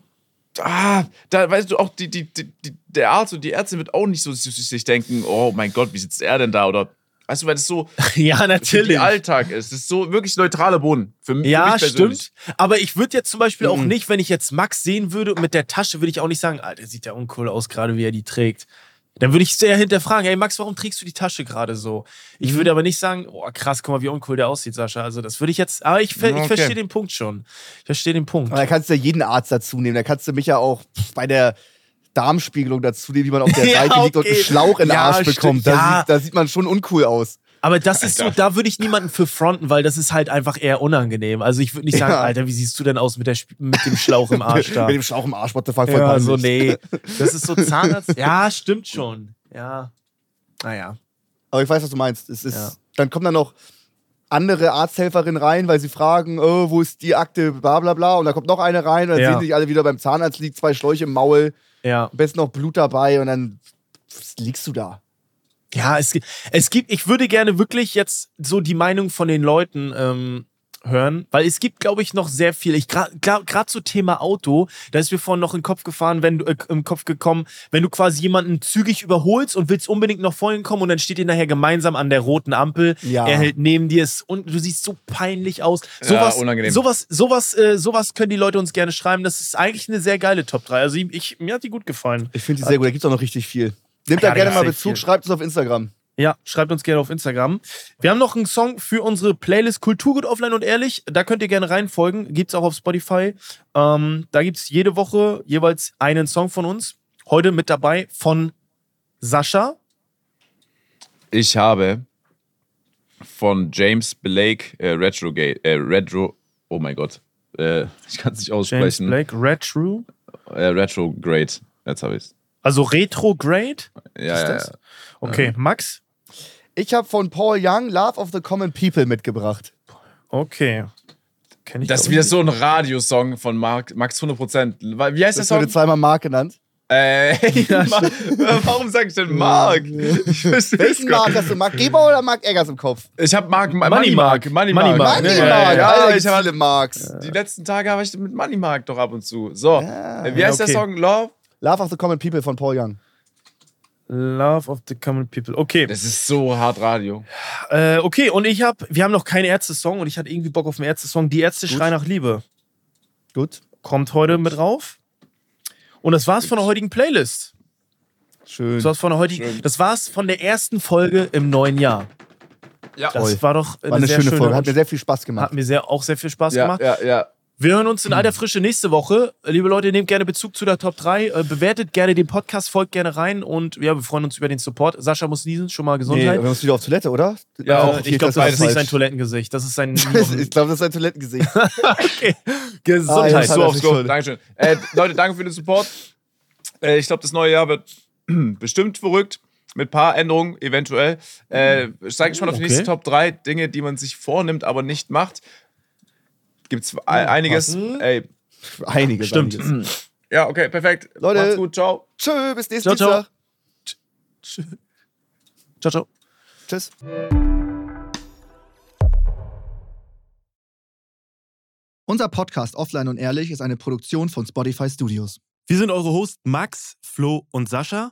S1: ah, da weißt du auch, die, die, die, der Arzt und die Ärztin wird auch nicht so sich denken, oh mein Gott, wie sitzt er denn da? Oder, weißt du, weil das so (laughs)
S2: ja, natürlich.
S1: Alltag ist. Das ist so wirklich neutraler Boden. Für, für
S2: Ja,
S1: mich persönlich.
S2: stimmt. Aber ich würde jetzt zum Beispiel auch
S3: Mhm.
S2: nicht, wenn ich jetzt Max sehen würde und mit der Tasche, würde ich auch nicht sagen, Alter, sieht ja uncool aus, gerade wie er die trägt. Dann würde ich sehr hinterfragen, hey Max, warum trägst du die Tasche gerade so? Ich
S3: Mhm.
S2: würde aber nicht sagen, oh krass, guck mal, wie uncool der aussieht, Sascha. Also das würde ich jetzt, aber ich, ver
S1: Ja,
S2: ich
S1: okay.
S2: verstehe den Punkt schon. Ich verstehe den Punkt.
S3: Aber da kannst du ja jeden Arzt dazu nehmen. Da kannst du mich ja auch bei der Darmspiegelung dazu wie man auf der (laughs)
S2: Ja,
S3: Seite liegt und einen
S2: okay.
S3: Schlauch in den
S2: Ja,
S3: Arsch bekommt. Da,
S2: Ja.
S3: sieht, da sieht man schon uncool aus.
S2: Aber das ist so, da würde ich niemanden für fronten, weil das ist halt einfach eher unangenehm. Also ich würde nicht sagen,
S3: Ja.
S2: Alter, wie siehst du denn aus mit, der, mit dem Schlauch im Arsch da? (laughs)
S3: Mit dem Schlauch im Arsch, what the fuck, voll
S2: Ja,
S3: peinlich.
S2: so, nee. (laughs) Das ist so Zahnarzt. Ja, stimmt schon. Ja. Naja.
S3: Aber ich weiß, was du meinst. Es ist,
S2: Ja.
S3: Dann kommen da noch andere Arzthelferinnen rein, weil sie fragen, oh, wo ist die Akte, bla bla bla. Und da kommt noch eine rein und dann
S2: Ja.
S3: sehen sich alle wieder beim Zahnarzt, liegt zwei Schläuche im Maul,
S2: Ja.
S3: am besten noch Blut dabei und dann liegst du da.
S2: Ja, es, gibt- es gibt, ich würde gerne wirklich jetzt so die Meinung von den Leuten ähm, hören, weil es gibt, glaube ich, noch sehr viel. Ich gerade zu Thema Auto, da ist mir vorhin noch in den Kopf gefahren, wenn du äh, im Kopf gekommen, wenn du quasi jemanden zügig überholst und willst unbedingt noch vorhin kommen und dann steht ihr nachher gemeinsam an der roten Ampel,
S3: Ja.
S2: er hält neben dir es und du siehst so peinlich aus. Sowas,
S1: unangenehm.
S2: sowas, sowas, äh, sowas können die Leute uns gerne schreiben. Das ist eigentlich eine sehr geile Top 3. Also ich, ich, mir hat die gut gefallen.
S3: Ich finde die sehr gut, da gibt es auch noch richtig viel. Nehmt
S2: Ja,
S3: da gerne mal Bezug,
S2: viel.
S3: schreibt es auf Instagram.
S2: Ja, schreibt uns gerne auf Instagram. Wir haben noch einen Song für unsere Playlist Kulturgut offline und ehrlich. Da könnt ihr gerne reinfolgen. Gibt's auch auf Spotify. Ähm, da gibt's jede Woche jeweils einen Song von uns. Heute mit dabei von Sascha.
S1: Ich habe von James Blake äh, Retrogate, äh, Retro, oh mein Gott, äh, (laughs) ich kann es nicht
S2: James
S1: aussprechen.
S2: Blake, Retro.
S1: Äh, Retrograde, jetzt habe ich es.
S2: Also Retrograde.
S1: Ja,
S2: Ist
S1: ja,
S2: das?
S1: ja.
S2: Okay, Max.
S3: Ich habe von Paul Young Love of the Common People mitgebracht.
S2: Okay. Kenn ich
S1: Das ist wieder
S2: ich
S1: so ein Radiosong von Mark, Max 100%. Weil- Wie heißt der
S3: Das wurde
S1: Song?
S3: zweimal Mark genannt.
S1: Äh, (laughs) warum sag ich denn Mark? Ich versteh's
S3: Welchen
S1: gar
S3: Mark hast du? Mark Geber oder Mark Eggers im Kopf?
S1: Ich habe Mark,
S2: Money
S1: Money
S2: Mark.
S1: Mark. Money
S2: Money
S1: Mark.
S2: Mark.
S3: Money
S2: Ja,
S3: Mark,
S1: ja,
S3: Alter,
S1: ich
S3: gibt's
S1: hab-
S3: viele Marks.
S1: Die letzten Tage habe ich mit Money Mark doch ab und zu. So,
S3: Ja.
S1: wie heißt
S2: okay.
S1: der Song? Love?
S3: Love of the Common People von Paul Young.
S2: Love of the Common People. Okay.
S1: Das ist so hart Radio.
S2: Äh, okay, und ich habe, wir haben noch keinen Ärzte-Song und ich hatte irgendwie Bock auf einen Ärzte-Song. Die Ärzte schreien nach Liebe.
S3: Gut,
S2: Kommt heute mit rauf. Und das war's von der heutigen Playlist.
S3: schön.
S2: Das war's von der heutigen,
S1: Schön.
S2: das war's von der ersten Folge im neuen Jahr.
S1: Ja,
S2: Das
S3: Toll.
S2: war doch eine,
S3: War eine
S2: sehr
S3: schöne Folge, hat mir sehr viel Spaß
S2: hat
S3: gemacht.
S2: mir sehr, auch sehr viel Spaß
S1: ja,
S2: gemacht.
S1: ja, ja.
S2: Wir hören uns in alter Frische nächste Woche. Liebe Leute, nehmt gerne Bezug zu der Top 3. Äh, bewertet gerne den Podcast, folgt gerne rein und ja, wir freuen uns über den Support. Sascha muss niesen, schon mal
S3: Nee,
S2: Gesundheit.
S3: wir müssen wieder auf Toilette, oder?
S1: Ja, auch.
S2: ich glaube, das ist nicht sein. Toilettengesicht. Das ist sein (laughs)
S3: Ich glaube, das ist sein Toilettengesicht. (laughs)
S2: okay.
S3: Ah,
S2: Gesundheit.
S3: ja,
S1: So aufs Go. Dankeschön. Äh, Leute, danke für den Support. Äh, ich glaube, das neue Jahr wird (clears throat) bestimmt verrückt. Mit ein paar Änderungen eventuell. Äh, steige ich mal auf die
S2: Okay.
S1: nächste Top 3 Dinge, die man sich vornimmt, aber nicht macht. Gibt es einiges.
S2: passend.
S1: Ey,
S3: Einiges.
S2: Stimmt.
S3: Einiges.
S1: ja, okay, perfekt.
S3: Leute.
S1: Macht's gut, ciao.
S3: Tschö, bis nächsten
S2: Ciao, ciao. Ciao, ciao.
S3: Tschüss. Unser Podcast Offline und Ehrlich ist eine Produktion von Spotify Studios.
S6: Wir sind eure Hosts Max, Flo und Sascha.